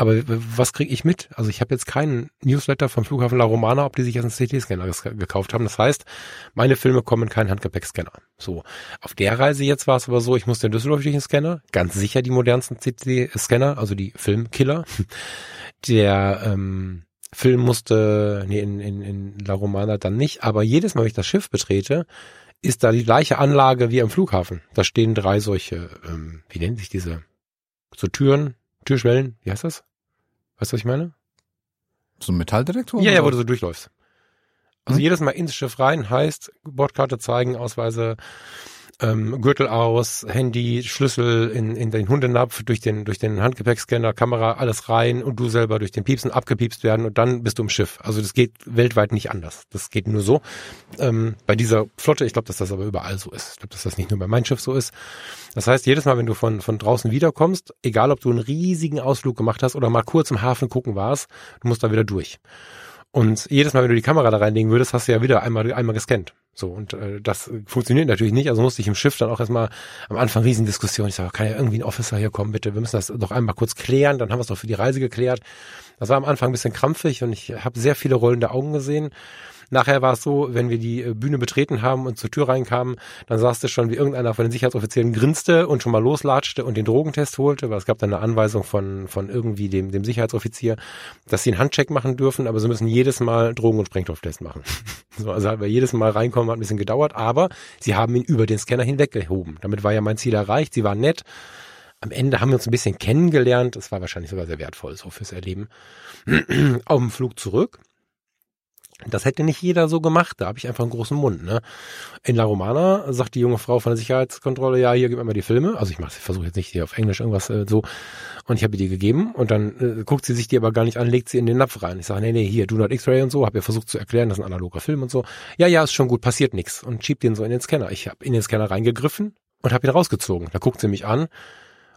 aber was kriege ich mit? Also ich habe jetzt keinen Newsletter vom Flughafen La Romana, ob die sich jetzt einen CT-Scanner gekauft haben. Das heißt, meine Filme kommen in keinen Handgepäckscanner. So. Auf der Reise jetzt war es aber so, ich musste in Düsseldorf durch den Scanner, ganz sicher die modernsten CT-Scanner, also die Filmkiller. Der ähm, Film musste, nee, in, in, in La Romana dann nicht, aber jedes Mal, wenn ich das Schiff betrete, ist da die gleiche Anlage wie am Flughafen. Da stehen drei solche, ähm, wie nennen sich diese, so Türen, Türschwellen, wie heißt das? Weißt du, was ich meine? So ein Metalldetektor? Ja, ja, wo du so durchläufst. Also hm? jedes Mal ins Schiff rein heißt Bordkarte zeigen, Ausweise, ähm, Gürtel aus, Handy, Schlüssel in, in den Hundenapf, durch den, durch den Handgepäckscanner, Kamera, alles rein und du selber durch den Piepsen abgepiepst werden und dann bist du im Schiff. Also das geht weltweit nicht anders. Das geht nur so. Ähm, bei dieser Flotte, ich glaube, dass das aber überall so ist. Ich glaube, dass das nicht nur bei meinem Schiff so ist. Das heißt, jedes Mal, wenn du von, von draußen wiederkommst, egal ob du einen riesigen Ausflug gemacht hast oder mal kurz im Hafen gucken warst, du musst da wieder durch. Und jedes Mal, wenn du die Kamera da reinlegen würdest, hast du ja wieder einmal, einmal gescannt. So, und äh, das funktioniert natürlich nicht. Also musste ich im Schiff dann auch erstmal am Anfang Riesendiskussion. Ich sage, kann ja irgendwie ein Officer hier kommen, bitte? Wir müssen das doch einmal kurz klären. Dann haben wir es doch für die Reise geklärt. Das war am Anfang ein bisschen krampfig und ich habe sehr viele rollende Augen gesehen. Nachher war es so, wenn wir die äh, Bühne betreten haben und zur Tür reinkamen, dann saß es schon, wie irgendeiner von den Sicherheitsoffizieren grinste und schon mal loslatschte und den Drogentest holte, weil es gab dann eine Anweisung von, von irgendwie dem, dem Sicherheitsoffizier, dass sie einen Handcheck machen dürfen, aber sie müssen jedes Mal Drogen- und Sprengstofftest machen. so, also halt, weil jedes Mal reinkommen hat ein bisschen gedauert, aber sie haben ihn über den Scanner hinweggehoben. Damit war ja mein Ziel erreicht, sie waren nett. Am Ende haben wir uns ein bisschen kennengelernt. Das war wahrscheinlich sogar sehr wertvoll so fürs Erleben. Auf dem Flug zurück das hätte nicht jeder so gemacht. Da habe ich einfach einen großen Mund. Ne? In La Romana sagt die junge Frau von der Sicherheitskontrolle, ja, hier gib mir mal die Filme. Also ich versuche jetzt nicht hier auf Englisch irgendwas äh, so. Und ich habe ihr die gegeben und dann äh, guckt sie sich die aber gar nicht an, legt sie in den Napf rein. Ich sage, nee, nee, hier, do not X-Ray und so. Habe ihr versucht zu erklären, das ist ein analoger Film und so. Ja, ja, ist schon gut, passiert nichts. Und schiebt den so in den Scanner. Ich habe in den Scanner reingegriffen und habe ihn rausgezogen. Da guckt sie mich an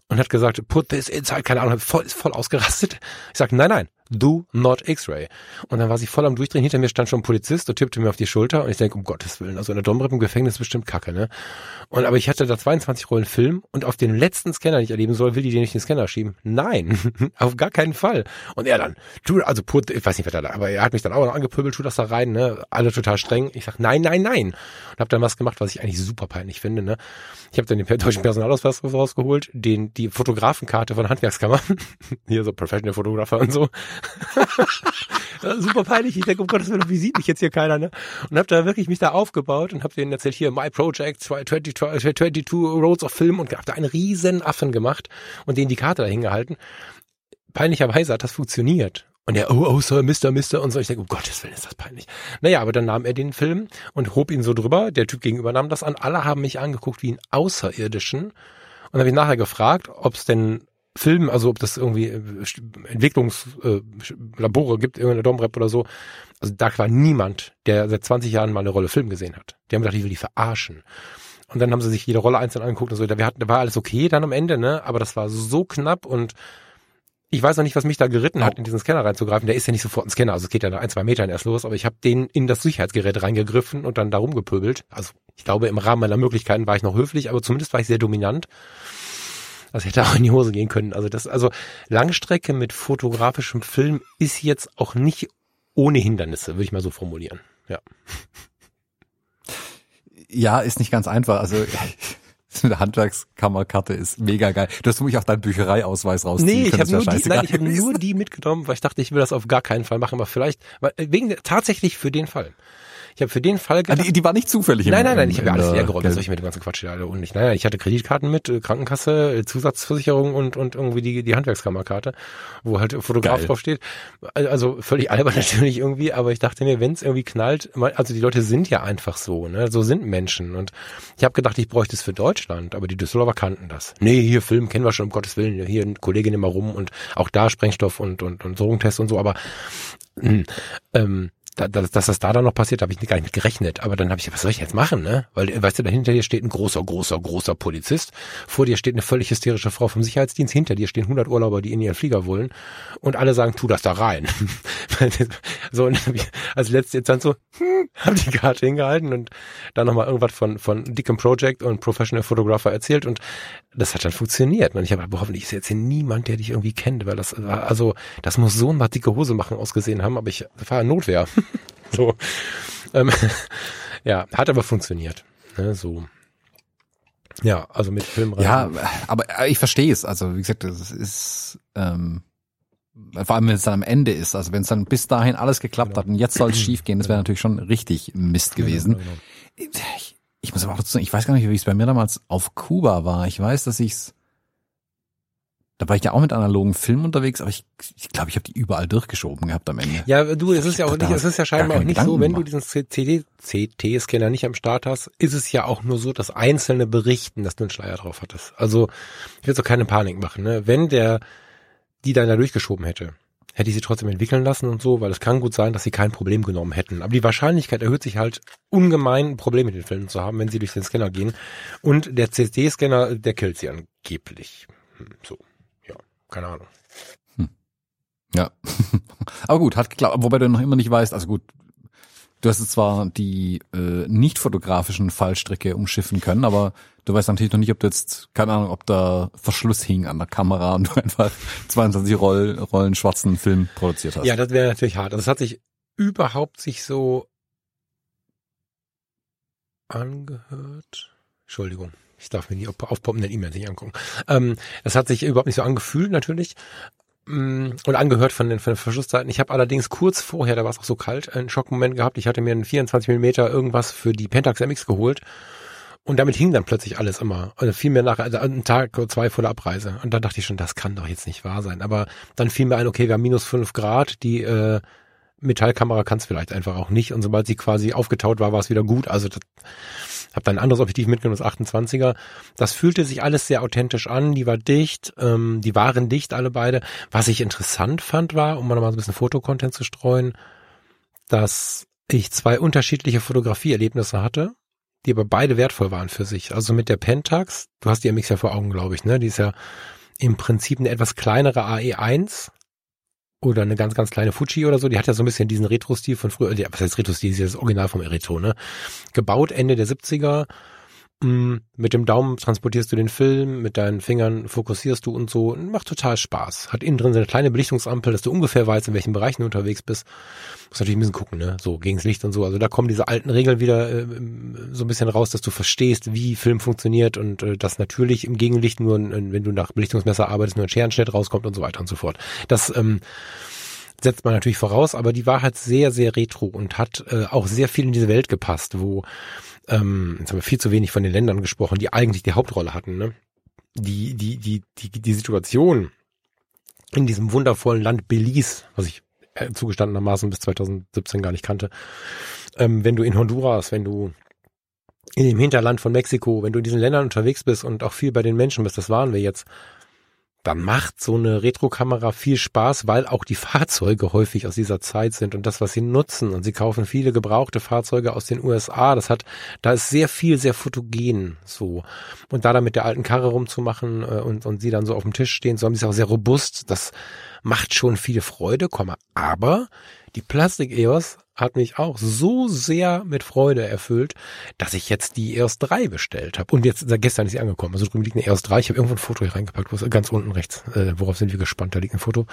und hat gesagt, put this inside, keine Ahnung, voll, ist voll ausgerastet. Ich sage, nein, nein, do not X-Ray. Und dann war sie voll am Durchdrehen. Hinter mir stand schon ein Polizist und tippte mir auf die Schulter und ich denke, um Gottes Willen, also in der Domrep im Gefängnis ist bestimmt kacke, ne? Und aber ich hatte da 22 Rollen Film und auf den letzten Scanner, den ich erleben soll, will die den nicht in den Scanner schieben. Nein, auf gar keinen Fall. Und er dann, tu, also put, ich weiß nicht, was er da, aber er hat mich dann auch noch angepöbelt, tu das da rein, ne? Alle total streng. Ich sag, nein, nein, nein. Und habe dann was gemacht, was ich eigentlich super peinlich finde, ne? Ich habe dann den deutschen Personalausweis rausgeholt, den, die Fotografenkarte von Handwerkskammer, hier so Professional Fotografer und so. super peinlich. Ich denke, um Gottes Willen, wie sieht mich jetzt hier keiner, ne? Und habe da wirklich mich da aufgebaut und habe denen erzählt, hier, my project, 22, 22 Roads of Film und habe da einen riesen Affen gemacht und den die Karte da hingehalten. Peinlicherweise hat das funktioniert. Und er, oh, oh, Sir, Mister, Mister und so. Ich denke, um Gottes Willen ist das peinlich. Naja, aber dann nahm er den Film und hob ihn so drüber. Der Typ gegenüber nahm das an. Alle haben mich angeguckt wie einen Außerirdischen. Und habe ich nachher gefragt, ob es denn Film, also ob das irgendwie äh, Entwicklungslabore äh, gibt, irgendeine Domrep oder so. Also da war niemand, der seit 20 Jahren mal eine Rolle Film gesehen hat. Die haben gedacht, ich will die verarschen. Und dann haben sie sich jede Rolle einzeln angeguckt und so. Da war alles okay dann am Ende, ne? Aber das war so knapp und ich weiß noch nicht, was mich da geritten hat, in diesen Scanner reinzugreifen. Der ist ja nicht sofort ein Scanner, also es geht ja nach ein, zwei Metern erst los, aber ich habe den in das Sicherheitsgerät reingegriffen und dann da rumgepöbelt. Also ich glaube, im Rahmen meiner Möglichkeiten war ich noch höflich, aber zumindest war ich sehr dominant. Das hätte auch in die Hose gehen können. Also das, also Langstrecke mit fotografischem Film ist jetzt auch nicht ohne Hindernisse, würde ich mal so formulieren. Ja. Ja, ist nicht ganz einfach. Also eine Handwerkskammerkarte ist mega geil. Du hast mich auch deinen Büchereiausweis rausziehen Nee, ich habe nur, die, nein, ich hab nur die mitgenommen, weil ich dachte, ich will das auf gar keinen Fall machen, aber vielleicht, weil, wegen tatsächlich für den Fall. Ich habe für den Fall Ah, gedacht, die, die war nicht zufällig. Nein, nein, nein, ich habe ja alles leer geräumt. Was soll ich mit dem ganzen Quatsch hier alle und nicht? Nein, nein, ich hatte Kreditkarten mit, äh, Krankenkasse, äh, Zusatzversicherung und, und irgendwie die, die Handwerkskammerkarte, wo halt Fotograf Geil. draufsteht. Also völlig albern natürlich irgendwie, aber ich dachte mir, wenn es irgendwie knallt, also die Leute sind ja einfach so, ne? So sind Menschen. Und ich habe gedacht, ich bräuchte es für Deutschland, aber die Düsseldorfer kannten das. Nee, hier Film kennen wir schon, um Gottes Willen, hier ein Kollege nimm mal rum und auch da Sprengstoff und, und, und Drogentest und so, aber mh, ähm, da, dass, dass das da dann noch passiert, habe ich gar nicht mit gerechnet. Aber dann habe ich, was soll ich jetzt machen, ne? Weil, weißt du, da hinter dir steht ein großer, großer, großer Polizist. Vor dir steht eine völlig hysterische Frau vom Sicherheitsdienst. Hinter dir stehen 100 Urlauber, die in ihren Flieger wollen. Und alle sagen, tu das da rein. so, und dann ich als letzte Instanz so, hm, hab die Karte hingehalten und dann nochmal irgendwas von, von Dickem Project und Professional Photographer erzählt. Und das hat dann funktioniert. Und ich habe, hoffentlich ist jetzt hier niemand, der dich irgendwie kennt, weil das war, also, das muss so ein dicke Hose machen ausgesehen haben, aber ich war Notwehr. so. Ähm, ja, hat aber funktioniert. Ne, so. Ja, also mit Filmreisen. Ja, aber ich verstehe es. Also wie gesagt, das ist ähm, vor allem wenn es dann am Ende ist. Also wenn es dann bis dahin alles geklappt Genau. hat und jetzt soll es schief gehen, das wäre natürlich schon richtig Mist gewesen. Genau, genau. Ich, ich muss aber auch dazu sagen, ich weiß gar nicht, wie es bei mir damals auf Kuba war. Ich weiß, dass ich's da war ich ja auch mit analogen Filmen unterwegs, aber ich ich, glaube, ich habe die überall durchgeschoben gehabt am Ende. Ja, du, es ist ja auch nicht, es ist ja scheinbar auch nicht so, Gedanken wenn du gemacht. diesen CD, CT-Scanner nicht am Start hast, ist es ja auch nur so, dass Einzelne berichten, dass du einen Schleier drauf hattest. Also, ich will so keine Panik machen, ne? Wenn der, die dann da durchgeschoben hätte, hätte ich sie trotzdem entwickeln lassen und so, weil es kann gut sein, dass sie kein Problem genommen hätten. Aber die Wahrscheinlichkeit erhöht sich halt ungemein, ein Problem mit den Filmen zu haben, wenn sie durch den Scanner gehen. Und der CD-Scanner, der killt sie angeblich. Hm, So, keine Ahnung. Ja. aber gut, hat geklappt. Wobei du noch immer nicht weißt, also gut, du hast jetzt zwar die äh, nicht fotografischen Fallstricke umschiffen können, aber du weißt natürlich noch nicht, ob du jetzt, keine Ahnung, ob da Verschluss hing an der Kamera und du einfach 22 Roll, Rollen schwarzen Film produziert hast. Ja, das wäre natürlich hart. Also es hat sich überhaupt sich so angehört. Entschuldigung, ich darf mir die auf- aufpoppenden E-Mails nicht angucken. Ähm, das hat sich überhaupt nicht so angefühlt natürlich. Mm, Und angehört von den, von den Verschlusszeiten. Ich habe allerdings kurz vorher, da war es auch so kalt, einen Schockmoment gehabt. Ich hatte mir einen 24 Millimeter irgendwas für die Pentax MX geholt. Und damit hing dann plötzlich alles immer. Also fiel mir nach, also einen Tag oder zwei vor der Abreise. Und dann dachte ich schon, das kann doch jetzt nicht wahr sein. Aber dann fiel mir ein, okay, wir haben minus fünf Grad, die äh, Metallkamera kann es vielleicht einfach auch nicht. Und sobald sie quasi aufgetaut war, war es wieder gut. Also habe dann ein anderes Objektiv mitgenommen, das 28er. Das fühlte sich alles sehr authentisch an. Die war dicht, ähm, die waren dicht alle beide. Was ich interessant fand war, um mal noch mal so ein bisschen Fotocontent zu streuen, dass ich zwei unterschiedliche Fotografieerlebnisse hatte, die aber beide wertvoll waren für sich. Also mit der Pentax, du hast die MX ja vor Augen, glaube ich, ne? Die ist ja im Prinzip eine etwas kleinere AE1 oder eine ganz, ganz kleine Fuji oder so. Die hat ja so ein bisschen diesen Retro-Stil von früher, die- was heißt Retro-Stil, die ist ja das Original vom Eretro, ne? Gebaut Ende der 70er. Mm, Mit dem Daumen transportierst du den Film, mit deinen Fingern fokussierst du und so. Macht total Spaß. Hat innen drin so eine kleine Belichtungsampel, dass du ungefähr weißt, in welchen Bereichen du unterwegs bist. Muss natürlich ein bisschen gucken, ne? So, gegens Licht und so. Also da kommen diese alten Regeln wieder äh, so ein bisschen raus, dass du verstehst, wie Film funktioniert und äh, dass natürlich im Gegenlicht nur, wenn du nach Belichtungsmesser arbeitest, nur ein Scherenschnitt rauskommt und so weiter und so fort. Das ähm, setzt man natürlich voraus, aber die war halt sehr, sehr retro und hat äh, auch sehr viel in diese Welt gepasst, wo, ähm, jetzt haben wir viel zu wenig von den Ländern gesprochen, die eigentlich die Hauptrolle hatten, ne? Die, die, die, die, die Situation in diesem wundervollen Land Belize, was ich äh, zugestandenermaßen bis 2017 gar nicht kannte, ähm, wenn du in Honduras, wenn du in dem Hinterland von Mexiko, wenn du in diesen Ländern unterwegs bist und auch viel bei den Menschen bist, das waren wir jetzt, dann macht so eine Retrokamera viel Spaß, weil auch die Fahrzeuge häufig aus dieser Zeit sind und das, was sie nutzen. Und sie kaufen viele gebrauchte Fahrzeuge aus den USA. Das hat, da ist sehr viel, sehr fotogen so. Und da dann mit der alten Karre rumzumachen äh, und, und sie dann so auf dem Tisch stehen, so haben sie auch sehr robust. Das macht schon viel Freude. Aber die Plastik-EOS hat mich auch so sehr mit Freude erfüllt, dass ich jetzt die EOS 3 bestellt habe. Und jetzt gestern ist sie angekommen. Also drüben liegt eine EOS 3. Ich habe irgendwo ein Foto hier reingepackt, wo ganz unten rechts. Äh, worauf sind wir gespannt? Da liegt ein Foto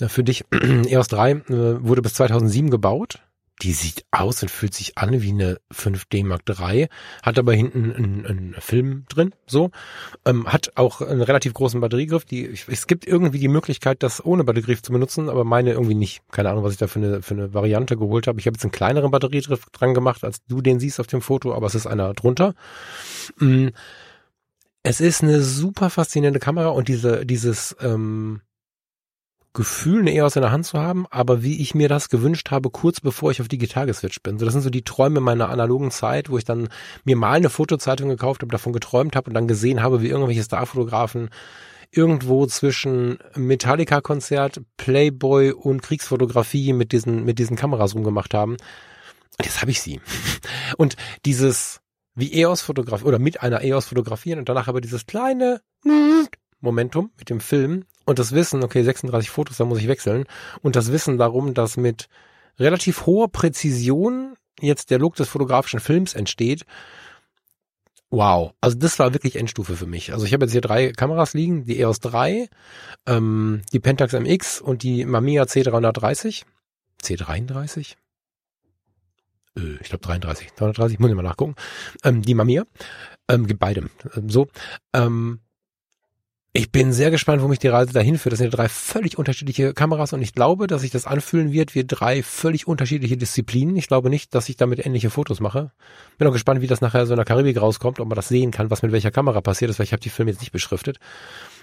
äh, für dich. EOS 3 äh, wurde bis 2007 gebaut die sieht aus und fühlt sich an wie eine 5D Mark III, hat aber hinten einen, einen Film drin, so, ähm, hat auch einen relativ großen Batteriegriff. Die, es gibt irgendwie die Möglichkeit, das ohne Batteriegriff zu benutzen, aber meine irgendwie nicht. Keine Ahnung, was ich da für eine, für eine Variante geholt habe. Ich habe jetzt einen kleineren Batteriegriff dran gemacht, als du den siehst auf dem Foto, aber es ist einer drunter. Mhm. Es ist eine super faszinierende Kamera und diese, dieses, ähm, Gefühl, EOS in der Hand zu haben, aber wie ich mir das gewünscht habe, kurz bevor ich auf digital geswitcht bin. So, das sind so die Träume meiner analogen Zeit, wo ich dann mir mal eine Fotozeitung gekauft habe, davon geträumt habe und dann gesehen habe, wie irgendwelche Starfotografen irgendwo zwischen Metallica-Konzert, Playboy und Kriegsfotografie mit diesen, mit diesen Kameras rumgemacht haben. Und jetzt habe ich sie. Und dieses, wie EOS fotografieren oder mit einer EOS fotografieren und danach aber dieses kleine Momentum mit dem Film und das Wissen, okay, 36 Fotos, da muss ich wechseln und das Wissen darum, dass mit relativ hoher Präzision jetzt der Look des fotografischen Films entsteht. Wow, also das war wirklich Endstufe für mich. Also ich habe jetzt hier drei Kameras liegen, die EOS 3, ähm, die Pentax MX und die Mamiya C330. C33? Äh, ich glaube 33, 330, muss ich mal nachgucken. Ähm, die Mamiya, ähm, gibt beide. Ähm, so, ähm, ich bin sehr gespannt, wo mich die Reise dahin führt. Das sind ja drei völlig unterschiedliche Kameras und ich glaube, dass sich das anfühlen wird wie drei völlig unterschiedliche Disziplinen. Ich glaube nicht, dass ich damit ähnliche Fotos mache. Bin auch gespannt, wie das nachher so in der Karibik rauskommt, ob man das sehen kann, was mit welcher Kamera passiert ist, weil ich habe die Filme jetzt nicht beschriftet.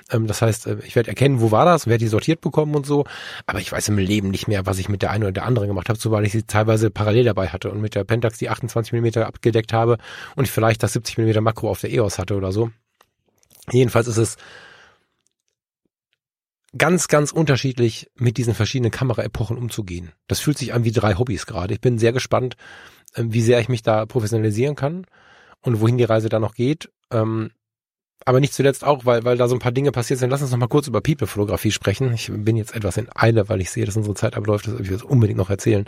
Ähm, das heißt, äh, ich werde erkennen, wo war das, werde die sortiert bekommen und so. Aber ich weiß im Leben nicht mehr, was ich mit der einen oder der anderen gemacht habe, zumal ich sie teilweise parallel dabei hatte und mit der Pentax die 28 mm abgedeckt habe und ich vielleicht das 70 mm Makro auf der EOS hatte oder so. Jedenfalls ist es ganz, ganz unterschiedlich mit diesen verschiedenen Kameraepochen umzugehen. Das fühlt sich an wie drei Hobbys gerade. Ich bin sehr gespannt, ähm, wie sehr ich mich da professionalisieren kann und wohin die Reise da noch geht. Ähm, aber nicht zuletzt auch, weil, weil da so ein paar Dinge passiert sind. Lass uns noch mal kurz über People-Fotografie sprechen. Ich bin jetzt etwas in Eile, weil ich sehe, dass unsere Zeit abläuft. Das will ich jetzt unbedingt noch erzählen.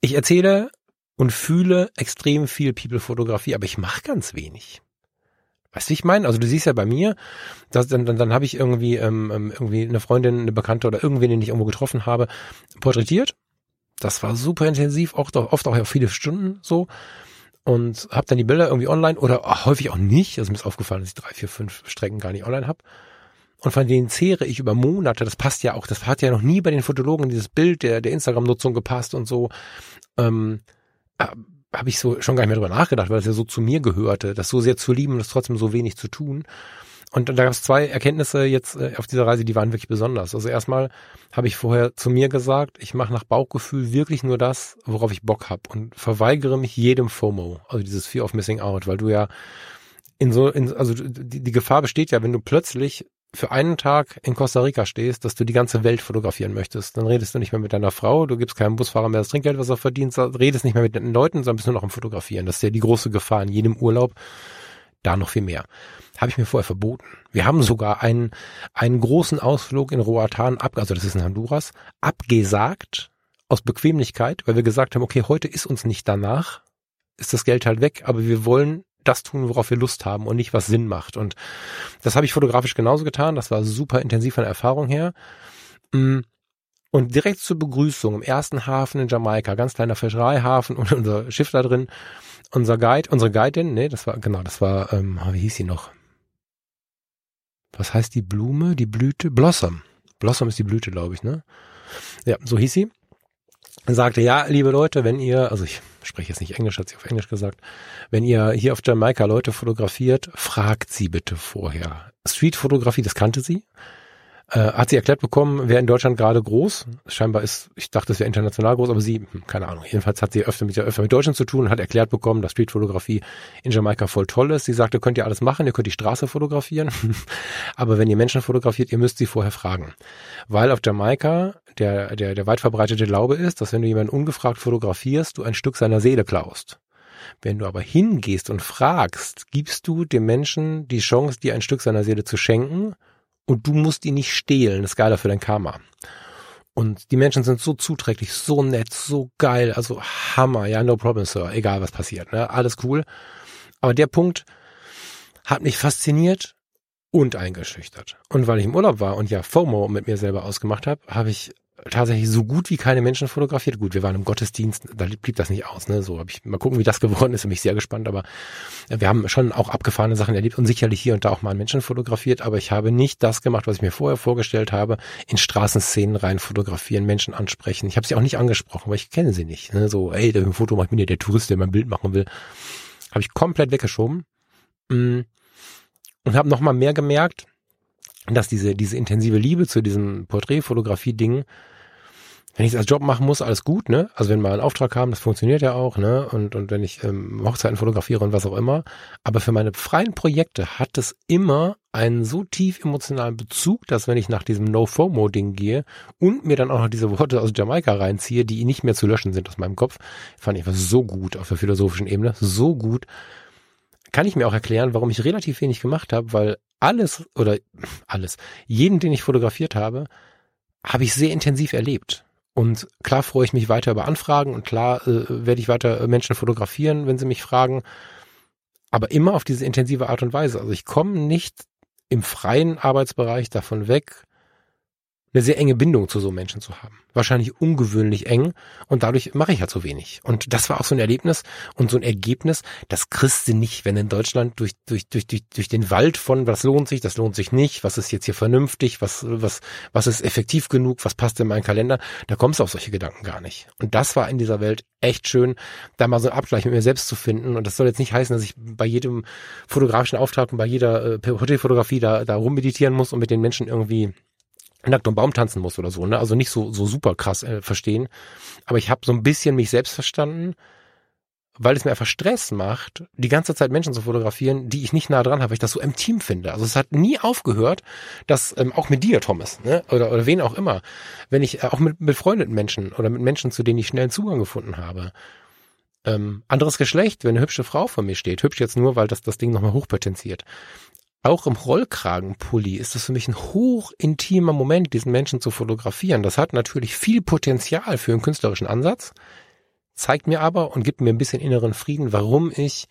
Ich erzähle und fühle extrem viel People-Fotografie, aber ich mache ganz wenig. Weißt du, ich meine? Also du siehst ja bei mir, dass, dann, dann, dann habe ich irgendwie, ähm, ähm, irgendwie eine Freundin, eine Bekannte oder irgendwen, den ich irgendwo getroffen habe, porträtiert. Das war super intensiv, auch oft auch viele Stunden so. Und habe dann die Bilder irgendwie online oder ach, häufig auch nicht. Also mir ist aufgefallen, dass ich drei, vier, fünf Strecken gar nicht online habe. Und von denen zehre ich über Monate. Das passt ja auch. Das hat ja noch nie bei den Fotologen dieses Bild der, der Instagram-Nutzung gepasst und so. Ähm, äh, habe ich so schon gar nicht mehr drüber nachgedacht, weil es ja so zu mir gehörte, das so sehr zu lieben und das trotzdem so wenig zu tun. Und da gab es zwei Erkenntnisse jetzt äh, auf dieser Reise, die waren wirklich besonders. Also erstmal habe ich vorher zu mir gesagt, ich mache nach Bauchgefühl wirklich nur das, worauf ich Bock habe und verweigere mich jedem FOMO, also dieses Fear of Missing Out, weil du ja in so, in, also die, die Gefahr besteht ja, wenn du plötzlich für einen Tag in Costa Rica stehst, dass du die ganze Welt fotografieren möchtest. Dann redest du nicht mehr mit deiner Frau, du gibst keinem Busfahrer mehr das Trinkgeld, was er verdient, redest nicht mehr mit den Leuten, sondern bist nur noch am Fotografieren. Das ist ja die große Gefahr in jedem Urlaub. Da noch viel mehr. Habe ich mir vorher verboten. Wir haben sogar einen, einen großen Ausflug in Roatan ab, also das ist in Honduras, abgesagt aus Bequemlichkeit, weil wir gesagt haben, okay, heute ist uns nicht danach, ist das Geld halt weg, aber wir wollen das tun, worauf wir Lust haben und nicht, was Sinn macht. Und das habe ich fotografisch genauso getan. Das war super intensiv von der Erfahrung her. Mm. Und direkt zur Begrüßung im ersten Hafen in Jamaika, ganz kleiner Fischereihafen und unser Schiff da drin, unser Guide, unsere Guidin, nee, das war, genau, das war, ähm, wie hieß sie noch? Was heißt die Blume, die Blüte? Blossom. Blossom ist die Blüte, glaube ich, ne? Ja, so hieß sie sagte, ja, liebe Leute, wenn ihr, also ich spreche jetzt nicht Englisch, hat sie auf Englisch gesagt, wenn ihr hier auf Jamaika Leute fotografiert, fragt sie bitte vorher. Streetfotografie, das kannte sie. Äh, hat sie erklärt bekommen, wer in Deutschland gerade groß. Scheinbar ist, ich dachte, es wäre international groß, aber sie, hm, keine Ahnung. Jedenfalls hat sie öfter mit, öfter mit Deutschland zu tun und hat erklärt bekommen, dass Streetfotografie in Jamaika voll toll ist. Sie sagte, könnt ihr alles machen, ihr könnt die Straße fotografieren, aber wenn ihr Menschen fotografiert, ihr müsst sie vorher fragen. Weil auf Jamaika der, der, der weit verbreitete Glaube ist, dass wenn du jemanden ungefragt fotografierst, du ein Stück seiner Seele klaust. Wenn du aber hingehst und fragst, gibst du dem Menschen die Chance, dir ein Stück seiner Seele zu schenken und du musst ihn nicht stehlen. Das ist geiler für dein Karma. Und die Menschen sind so zuträglich, so nett, so geil, also Hammer, ja, no problem, Sir, egal was passiert, ne? alles cool. Aber der Punkt hat mich fasziniert und eingeschüchtert. Und weil ich im Urlaub war und ja FOMO mit mir selber ausgemacht habe, habe ich tatsächlich so gut wie keine Menschen fotografiert. Gut, wir waren im Gottesdienst, da blieb das nicht aus. Ne? So habe ich mal gucken, wie das geworden ist. Bin ich sehr gespannt. Aber wir haben schon auch abgefahrene Sachen erlebt und sicherlich hier und da auch mal Menschen fotografiert. Aber ich habe nicht das gemacht, was ich mir vorher vorgestellt habe: in Straßenszenen rein fotografieren, Menschen ansprechen. Ich habe sie auch nicht angesprochen, weil ich kenne sie nicht. Ne? So, ey, der Foto macht mir der Tourist, der mein Bild machen will, habe ich komplett weggeschoben mm. und habe noch mal mehr gemerkt dass diese, diese intensive Liebe zu diesem Porträtfotografie-Ding, wenn ich es als Job machen muss, alles gut, ne? Also wenn wir einen Auftrag haben, das funktioniert ja auch, ne? Und, und wenn ich ähm, Hochzeiten fotografiere und was auch immer. Aber für meine freien Projekte hat es immer einen so tief emotionalen Bezug, dass wenn ich nach diesem No-FOMO-Ding gehe und mir dann auch noch diese Worte aus Jamaika reinziehe, die nicht mehr zu löschen sind aus meinem Kopf, fand ich was so gut auf der philosophischen Ebene, so gut, kann ich mir auch erklären, warum ich relativ wenig gemacht habe, weil alles oder alles, jeden, den ich fotografiert habe, habe ich sehr intensiv erlebt. Und klar freue ich mich weiter über Anfragen und klar äh, werde ich weiter Menschen fotografieren, wenn sie mich fragen. Aber immer auf diese intensive Art und Weise. Also ich komme nicht im freien Arbeitsbereich davon weg, eine sehr enge Bindung zu so Menschen zu haben. Wahrscheinlich ungewöhnlich eng und dadurch mache ich halt so wenig. Und das war auch so ein Erlebnis und so ein Ergebnis, das kriegst du nicht, wenn in Deutschland durch, durch, durch, durch, durch den Wald von was lohnt sich, das lohnt sich nicht, was ist jetzt hier vernünftig, was, was, was ist effektiv genug, was passt in meinen Kalender, da kommst du auf solche Gedanken gar nicht. Und das war in dieser Welt echt schön, da mal so einen Abgleich mit mir selbst zu finden. Und das soll jetzt nicht heißen, dass ich bei jedem fotografischen Auftrag und bei jeder äh, Porträtfotografie da, da rummeditieren muss und mit den Menschen irgendwie nackt um Baum tanzen muss oder so, ne? Also nicht so so super krass äh, verstehen, aber ich habe so ein bisschen mich selbst verstanden, weil es mir einfach Stress macht, die ganze Zeit Menschen zu fotografieren, die ich nicht nah dran habe, weil ich das so im Team finde. Also es hat nie aufgehört, dass ähm, auch mit dir, Thomas, ne? oder oder wen auch immer, wenn ich äh, auch mit befreundeten Menschen oder mit Menschen, zu denen ich schnell einen Zugang gefunden habe. Ähm, anderes Geschlecht, wenn eine hübsche Frau vor mir steht, hübsch jetzt nur, weil das das Ding nochmal hochpotenziert auch im Rollkragenpulli ist es für mich ein hochintimer Moment, diesen Menschen zu fotografieren. Das hat natürlich viel Potenzial für einen künstlerischen Ansatz, zeigt mir aber und gibt mir ein bisschen inneren Frieden, warum ich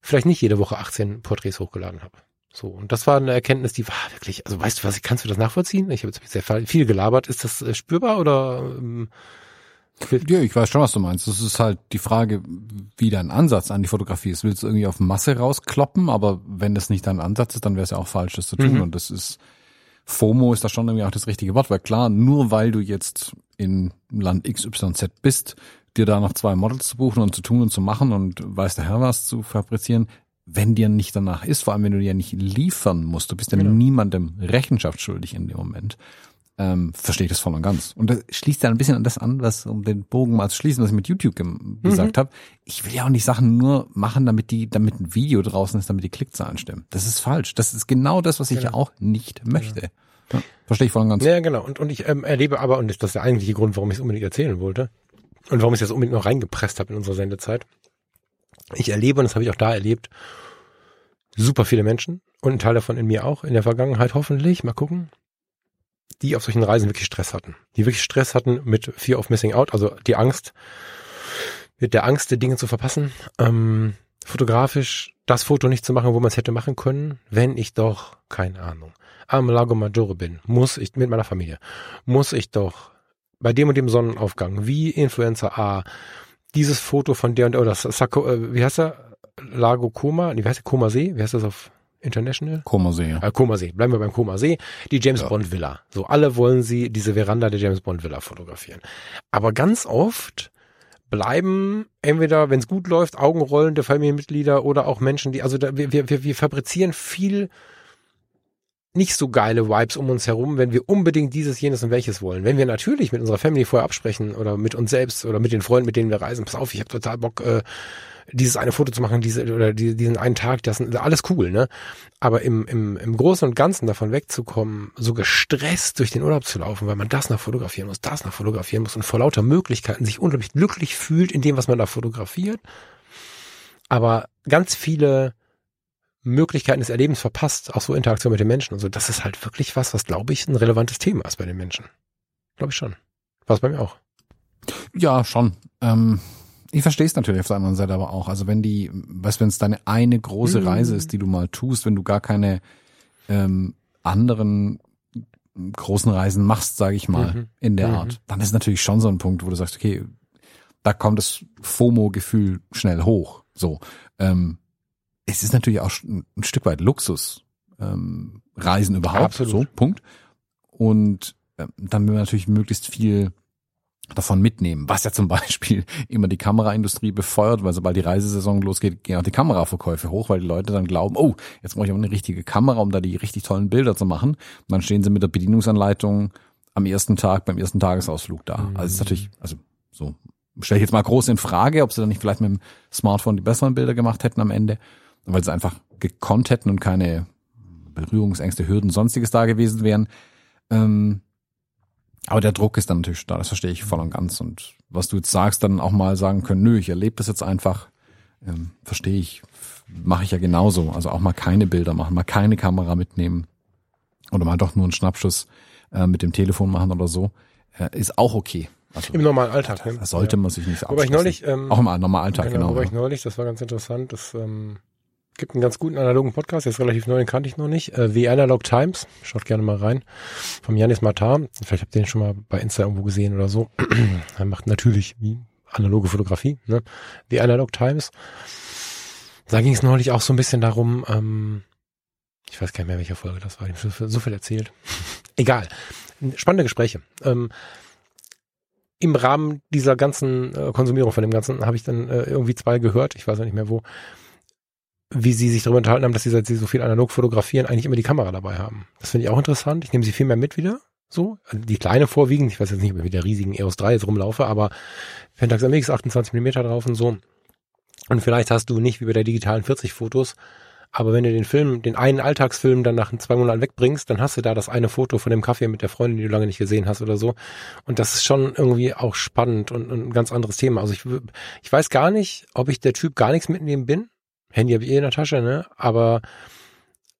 vielleicht nicht jede Woche 18 Porträts hochgeladen habe. So, und das war eine Erkenntnis, die war wirklich, also weißt du was, kannst du das nachvollziehen? Ich habe jetzt sehr viel gelabert. Ist das äh, spürbar oder ähm, ja, ich weiß schon, was du meinst. Das ist halt die Frage, wie dein Ansatz an die Fotografie ist. Willst du irgendwie auf Masse rauskloppen, aber wenn das nicht dein Ansatz ist, dann wäre es ja auch falsch, das zu tun. Mhm. Und das ist, FOMO ist da schon irgendwie auch das richtige Wort, weil klar, nur weil du jetzt in Land XYZ bist, dir da noch zwei Models zu buchen und zu tun und zu machen und weiß der Herr was zu fabrizieren, wenn dir nicht danach ist, vor allem wenn du dir nicht liefern musst, du bist ja genau. niemandem Rechenschaft schuldig in dem Moment ähm, verstehe ich das voll und ganz. Und das schließt ja ein bisschen an das an, was um den Bogen mal zu schließen, was ich mit YouTube gesagt mhm. habe. Ich will ja auch nicht Sachen nur machen, damit die, damit ein Video draußen ist, damit die Klickzahlen stimmen. Das ist falsch. Das ist genau das, was ich genau. ja auch nicht möchte. Ja. Ja, verstehe ich voll und ganz. Ja, genau. Und, und ich ähm, erlebe aber, und das ist der eigentliche Grund, warum ich es unbedingt erzählen wollte und warum ich es jetzt unbedingt noch reingepresst habe in unsere Sendezeit. Ich erlebe, und das habe ich auch da erlebt, super viele Menschen und ein Teil davon in mir auch, in der Vergangenheit hoffentlich, mal gucken, die auf solchen Reisen wirklich Stress hatten. Die wirklich Stress hatten mit Fear of Missing Out, also die Angst, mit der Angst, die Dinge zu verpassen, ähm, fotografisch das Foto nicht zu machen, wo man es hätte machen können, wenn ich doch, keine Ahnung, am Lago Maggiore bin, muss ich mit meiner Familie, muss ich doch bei dem und dem Sonnenaufgang, wie Influencer A, dieses Foto von der und der, oder Sako, äh, wie heißt er? Lago Koma, wie heißt der Koma See? Wie heißt das auf International? Koma See. Ja. Äh, Koma See. Bleiben wir beim Koma See. Die James ja. Bond Villa. So, alle wollen sie diese Veranda der James Bond Villa fotografieren. Aber ganz oft bleiben entweder, wenn es gut läuft, Augenrollen der Familienmitglieder oder auch Menschen, die, also da, wir, wir, wir fabrizieren viel nicht so geile Vibes um uns herum, wenn wir unbedingt dieses, jenes und welches wollen. Wenn wir natürlich mit unserer Family vorher absprechen oder mit uns selbst oder mit den Freunden, mit denen wir reisen, pass auf, ich habe total Bock, äh, dieses eine Foto zu machen, diese oder die, diesen einen Tag, das ist alles cool, ne? Aber im, im, im Großen und Ganzen davon wegzukommen, so gestresst durch den Urlaub zu laufen, weil man das noch fotografieren muss, das noch fotografieren muss und vor lauter Möglichkeiten sich unglaublich glücklich fühlt in dem, was man da fotografiert, aber ganz viele Möglichkeiten des Erlebens verpasst, auch so Interaktion mit den Menschen und so, das ist halt wirklich was, was glaube ich ein relevantes Thema ist bei den Menschen. Glaube ich schon. War es bei mir auch. Ja, schon. Ähm, ich verstehe es natürlich auf der anderen Seite aber auch. Also wenn die, weißt wenn es deine eine große Mhm. Reise ist, die du mal tust, wenn du gar keine ähm, anderen großen Reisen machst, sage ich mal, Mhm. in der Mhm. Art, dann ist natürlich schon so ein Punkt, wo du sagst, okay, da kommt das FOMO-Gefühl schnell hoch. So, ähm, es ist natürlich auch ein Stück weit Luxus, ähm, Reisen überhaupt. Absolut. So, Punkt. Und ähm, dann will man natürlich möglichst viel davon mitnehmen, was ja zum Beispiel immer die Kameraindustrie befeuert, weil sobald die Reisesaison losgeht, gehen auch die Kameraverkäufe hoch, weil die Leute dann glauben, oh, jetzt brauche ich aber eine richtige Kamera, um da die richtig tollen Bilder zu machen. Und dann stehen sie mit der Bedienungsanleitung am ersten Tag, beim ersten Tagesausflug da. Also es ist natürlich, also so, stelle ich jetzt mal groß in Frage, ob sie dann nicht vielleicht mit dem Smartphone die besseren Bilder gemacht hätten am Ende, weil sie einfach gekonnt hätten und keine Berührungsängste, Hürden, sonstiges da gewesen wären. Ähm, aber der Druck ist dann natürlich da, das verstehe ich voll und ganz. Und was du jetzt sagst, dann auch mal sagen können, nö, ich erlebe das jetzt einfach, ähm, verstehe ich, mache ich ja genauso. Also auch mal keine Bilder machen, mal keine Kamera mitnehmen oder mal doch nur einen Schnappschuss äh, mit dem Telefon machen oder so, äh, ist auch okay. Also Im normalen Alltag. Ne? da sollte man sich nicht Wobei ich neulich, ähm, Auch im normalen Alltag, genau, genau. wobei ja. ich neulich, das war ganz interessant, das ähm, gibt einen ganz guten analogen Podcast, der ist relativ neu, den kannte ich noch nicht. Äh, The Analog Times, schaut gerne mal rein, vom Janis Matar. Vielleicht habt ihr den schon mal bei Insta irgendwo gesehen oder so. er macht natürlich analoge Fotografie, ne? The Analog Times. Da ging es neulich auch so ein bisschen darum, ähm, ich weiß gar nicht mehr, welche Folge das war, ich habe so viel erzählt. Egal. Spannende Gespräche. Ähm, im Rahmen dieser ganzen äh, Konsumierung von dem Ganzen habe ich dann äh, irgendwie zwei gehört, ich weiß auch nicht mehr wo, wie sie sich darüber unterhalten haben, dass sie, seit sie so viel analog fotografieren, eigentlich immer die Kamera dabei haben. Das finde ich auch interessant. Ich nehme sie viel mehr mit wieder. So, Also die kleine vorwiegend, ich weiß jetzt nicht, ob ich mit der riesigen EOS 3 jetzt rumlaufe, aber Pentax MX 28 Millimeter drauf und so. Und vielleicht hast du nicht wie bei der digitalen 40 Fotos, aber wenn du den Film, den einen Alltagsfilm dann nach zwei Monaten wegbringst, dann hast du da das eine Foto von dem Kaffee mit der Freundin, die du lange nicht gesehen hast oder so. Und das ist schon irgendwie auch spannend und, und ein ganz anderes Thema. Also ich, ich weiß gar nicht, ob ich der Typ gar nichts mitnehmen bin. Handy habe ich eh in der Tasche, ne? Aber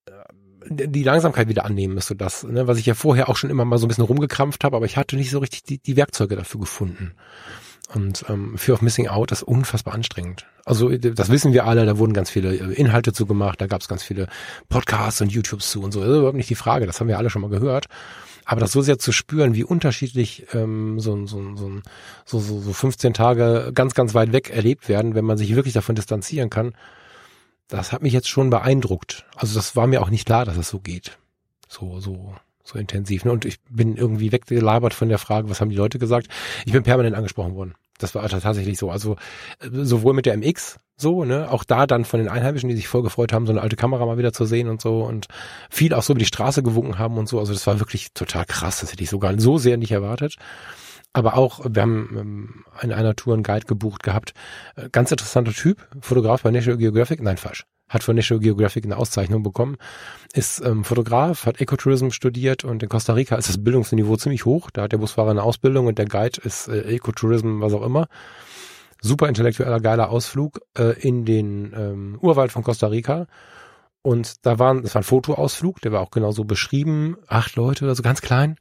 äh, die Langsamkeit wieder annehmen müsste das, ne? was ich ja vorher auch schon immer mal so ein bisschen rumgekrampft habe, aber ich hatte nicht so richtig die, die Werkzeuge dafür gefunden. Und ähm, Fear of Missing Out ist unfassbar anstrengend. Also das wissen wir alle, da wurden ganz viele äh, Inhalte zu gemacht, da gab es ganz viele Podcasts und YouTubes zu und so. Das ist überhaupt nicht die Frage, das haben wir alle schon mal gehört. Aber das so sehr zu spüren, wie unterschiedlich ähm, so, so, so, so, so 15 Tage ganz, ganz weit weg erlebt werden, wenn man sich wirklich davon distanzieren kann, das hat mich jetzt schon beeindruckt. Also das war mir auch nicht klar, dass es so geht. So, so, so intensiv. Ne? Und ich bin irgendwie weggelabert von der Frage, was haben die Leute gesagt? Ich bin permanent angesprochen worden. Das war tatsächlich so. Also äh, sowohl mit der MX so, ne, auch da dann von den Einheimischen, die sich voll gefreut haben, so eine alte Kamera mal wieder zu sehen und so und viel auch so über die Straße gewunken haben und so. Also das war wirklich total krass. Das hätte ich sogar so sehr nicht erwartet. Aber auch, wir haben ähm, in einer Tour einen Guide gebucht gehabt. Äh, Ganz interessanter Typ, Fotograf bei National Geographic, nein, falsch. Hat von National Geographic eine Auszeichnung bekommen. Ist ähm, Fotograf, hat Ecotourism studiert und in Costa Rica ist das Bildungsniveau ziemlich hoch. Da hat der Busfahrer eine Ausbildung und der Guide ist äh, Ecotourism, was auch immer. Super intellektueller, geiler Ausflug äh, in den ähm, Urwald von Costa Rica. Und da waren, das war ein Fotoausflug, der war auch genauso beschrieben, acht Leute oder so ganz klein.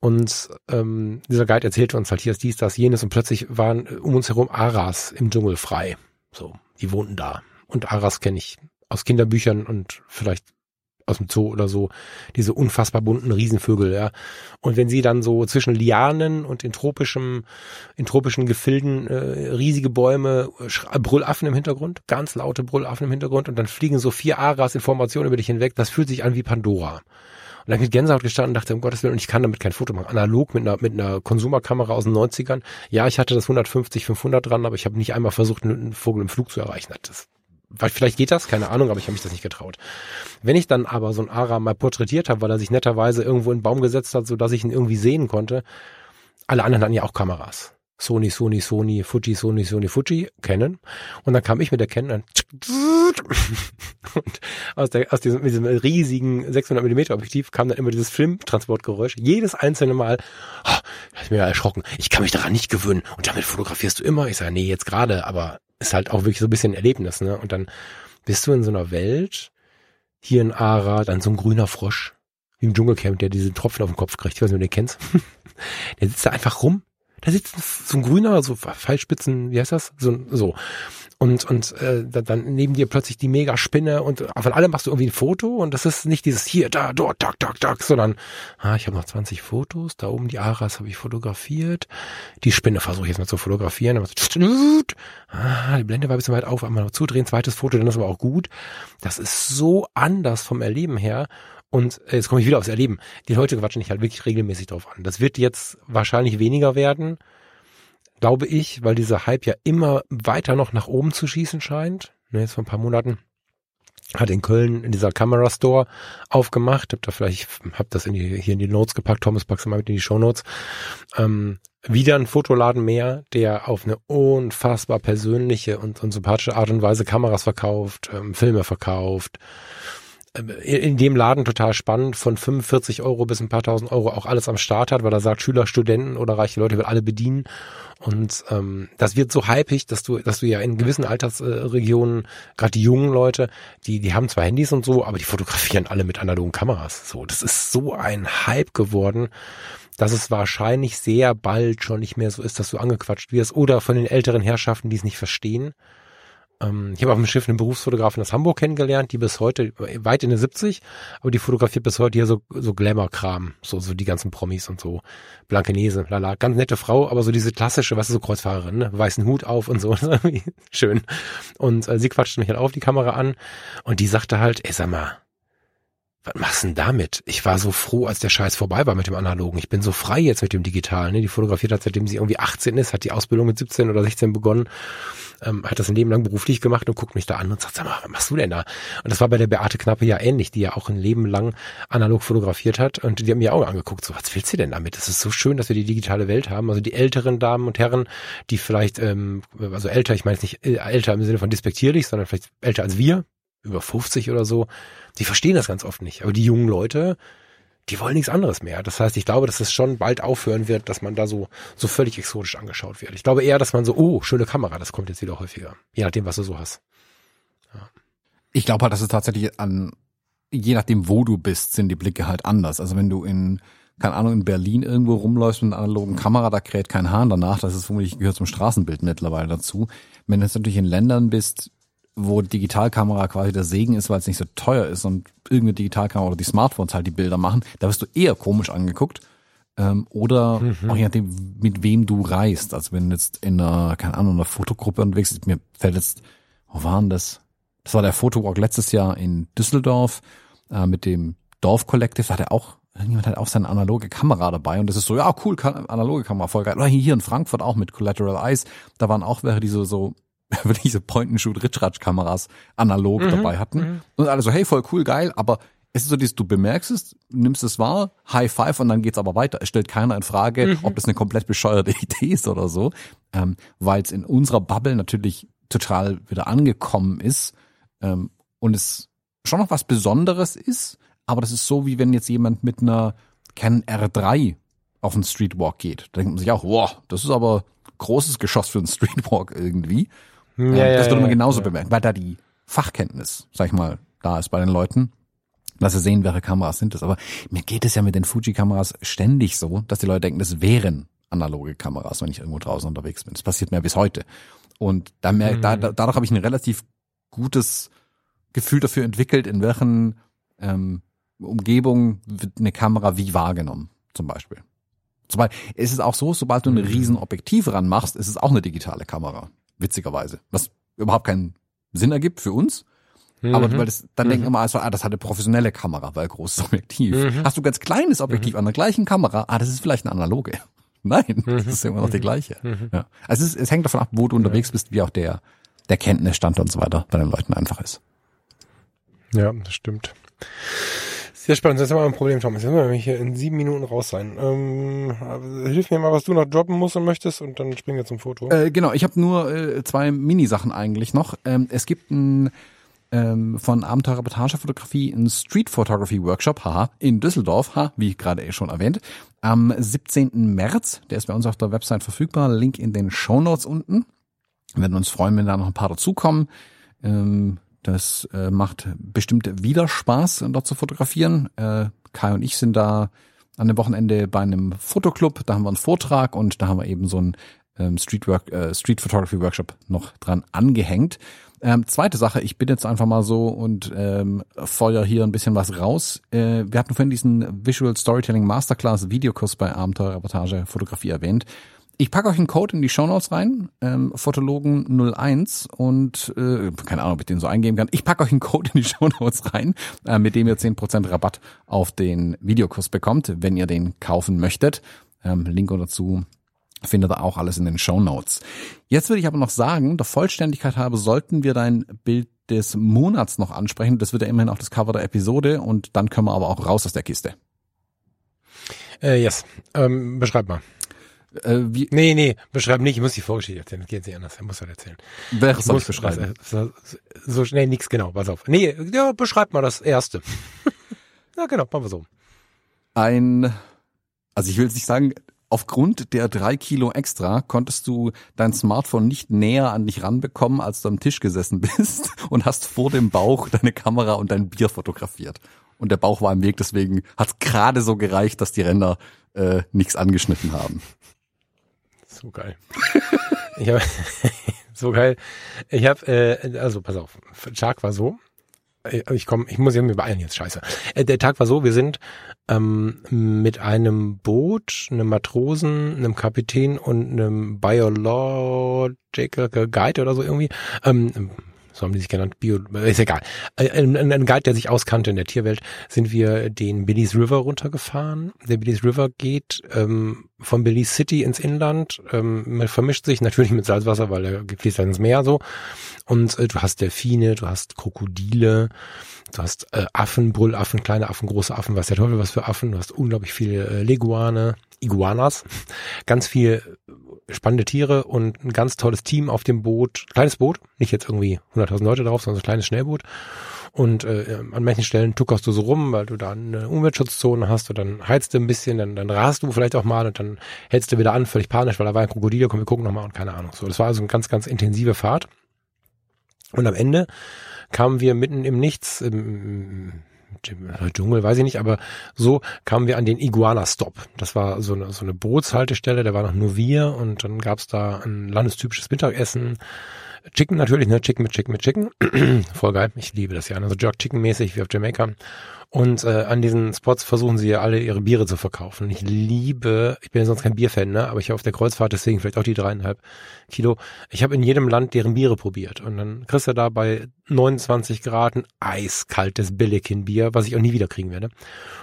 Und ähm, dieser Guide erzählte uns halt hier ist dies, das, jenes und plötzlich waren äh, um uns herum Aras im Dschungel frei. So, die wohnten da. Und Aras kenne ich aus Kinderbüchern und vielleicht aus dem Zoo oder so, diese unfassbar bunten Riesenvögel, ja. Und wenn sie dann so zwischen Lianen und in tropischen, in tropischen Gefilden äh, riesige Bäume, Sch- Brüllaffen im Hintergrund, ganz laute Brüllaffen im Hintergrund und dann fliegen so vier Aras in Formation über dich hinweg, das fühlt sich an wie Pandora. Und da hab ich mit Gänsehaut gestanden und dachte, um Gottes Willen, und ich kann damit kein Foto machen. Analog mit einer, mit einer Konsumerkamera aus den 90ern. Ja, ich hatte das 150, 500 dran, aber ich habe nicht einmal versucht, einen Vogel im Flug zu erreichen. Das, vielleicht geht das, keine Ahnung, aber ich habe mich das nicht getraut. Wenn ich dann aber so einen Ara mal porträtiert habe, weil er sich netterweise irgendwo in einen Baum gesetzt hat, so dass ich ihn irgendwie sehen konnte, alle anderen hatten ja auch Kameras. Sony, Sony, Sony, Fuji, Sony, Sony, Fuji, Canon. Und dann kam ich mit der Canon und aus, der, aus diesem, diesem riesigen 600 mm Objektiv kam dann immer dieses Filmtransportgeräusch. Jedes einzelne Mal, oh, das ist mir erschrocken. Ich kann mich daran nicht gewöhnen. Und damit fotografierst du immer. Ich sage, nee, jetzt gerade, aber ist halt auch wirklich so ein bisschen Erlebnis, ne? Und dann bist du in so einer Welt, hier in Ara, dann so ein grüner Frosch. wie im Dschungelcamp, der diese Tropfen auf den Kopf kriegt. Ich weiß nicht, ob du den kennst. der sitzt da einfach rum. Da sitzt so ein grüner, so Fallspitzen, wie heißt das? So, so. Und und äh, dann neben dir plötzlich die Megaspinne und von allem machst du irgendwie ein Foto und das ist nicht dieses hier, da, dort, tak, tak, tak, sondern ah, ich habe noch 20 Fotos, da oben die Aras habe ich fotografiert, die Spinne versuche ich jetzt mal zu fotografieren, dann so, ah, die Blende war ein bisschen weit auf, einmal noch zudrehen, zweites Foto, dann ist aber auch gut. Das ist so anders vom Erleben her und äh, jetzt komme ich wieder aufs Erleben. Die Leute quatschen nicht halt wirklich regelmäßig drauf an. Das wird jetzt wahrscheinlich weniger werden glaube ich, weil dieser Hype ja immer weiter noch nach oben zu schießen scheint. Ne, jetzt vor ein paar Monaten hat in Köln in dieser Camera Store aufgemacht. Hab da vielleicht, hab das in die, hier in die Notes gepackt. Thomas packst du mal mit in die Show Notes. Ähm, wieder ein Fotoladen mehr, der auf eine unfassbar persönliche und, und sympathische Art und Weise Kameras verkauft, ähm, Filme verkauft, in dem Laden total spannend, von 45 Euro bis ein paar tausend Euro auch alles am Start hat, weil er sagt, Schüler, Studenten oder reiche Leute will alle bedienen. Und ähm, das wird so hypig, dass du, dass du ja in gewissen Altersregionen, äh, gerade die jungen Leute, die, die haben zwar Handys und so, aber die fotografieren alle mit analogen Kameras. So, das ist so ein Hype geworden, dass es wahrscheinlich sehr bald schon nicht mehr so ist, dass du angequatscht wirst oder von den älteren Herrschaften, die es nicht verstehen. Ähm, ich habe auf dem Schiff eine Berufsfotografin aus Hamburg kennengelernt, die bis heute weit in den 70, aber die fotografiert bis heute hier so, so Glamour-Kram, so, so die ganzen Promis und so. Blankenese, lala, ganz nette Frau, aber so diese klassische, weißt du, so Kreuzfahrerin, ne? weißen Hut auf und so, schön. Und äh, sie quatschte mich halt auf die Kamera an und die sagte halt, ey, sag mal, was machst denn damit? Ich war so froh, als der Scheiß vorbei war mit dem Analogen. Ich bin so frei jetzt mit dem Digitalen. Ne? Die fotografiert hat, seitdem sie irgendwie 18 ist, hat die Ausbildung mit 17 oder 16 begonnen ähm, hat das ein Leben lang beruflich gemacht und guckt mich da an und sagt, sag mal, was machst du denn da? Und das war bei der Beate Knappe ja ähnlich, die ja auch ein Leben lang analog fotografiert hat und die haben mir auch angeguckt, so, was willst du denn damit? Es ist so schön, dass wir die digitale Welt haben. Also die älteren Damen und Herren, die vielleicht, ähm, also älter, ich meine jetzt nicht älter im Sinne von despektierlich, sondern vielleicht älter als wir, über 50 oder so, die verstehen das ganz oft nicht. Aber die jungen Leute, die wollen nichts anderes mehr. Das heißt, ich glaube, dass es schon bald aufhören wird, dass man da so, so völlig exotisch angeschaut wird. Ich glaube eher, dass man so, oh, schöne Kamera, das kommt jetzt wieder häufiger. Je nachdem, was du so hast. Ja. Ich glaube halt, dass es tatsächlich an, je nachdem, wo du bist, sind die Blicke halt anders. Also wenn du in, keine Ahnung, in Berlin irgendwo rumläufst mit einer analogen Kamera, da kräht kein Hahn danach. Das ist vermutlich, gehört zum Straßenbild mittlerweile dazu. Wenn du jetzt natürlich in Ländern bist, wo Digitalkamera quasi der Segen ist, weil es nicht so teuer ist und irgendeine Digitalkamera oder die Smartphones halt die Bilder machen, da wirst du eher komisch angeguckt. Ähm, oder mhm. auch je nachdem, mit wem du reist. Also wenn du jetzt in einer, keine Ahnung, einer Fotogruppe unterwegs bist, mir fällt jetzt, wo waren das? Das war der Fotowalk letztes Jahr in Düsseldorf äh, mit dem Dorf Collective, da hat er auch irgendjemand hat auch seine analoge Kamera dabei und das ist so, ja, cool, analoge Kamera, voll geil. Oder hier in Frankfurt auch mit Collateral Eyes, da waren auch welche, die so, so wirklich diese Point-and-Shoot-Ritschratsch-Kameras analog mhm, dabei hatten. Mhm. Und alle so, hey, voll cool, geil, aber es ist so dieses, du bemerkst es, nimmst es wahr, High Five und dann geht's aber weiter. Es stellt keiner in Frage, mhm. ob das eine komplett bescheuerte Idee ist oder so, ähm, weil es in unserer Bubble natürlich total wieder angekommen ist ähm, und es schon noch was Besonderes ist, aber das ist so, wie wenn jetzt jemand mit einer Canon R3 auf den Streetwalk geht. Da denkt man sich auch, wow, das ist aber großes Geschoss für einen Streetwalk irgendwie. Ja, ähm, ja, das würde man genauso bemerken, weil da die Fachkenntnis, sag ich mal, da ist bei den Leuten, dass sie sehen, welche Kameras sind das. Aber mir geht es ja mit den Fuji-Kameras ständig so, dass die Leute denken, das wären analoge Kameras, wenn ich irgendwo draußen unterwegs bin. Das passiert mir bis heute. Und da mehr, mhm. da, dadurch habe ich ein relativ gutes Gefühl dafür entwickelt, in welchen ähm, Umgebungen wird eine Kamera wie wahrgenommen, zum Beispiel. Sobald, es ist auch so, sobald du ein riesen Objektiv ranmachst, ist es auch eine digitale Kamera witzigerweise. Was überhaupt keinen Sinn ergibt für uns. Mhm. Aber weil das, dann mhm. denken immer also, ah, das hat eine professionelle Kamera, weil großes Objektiv. Mhm. Hast du ganz kleines Objektiv mhm. an der gleichen Kamera, ah, das ist vielleicht eine analoge. Nein, das ist immer noch die gleiche. Mhm. Ja. Also es, es hängt davon ab, wo du unterwegs bist, wie auch der, der Kenntnisstand und so weiter bei den Leuten einfach ist. Ja, das stimmt. Sehr spannend. Das ist aber ein Problem, Thomas. Jetzt müssen wir hier in sieben Minuten raus sein. Ähm, hilf mir mal, was du noch droppen musst und möchtest und dann springen wir zum Foto. Äh, genau, ich habe nur äh, zwei Mini-Sachen eigentlich noch. Ähm, es gibt ein ähm, von Abenteuer Reportagefotografie ein Street Photography Workshop, haha, in Düsseldorf, ha, wie gerade eh schon erwähnt, am 17. März. Der ist bei uns auf der Website verfügbar. Link in den Show Notes unten. Wir werden uns freuen, wenn da noch ein paar dazukommen. Ähm, das äh, macht bestimmt wieder Spaß, dort zu fotografieren. Äh, Kai und ich sind da an dem Wochenende bei einem Fotoclub, da haben wir einen Vortrag und da haben wir eben so einen ähm, Streetwork, äh, Street Photography Workshop noch dran angehängt. Ähm, zweite Sache, ich bin jetzt einfach mal so und ähm, feuer hier ein bisschen was raus. Äh, wir hatten vorhin diesen Visual Storytelling Masterclass Videokurs bei Abenteuer Reportage Fotografie erwähnt. Ich packe euch einen Code in die Shownotes rein, ähm, Fotologen01 und äh, keine Ahnung, ob ich den so eingeben kann. Ich packe euch einen Code in die Shownotes rein, äh, mit dem ihr 10% Rabatt auf den Videokurs bekommt, wenn ihr den kaufen möchtet. Ähm, Link dazu findet ihr auch alles in den Shownotes. Jetzt würde ich aber noch sagen, der Vollständigkeit habe, sollten wir dein Bild des Monats noch ansprechen. Das wird ja immerhin auch das Cover der Episode und dann können wir aber auch raus aus der Kiste. Äh, yes. Ähm, beschreib mal. Äh, wie, nee, nee, beschreib nicht, ich muss die Vorgeschichte erzählen, das geht nicht anders, er muss halt erzählen. Wer soll ich beschreiben? So, so schnell nix, genau, pass auf. Nee, ja, beschreib mal das erste. ja, genau, machen wir so. Ein, also ich will jetzt nicht sagen, aufgrund der drei Kilo extra konntest du dein Smartphone nicht näher an dich ranbekommen, als du am Tisch gesessen bist und hast vor dem Bauch deine Kamera und dein Bier fotografiert. Und der Bauch war im Weg, deswegen hat es gerade so gereicht, dass die Ränder äh, nichts angeschnitten haben. So geil. ich hab, so geil. Ich habe, äh, also pass auf, Tag war so. Äh, ich komm, ich muss irgendwie beeilen jetzt, scheiße. Äh, der Tag war so, wir sind ähm, mit einem Boot, einem Matrosen, einem Kapitän und einem Biological Guide oder so irgendwie, ähm, so haben die sich genannt, Bio, ist egal. Äh, ein, ein Guide, der sich auskannte in der Tierwelt, sind wir den Belize River runtergefahren. Der Belize River geht ähm, von Belize City ins Inland, ähm, vermischt sich natürlich mit Salzwasser, weil er fließt dann ins Meer so. Und äh, du hast Delfine, du hast Krokodile, du hast äh, Affen, Brüllaffen, kleine Affen, große Affen, was der Teufel was für Affen, du hast unglaublich viele äh, Leguane, Iguanas, ganz viel spannende Tiere und ein ganz tolles Team auf dem Boot. Kleines Boot, nicht jetzt irgendwie 100.000 Leute drauf, sondern so ein kleines Schnellboot. Und äh, an manchen Stellen tuckerst du so rum, weil du da eine Umweltschutzzone hast und dann heizt du ein bisschen, dann, dann rast du vielleicht auch mal und dann hältst du wieder an, völlig panisch, weil da war ein Krokodil, komm, wir gucken nochmal und keine Ahnung. So, das war also eine ganz, ganz intensive Fahrt. Und am Ende kamen wir mitten im Nichts, im, Dschungel, weiß ich nicht, aber so kamen wir an den Iguana-Stop. Das war so eine, so eine Bootshaltestelle, da war noch nur wir und dann gab's da ein landestypisches Mittagessen. Chicken natürlich, ne? Chicken mit Chicken mit Chicken. Voll geil. Ich liebe das ja. Also Jerk Chicken mäßig wie auf Jamaica. Und äh, an diesen Spots versuchen sie ja alle ihre Biere zu verkaufen. Ich liebe, ich bin ja sonst kein Bierfan, ne? aber ich habe auf der Kreuzfahrt, deswegen vielleicht auch die dreieinhalb Kilo. Ich habe in jedem Land deren Biere probiert. Und dann kriegst du da bei 29 Grad ein eiskaltes Billikin-Bier, was ich auch nie wieder kriegen werde.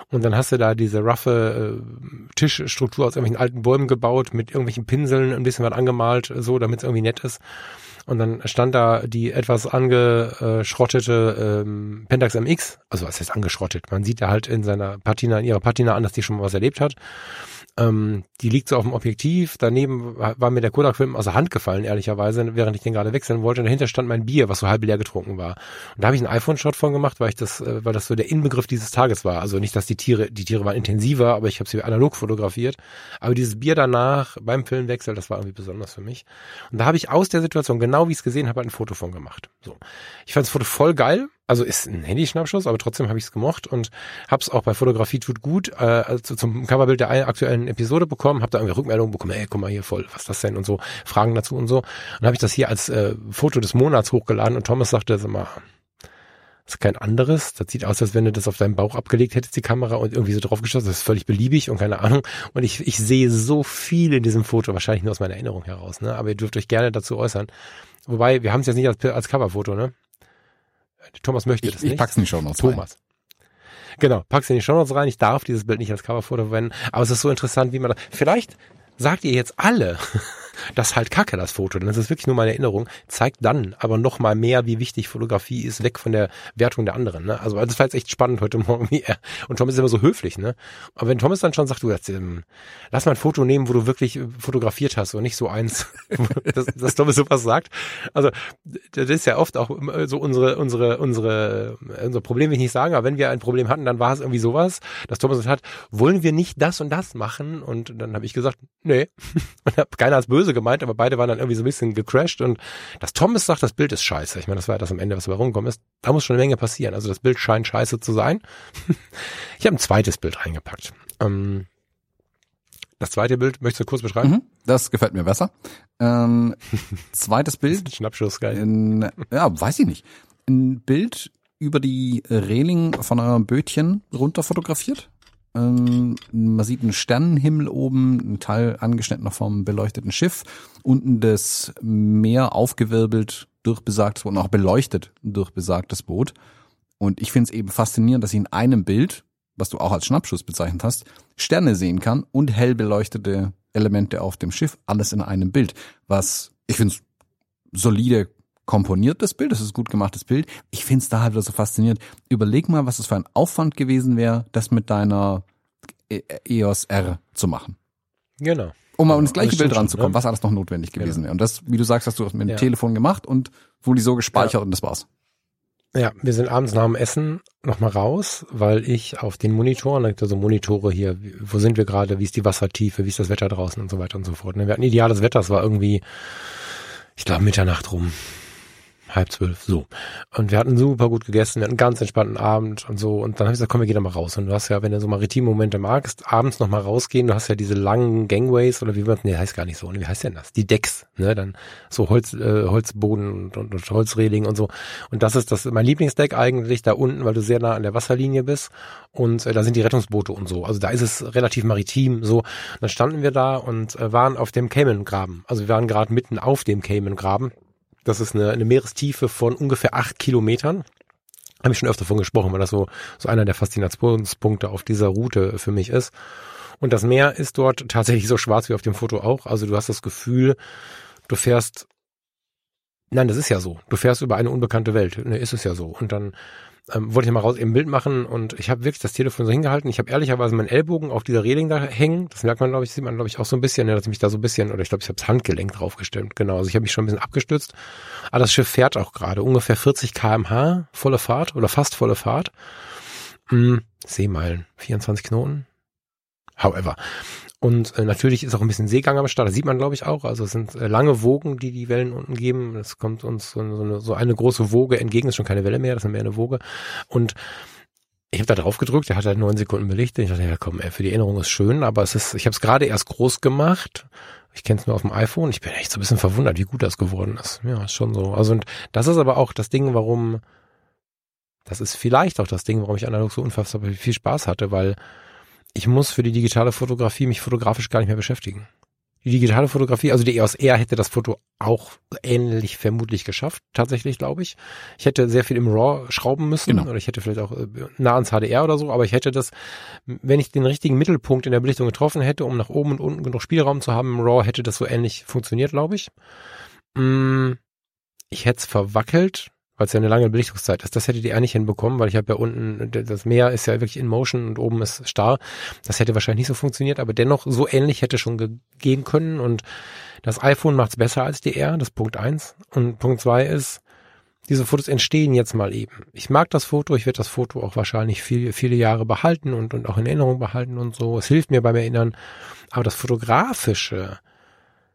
Und dann hast du da diese roughe äh, Tischstruktur aus irgendwelchen alten Bäumen gebaut, mit irgendwelchen Pinseln, ein bisschen was angemalt, so, damit es irgendwie nett ist. Und dann stand da die etwas angeschrottete ähm, Pentax MX, also was heißt angeschrottet? Man sieht da halt in seiner Patina, in ihrer Patina an, dass die schon mal was erlebt hat. Ähm, die liegt so auf dem Objektiv. Daneben war mir der Kodak-Film aus der Hand gefallen, ehrlicherweise, während ich den gerade wechseln wollte. Und dahinter stand mein Bier, was so halb leer getrunken war. Und da habe ich einen iPhone-Shot von gemacht, weil ich das, äh, weil das so der Inbegriff dieses Tages war. Also nicht, dass die Tiere, die Tiere waren intensiver, aber ich habe sie analog fotografiert. Aber dieses Bier danach beim Filmwechsel, das war irgendwie besonders für mich. Und da habe ich aus der Situation, genau wie ich es gesehen habe, ein Foto von gemacht. So, ich fand das Foto voll geil, also ist ein Handyschnappschuss, aber trotzdem habe ich es gemocht und habe es auch bei Fotografie tut gut äh, also zum Coverbild der aktuellen Episode bekommen, habe da irgendwie Rückmeldungen bekommen, ey, guck mal hier voll, was ist das denn und so, Fragen dazu und so. Und habe ich das hier als äh, Foto des Monats hochgeladen und Thomas sagte, sag mal, das ist kein anderes. Das sieht aus, als wenn du das auf deinem Bauch abgelegt hättest, die Kamera, und irgendwie so drauf geschossen. Das ist völlig beliebig und keine Ahnung. Und ich, ich sehe so viel in diesem Foto, wahrscheinlich nur aus meiner Erinnerung heraus, ne? Aber ihr dürft euch gerne dazu äußern. Wobei, wir haben es jetzt nicht als, als Coverfoto, ne? Thomas möchte ich, das nicht. Ich pack's in die Show Notes Thomas. Rein. Genau, pack's in die Show Notes rein. Ich darf dieses Bild nicht als Coverfoto verwenden, aber es ist so interessant, wie man das. Vielleicht sagt ihr jetzt alle, das ist halt kacke, das Foto. Das ist wirklich nur meine Erinnerung. Zeigt dann aber noch mal mehr, wie wichtig Fotografie ist, weg von der Wertung der anderen. Ne? Also das war jetzt echt spannend heute Morgen. Wie und Thomas ist immer so höflich. Ne? Aber wenn Thomas dann schon sagt, du jetzt, ähm, lass mal ein Foto nehmen, wo du wirklich äh, fotografiert hast und nicht so eins, dass, dass Thomas sowas sagt. Also das ist ja oft auch so unsere, unsere, unsere, unser Problem will ich nicht sagen, aber wenn wir ein Problem hatten, dann war es irgendwie sowas, dass Thomas hat, wollen wir nicht das und das machen? Und dann habe ich gesagt, nee. Und hab keiner als böse böse gemeint, aber beide waren dann irgendwie so ein bisschen gecrashed und dass Thomas sagt, das Bild ist scheiße. Ich meine, das war ja das am Ende, was dabei rumgekommen ist. Da muss schon eine Menge passieren. Also das Bild scheint scheiße zu sein. ich habe ein zweites Bild reingepackt. Ähm, das zweite Bild möchtest du kurz beschreiben? Mhm, das gefällt mir besser. Ähm, zweites Bild. Schnappschuss, geil. In, ja, weiß ich nicht. Ein Bild über die Reling von einem Bötchen runter fotografiert. Ähm, man sieht einen Sternenhimmel oben, ein Teil angeschnitten noch vom beleuchteten Schiff, unten das Meer aufgewirbelt durch besagtes Boot und auch beleuchtet durch besagtes Boot. Und ich finde es eben faszinierend, dass ich in einem Bild, was du auch als Schnappschuss bezeichnet hast, Sterne sehen kann und hell beleuchtete Elemente auf dem Schiff, alles in einem Bild. Was ich finde solide komponiertes Bild, das ist gut gemachtes Bild. Ich finde es da halt so faszinierend. Überleg mal, was es für ein Aufwand gewesen wäre, das mit deiner EOS R zu machen. Genau. Um mal an das gleiche das Bild ranzukommen, ne? was alles noch notwendig gewesen genau. wäre. Und das, wie du sagst, hast du mit dem ja. Telefon gemacht und wurde so gespeichert ja. und das war's. Ja, wir sind abends nach dem Essen nochmal raus, weil ich auf den Monitoren, da gibt es so Monitore hier, wo sind wir gerade, wie ist die Wassertiefe, wie ist das Wetter draußen und so weiter und so fort. Ne? Wir hatten ideales Wetter, es war irgendwie, ich glaube, Mitternacht rum halb zwölf, so. Und wir hatten super gut gegessen, wir hatten einen ganz entspannten Abend und so. Und dann habe ich gesagt, komm, wir gehen da mal raus. Und du hast ja, wenn du so maritime Momente magst, abends noch rausgehen, du hast ja diese langen Gangways oder wie man, nee, heißt gar nicht so, wie heißt denn das? Die Decks, ne, dann so Holz, äh, Holzboden und, und, und Holzreling und so. Und das ist das, mein Lieblingsdeck eigentlich da unten, weil du sehr nah an der Wasserlinie bist. Und äh, da sind die Rettungsboote und so. Also da ist es relativ maritim, so. Und dann standen wir da und äh, waren auf dem Cayman-Graben. Also wir waren gerade mitten auf dem Cayman-Graben das ist eine, eine Meerestiefe von ungefähr acht Kilometern. Habe ich schon öfter davon gesprochen, weil das so, so einer der Faszinationspunkte auf dieser Route für mich ist. Und das Meer ist dort tatsächlich so schwarz wie auf dem Foto auch. Also du hast das Gefühl, du fährst Nein, das ist ja so. Du fährst über eine unbekannte Welt. Ne, ist es ja so. Und dann ähm, wollte ich mal raus eben ein Bild machen und ich habe wirklich das Telefon so hingehalten. Ich habe ehrlicherweise meinen Ellbogen auf dieser Reling da hängen. Das merkt man, glaube ich, sieht man, glaube ich, auch so ein bisschen, ja, dass ich mich da so ein bisschen, oder ich glaube, ich habe das Handgelenk draufgestemmt. Genau, also ich habe mich schon ein bisschen abgestützt. Aber das Schiff fährt auch gerade ungefähr 40 kmh, volle Fahrt oder fast volle Fahrt. Hm, Seemeilen, 24 Knoten. However. Und äh, natürlich ist auch ein bisschen Seegang am Start, das sieht man glaube ich auch. Also es sind äh, lange Wogen, die die Wellen unten geben. Es kommt uns so, eine, so eine große Woge entgegen, ist schon keine Welle mehr, das ist mehr eine Woge. Und ich habe da drauf gedrückt, der hat halt neun Sekunden belichtet. Ich dachte, ja komm, ey, für die Erinnerung ist schön, aber es ist, ich habe es gerade erst groß gemacht. Ich kenne es nur auf dem iPhone. Ich bin echt so ein bisschen verwundert, wie gut das geworden ist. Ja, ist schon so. Also und das ist aber auch das Ding, warum, das ist vielleicht auch das Ding, warum ich analog so unfassbar viel Spaß hatte, weil ich muss für die digitale Fotografie mich fotografisch gar nicht mehr beschäftigen. Die digitale Fotografie, also die EOS R hätte das Foto auch ähnlich vermutlich geschafft, tatsächlich, glaube ich. Ich hätte sehr viel im RAW schrauben müssen genau. oder ich hätte vielleicht auch äh, nah ans HDR oder so, aber ich hätte das, wenn ich den richtigen Mittelpunkt in der Belichtung getroffen hätte, um nach oben und unten genug Spielraum zu haben im RAW, hätte das so ähnlich funktioniert, glaube ich. Mm, ich hätte es verwackelt, weil es ja eine lange Belichtungszeit ist. Das hättet ihr eigentlich hinbekommen, weil ich habe ja unten, das Meer ist ja wirklich in Motion und oben ist starr. Das hätte wahrscheinlich nicht so funktioniert, aber dennoch so ähnlich hätte schon gehen können und das iPhone macht es besser als die R, das Punkt eins. Und Punkt zwei ist, diese Fotos entstehen jetzt mal eben. Ich mag das Foto, ich werde das Foto auch wahrscheinlich viel, viele Jahre behalten und, und auch in Erinnerung behalten und so. Es hilft mir beim Erinnern. Aber das Fotografische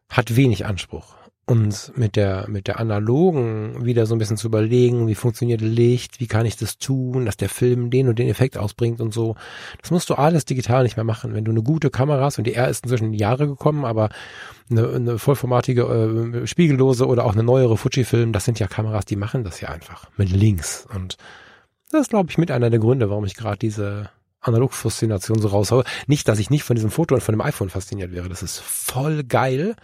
hat wenig Anspruch uns mit der, mit der analogen wieder so ein bisschen zu überlegen, wie funktioniert Licht, wie kann ich das tun, dass der Film den und den Effekt ausbringt und so. Das musst du alles digital nicht mehr machen. Wenn du eine gute Kamera hast, und die R ist inzwischen in die Jahre gekommen, aber eine, eine vollformatige, äh, spiegellose oder auch eine neuere Fujifilm, das sind ja Kameras, die machen das ja einfach mit links. Und das ist, glaube ich, mit einer der Gründe, warum ich gerade diese Analog-Faszination so raushaue. Nicht, dass ich nicht von diesem Foto und von dem iPhone fasziniert wäre. Das ist voll geil.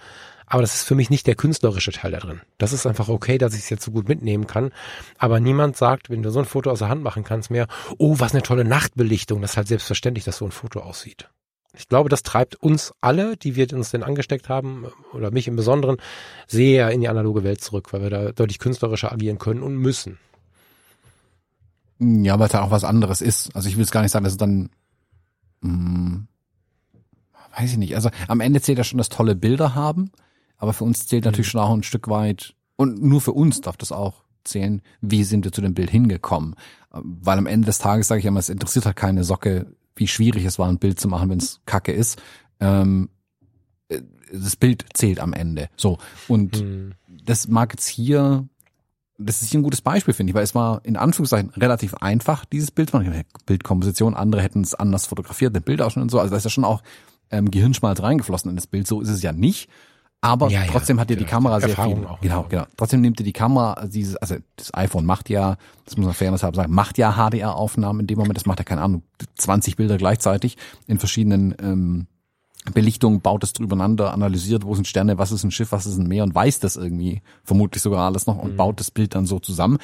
Aber das ist für mich nicht der künstlerische Teil da drin. Das ist einfach okay, dass ich es jetzt so gut mitnehmen kann. Aber niemand sagt, wenn du so ein Foto aus der Hand machen kannst, mehr, oh, was eine tolle Nachtbelichtung. Das ist halt selbstverständlich, dass so ein Foto aussieht. Ich glaube, das treibt uns alle, die wir uns denn angesteckt haben, oder mich im Besonderen, sehr in die analoge Welt zurück, weil wir da deutlich künstlerischer agieren können und müssen. Ja, weil es da auch was anderes ist. Also ich will es gar nicht sagen, dass es dann, mh, hm, weiß ich nicht. Also am Ende zählt ja schon das tolle Bilder haben, aber für uns zählt natürlich mhm. schon auch ein Stück weit, und nur für uns darf das auch zählen, wie sind wir zu dem Bild hingekommen. Weil am Ende des Tages sage ich immer, es interessiert halt keine Socke, wie schwierig es war, ein Bild zu machen, wenn es kacke ist. Ähm, äh, das Bild zählt am Ende. So. Und Hm. das mag jetzt hier, das ist hier ein gutes Beispiel, finde ich, weil es war in Anführungszeichen relativ einfach, dieses Bild zu machen. Bildkomposition, andere hätten es anders fotografiert, den Bildausschnitt und so. Also da ist ja schon auch ähm, Gehirnschmalz reingeflossen in das Bild. So ist es ja nicht. Aber Ja, ja, trotzdem hat dir die ja, Kamera sehr Erfahrung viel. auch. Genau, genau. Trotzdem nimmt dir die Kamera also dieses, also das iPhone macht ja, das muss man fairness halber sagen, macht ja HDR-Aufnahmen in dem Moment. Das macht ja keine Ahnung 20 Bilder gleichzeitig in verschiedenen ähm, Belichtungen, baut es drübereinander, analysiert, wo sind Sterne, was ist ein Schiff, was ist ein Meer und weiß das irgendwie vermutlich sogar alles noch und Mhm. baut das Bild dann so zusammen.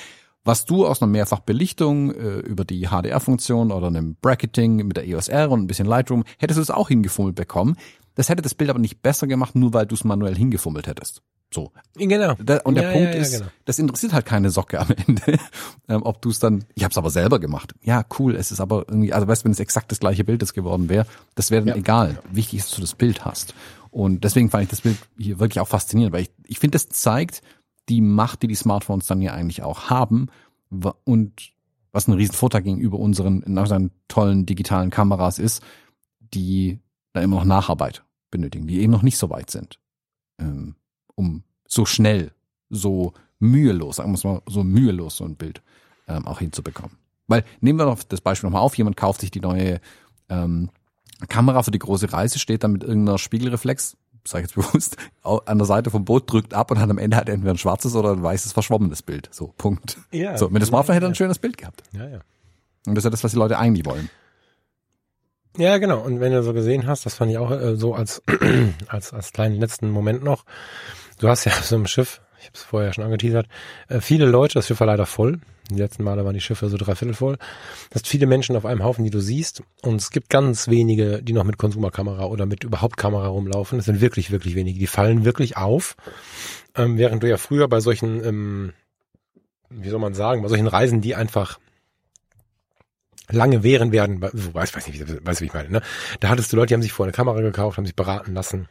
Was du aus einer Mehrfachbelichtung äh, über die HDR-Funktion oder einem Bracketing mit der EOS R und ein bisschen Lightroom, hättest du es auch hingefummelt bekommen. Das hätte das Bild aber nicht besser gemacht, nur weil du es manuell hingefummelt hättest. So. Genau. Da, und der Ja, Punkt ja, ja, ist, genau. das interessiert halt keine Socke am Ende, ähm, ob du es dann, ich habe es aber selber gemacht. Ja, cool, es ist aber irgendwie, also weißt du, wenn es exakt das gleiche Bild ist geworden wäre, das wäre dann Ja. egal. Wichtig ist, dass du das Bild hast. Und deswegen fand ich das Bild hier wirklich auch faszinierend, weil ich, ich finde, das zeigt die Macht, die die Smartphones dann ja eigentlich auch haben und was ein riesen Vorteil gegenüber unseren, in unseren tollen digitalen Kameras ist, die da immer noch Nacharbeit benötigen, die eben noch nicht so weit sind, ähm, um so schnell, so mühelos, sagen wir es mal, so mühelos so ein Bild ähm, auch hinzubekommen. Weil nehmen wir noch das Beispiel nochmal auf, jemand kauft sich die neue ähm, Kamera für die große Reise, steht dann mit irgendeiner Spiegelreflex, sage ich jetzt bewusst, an der Seite vom Boot, drückt ab und hat am Ende halt entweder ein schwarzes oder ein weißes verschwommenes Bild. So, Punkt. Ja. So, mit dem Smartphone hätte er ja. ein schönes Bild gehabt. Ja, ja. Und das ist ja das, was die Leute eigentlich wollen. Ja, genau. Und wenn du so gesehen hast, das fand ich auch äh, so als, als, als kleinen letzten Moment noch. Du hast ja auf so einem Schiff, ich habe es vorher schon angeteasert, äh, viele Leute, das Schiff war leider voll. Die letzten Male waren die Schiffe so dreiviertel voll. Du hast viele Menschen auf einem Haufen, die du siehst. Und es gibt ganz wenige, die noch mit Konsumerkamera oder mit überhaupt Kamera rumlaufen. Das sind wirklich, wirklich wenige. Die fallen wirklich auf. Ähm, während du ja früher bei solchen, ähm, wie soll man sagen, bei solchen Reisen, die einfach lange währen werden, so weiß, weiß nicht, du, wie ich meine, ne? Da hattest du Leute, die haben sich vorher eine Kamera gekauft, haben sich beraten lassen,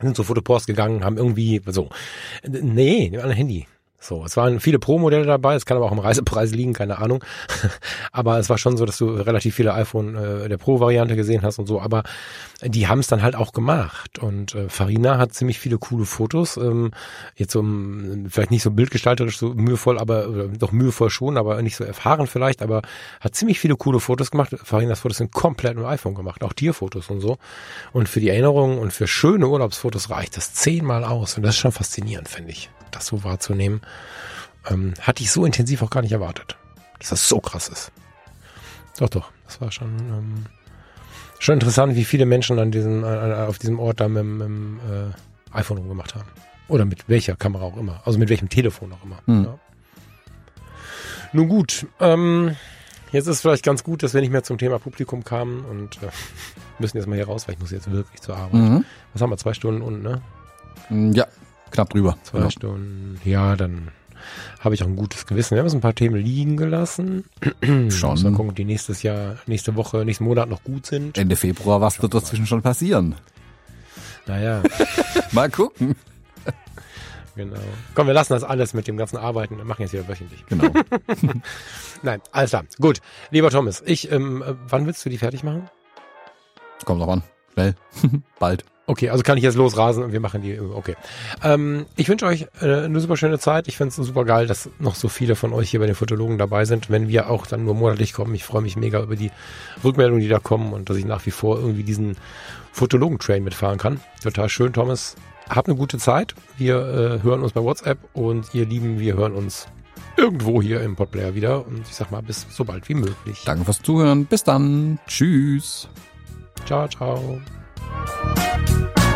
sind zu Fotopost gegangen, haben irgendwie, so, nee, an ein Handy. So, es waren viele Pro-Modelle dabei, es kann aber auch im Reisepreis liegen, keine Ahnung. aber es war schon so, dass du relativ viele iPhone äh, der Pro-Variante gesehen hast und so, aber die haben es dann halt auch gemacht. Und äh, Farina hat ziemlich viele coole Fotos. Ähm, jetzt so ähm, vielleicht nicht so bildgestalterisch so mühevoll, aber doch mühevoll schon, aber nicht so erfahren vielleicht, aber hat ziemlich viele coole Fotos gemacht. Farinas Fotos sind komplett mit iPhone gemacht, auch Tierfotos und so. Und für die Erinnerung und für schöne Urlaubsfotos reicht das zehnmal aus. Und das ist schon faszinierend, finde ich, das so wahrzunehmen. Ähm, hatte ich so intensiv auch gar nicht erwartet, dass das so krass ist. Doch, doch, das war schon ähm, schon interessant, wie viele Menschen an diesem, äh, auf diesem Ort da mit, dem- mit dem äh, iPhone rumgemacht haben. Oder mit welcher Kamera auch immer. Also mit welchem Telefon auch immer. Hm. Ja. Nun gut, ähm, jetzt ist vielleicht ganz gut, dass wir nicht mehr zum Thema Publikum kamen und äh, müssen jetzt mal hier raus, weil ich muss jetzt wirklich zur Arbeit. Mhm. Was haben wir? Zwei Stunden und, ne? Ja, knapp drüber. Zwei Genau. Stunden. Ja, dann habe ich auch ein gutes Gewissen. Wir haben uns ein paar Themen liegen gelassen. Schon. Mal gucken, die nächstes Jahr, nächste Woche, nächsten Monat noch gut sind. Ende Februar, was wird dazwischen schon passieren? Naja, Mal gucken. genau. Komm, wir lassen das alles mit dem ganzen Arbeiten. Wir machen jetzt wieder wöchentlich. Genau. Nein, alles klar. Gut. Lieber Thomas, ich, ähm, äh, wann willst du die fertig machen? Kommt noch an. Schnell. Bald. Okay, also kann ich jetzt losrasen und wir machen die, okay. Ähm, ich wünsche euch äh, eine super schöne Zeit. Ich finde es super geil, dass noch so viele von euch hier bei den Fotologen dabei sind. Wenn wir auch dann nur monatlich kommen, ich freue mich mega über die Rückmeldungen, die da kommen und dass ich nach wie vor irgendwie diesen Fotologen-Train mitfahren kann. Total schön, Thomas. Habt eine gute Zeit. Wir äh, hören uns bei WhatsApp und ihr Lieben, wir hören uns irgendwo hier im Podplayer wieder. Und ich sag mal, bis so bald wie möglich. Danke fürs Zuhören. Bis dann. Tschüss. Ciao, ciao. Thank you.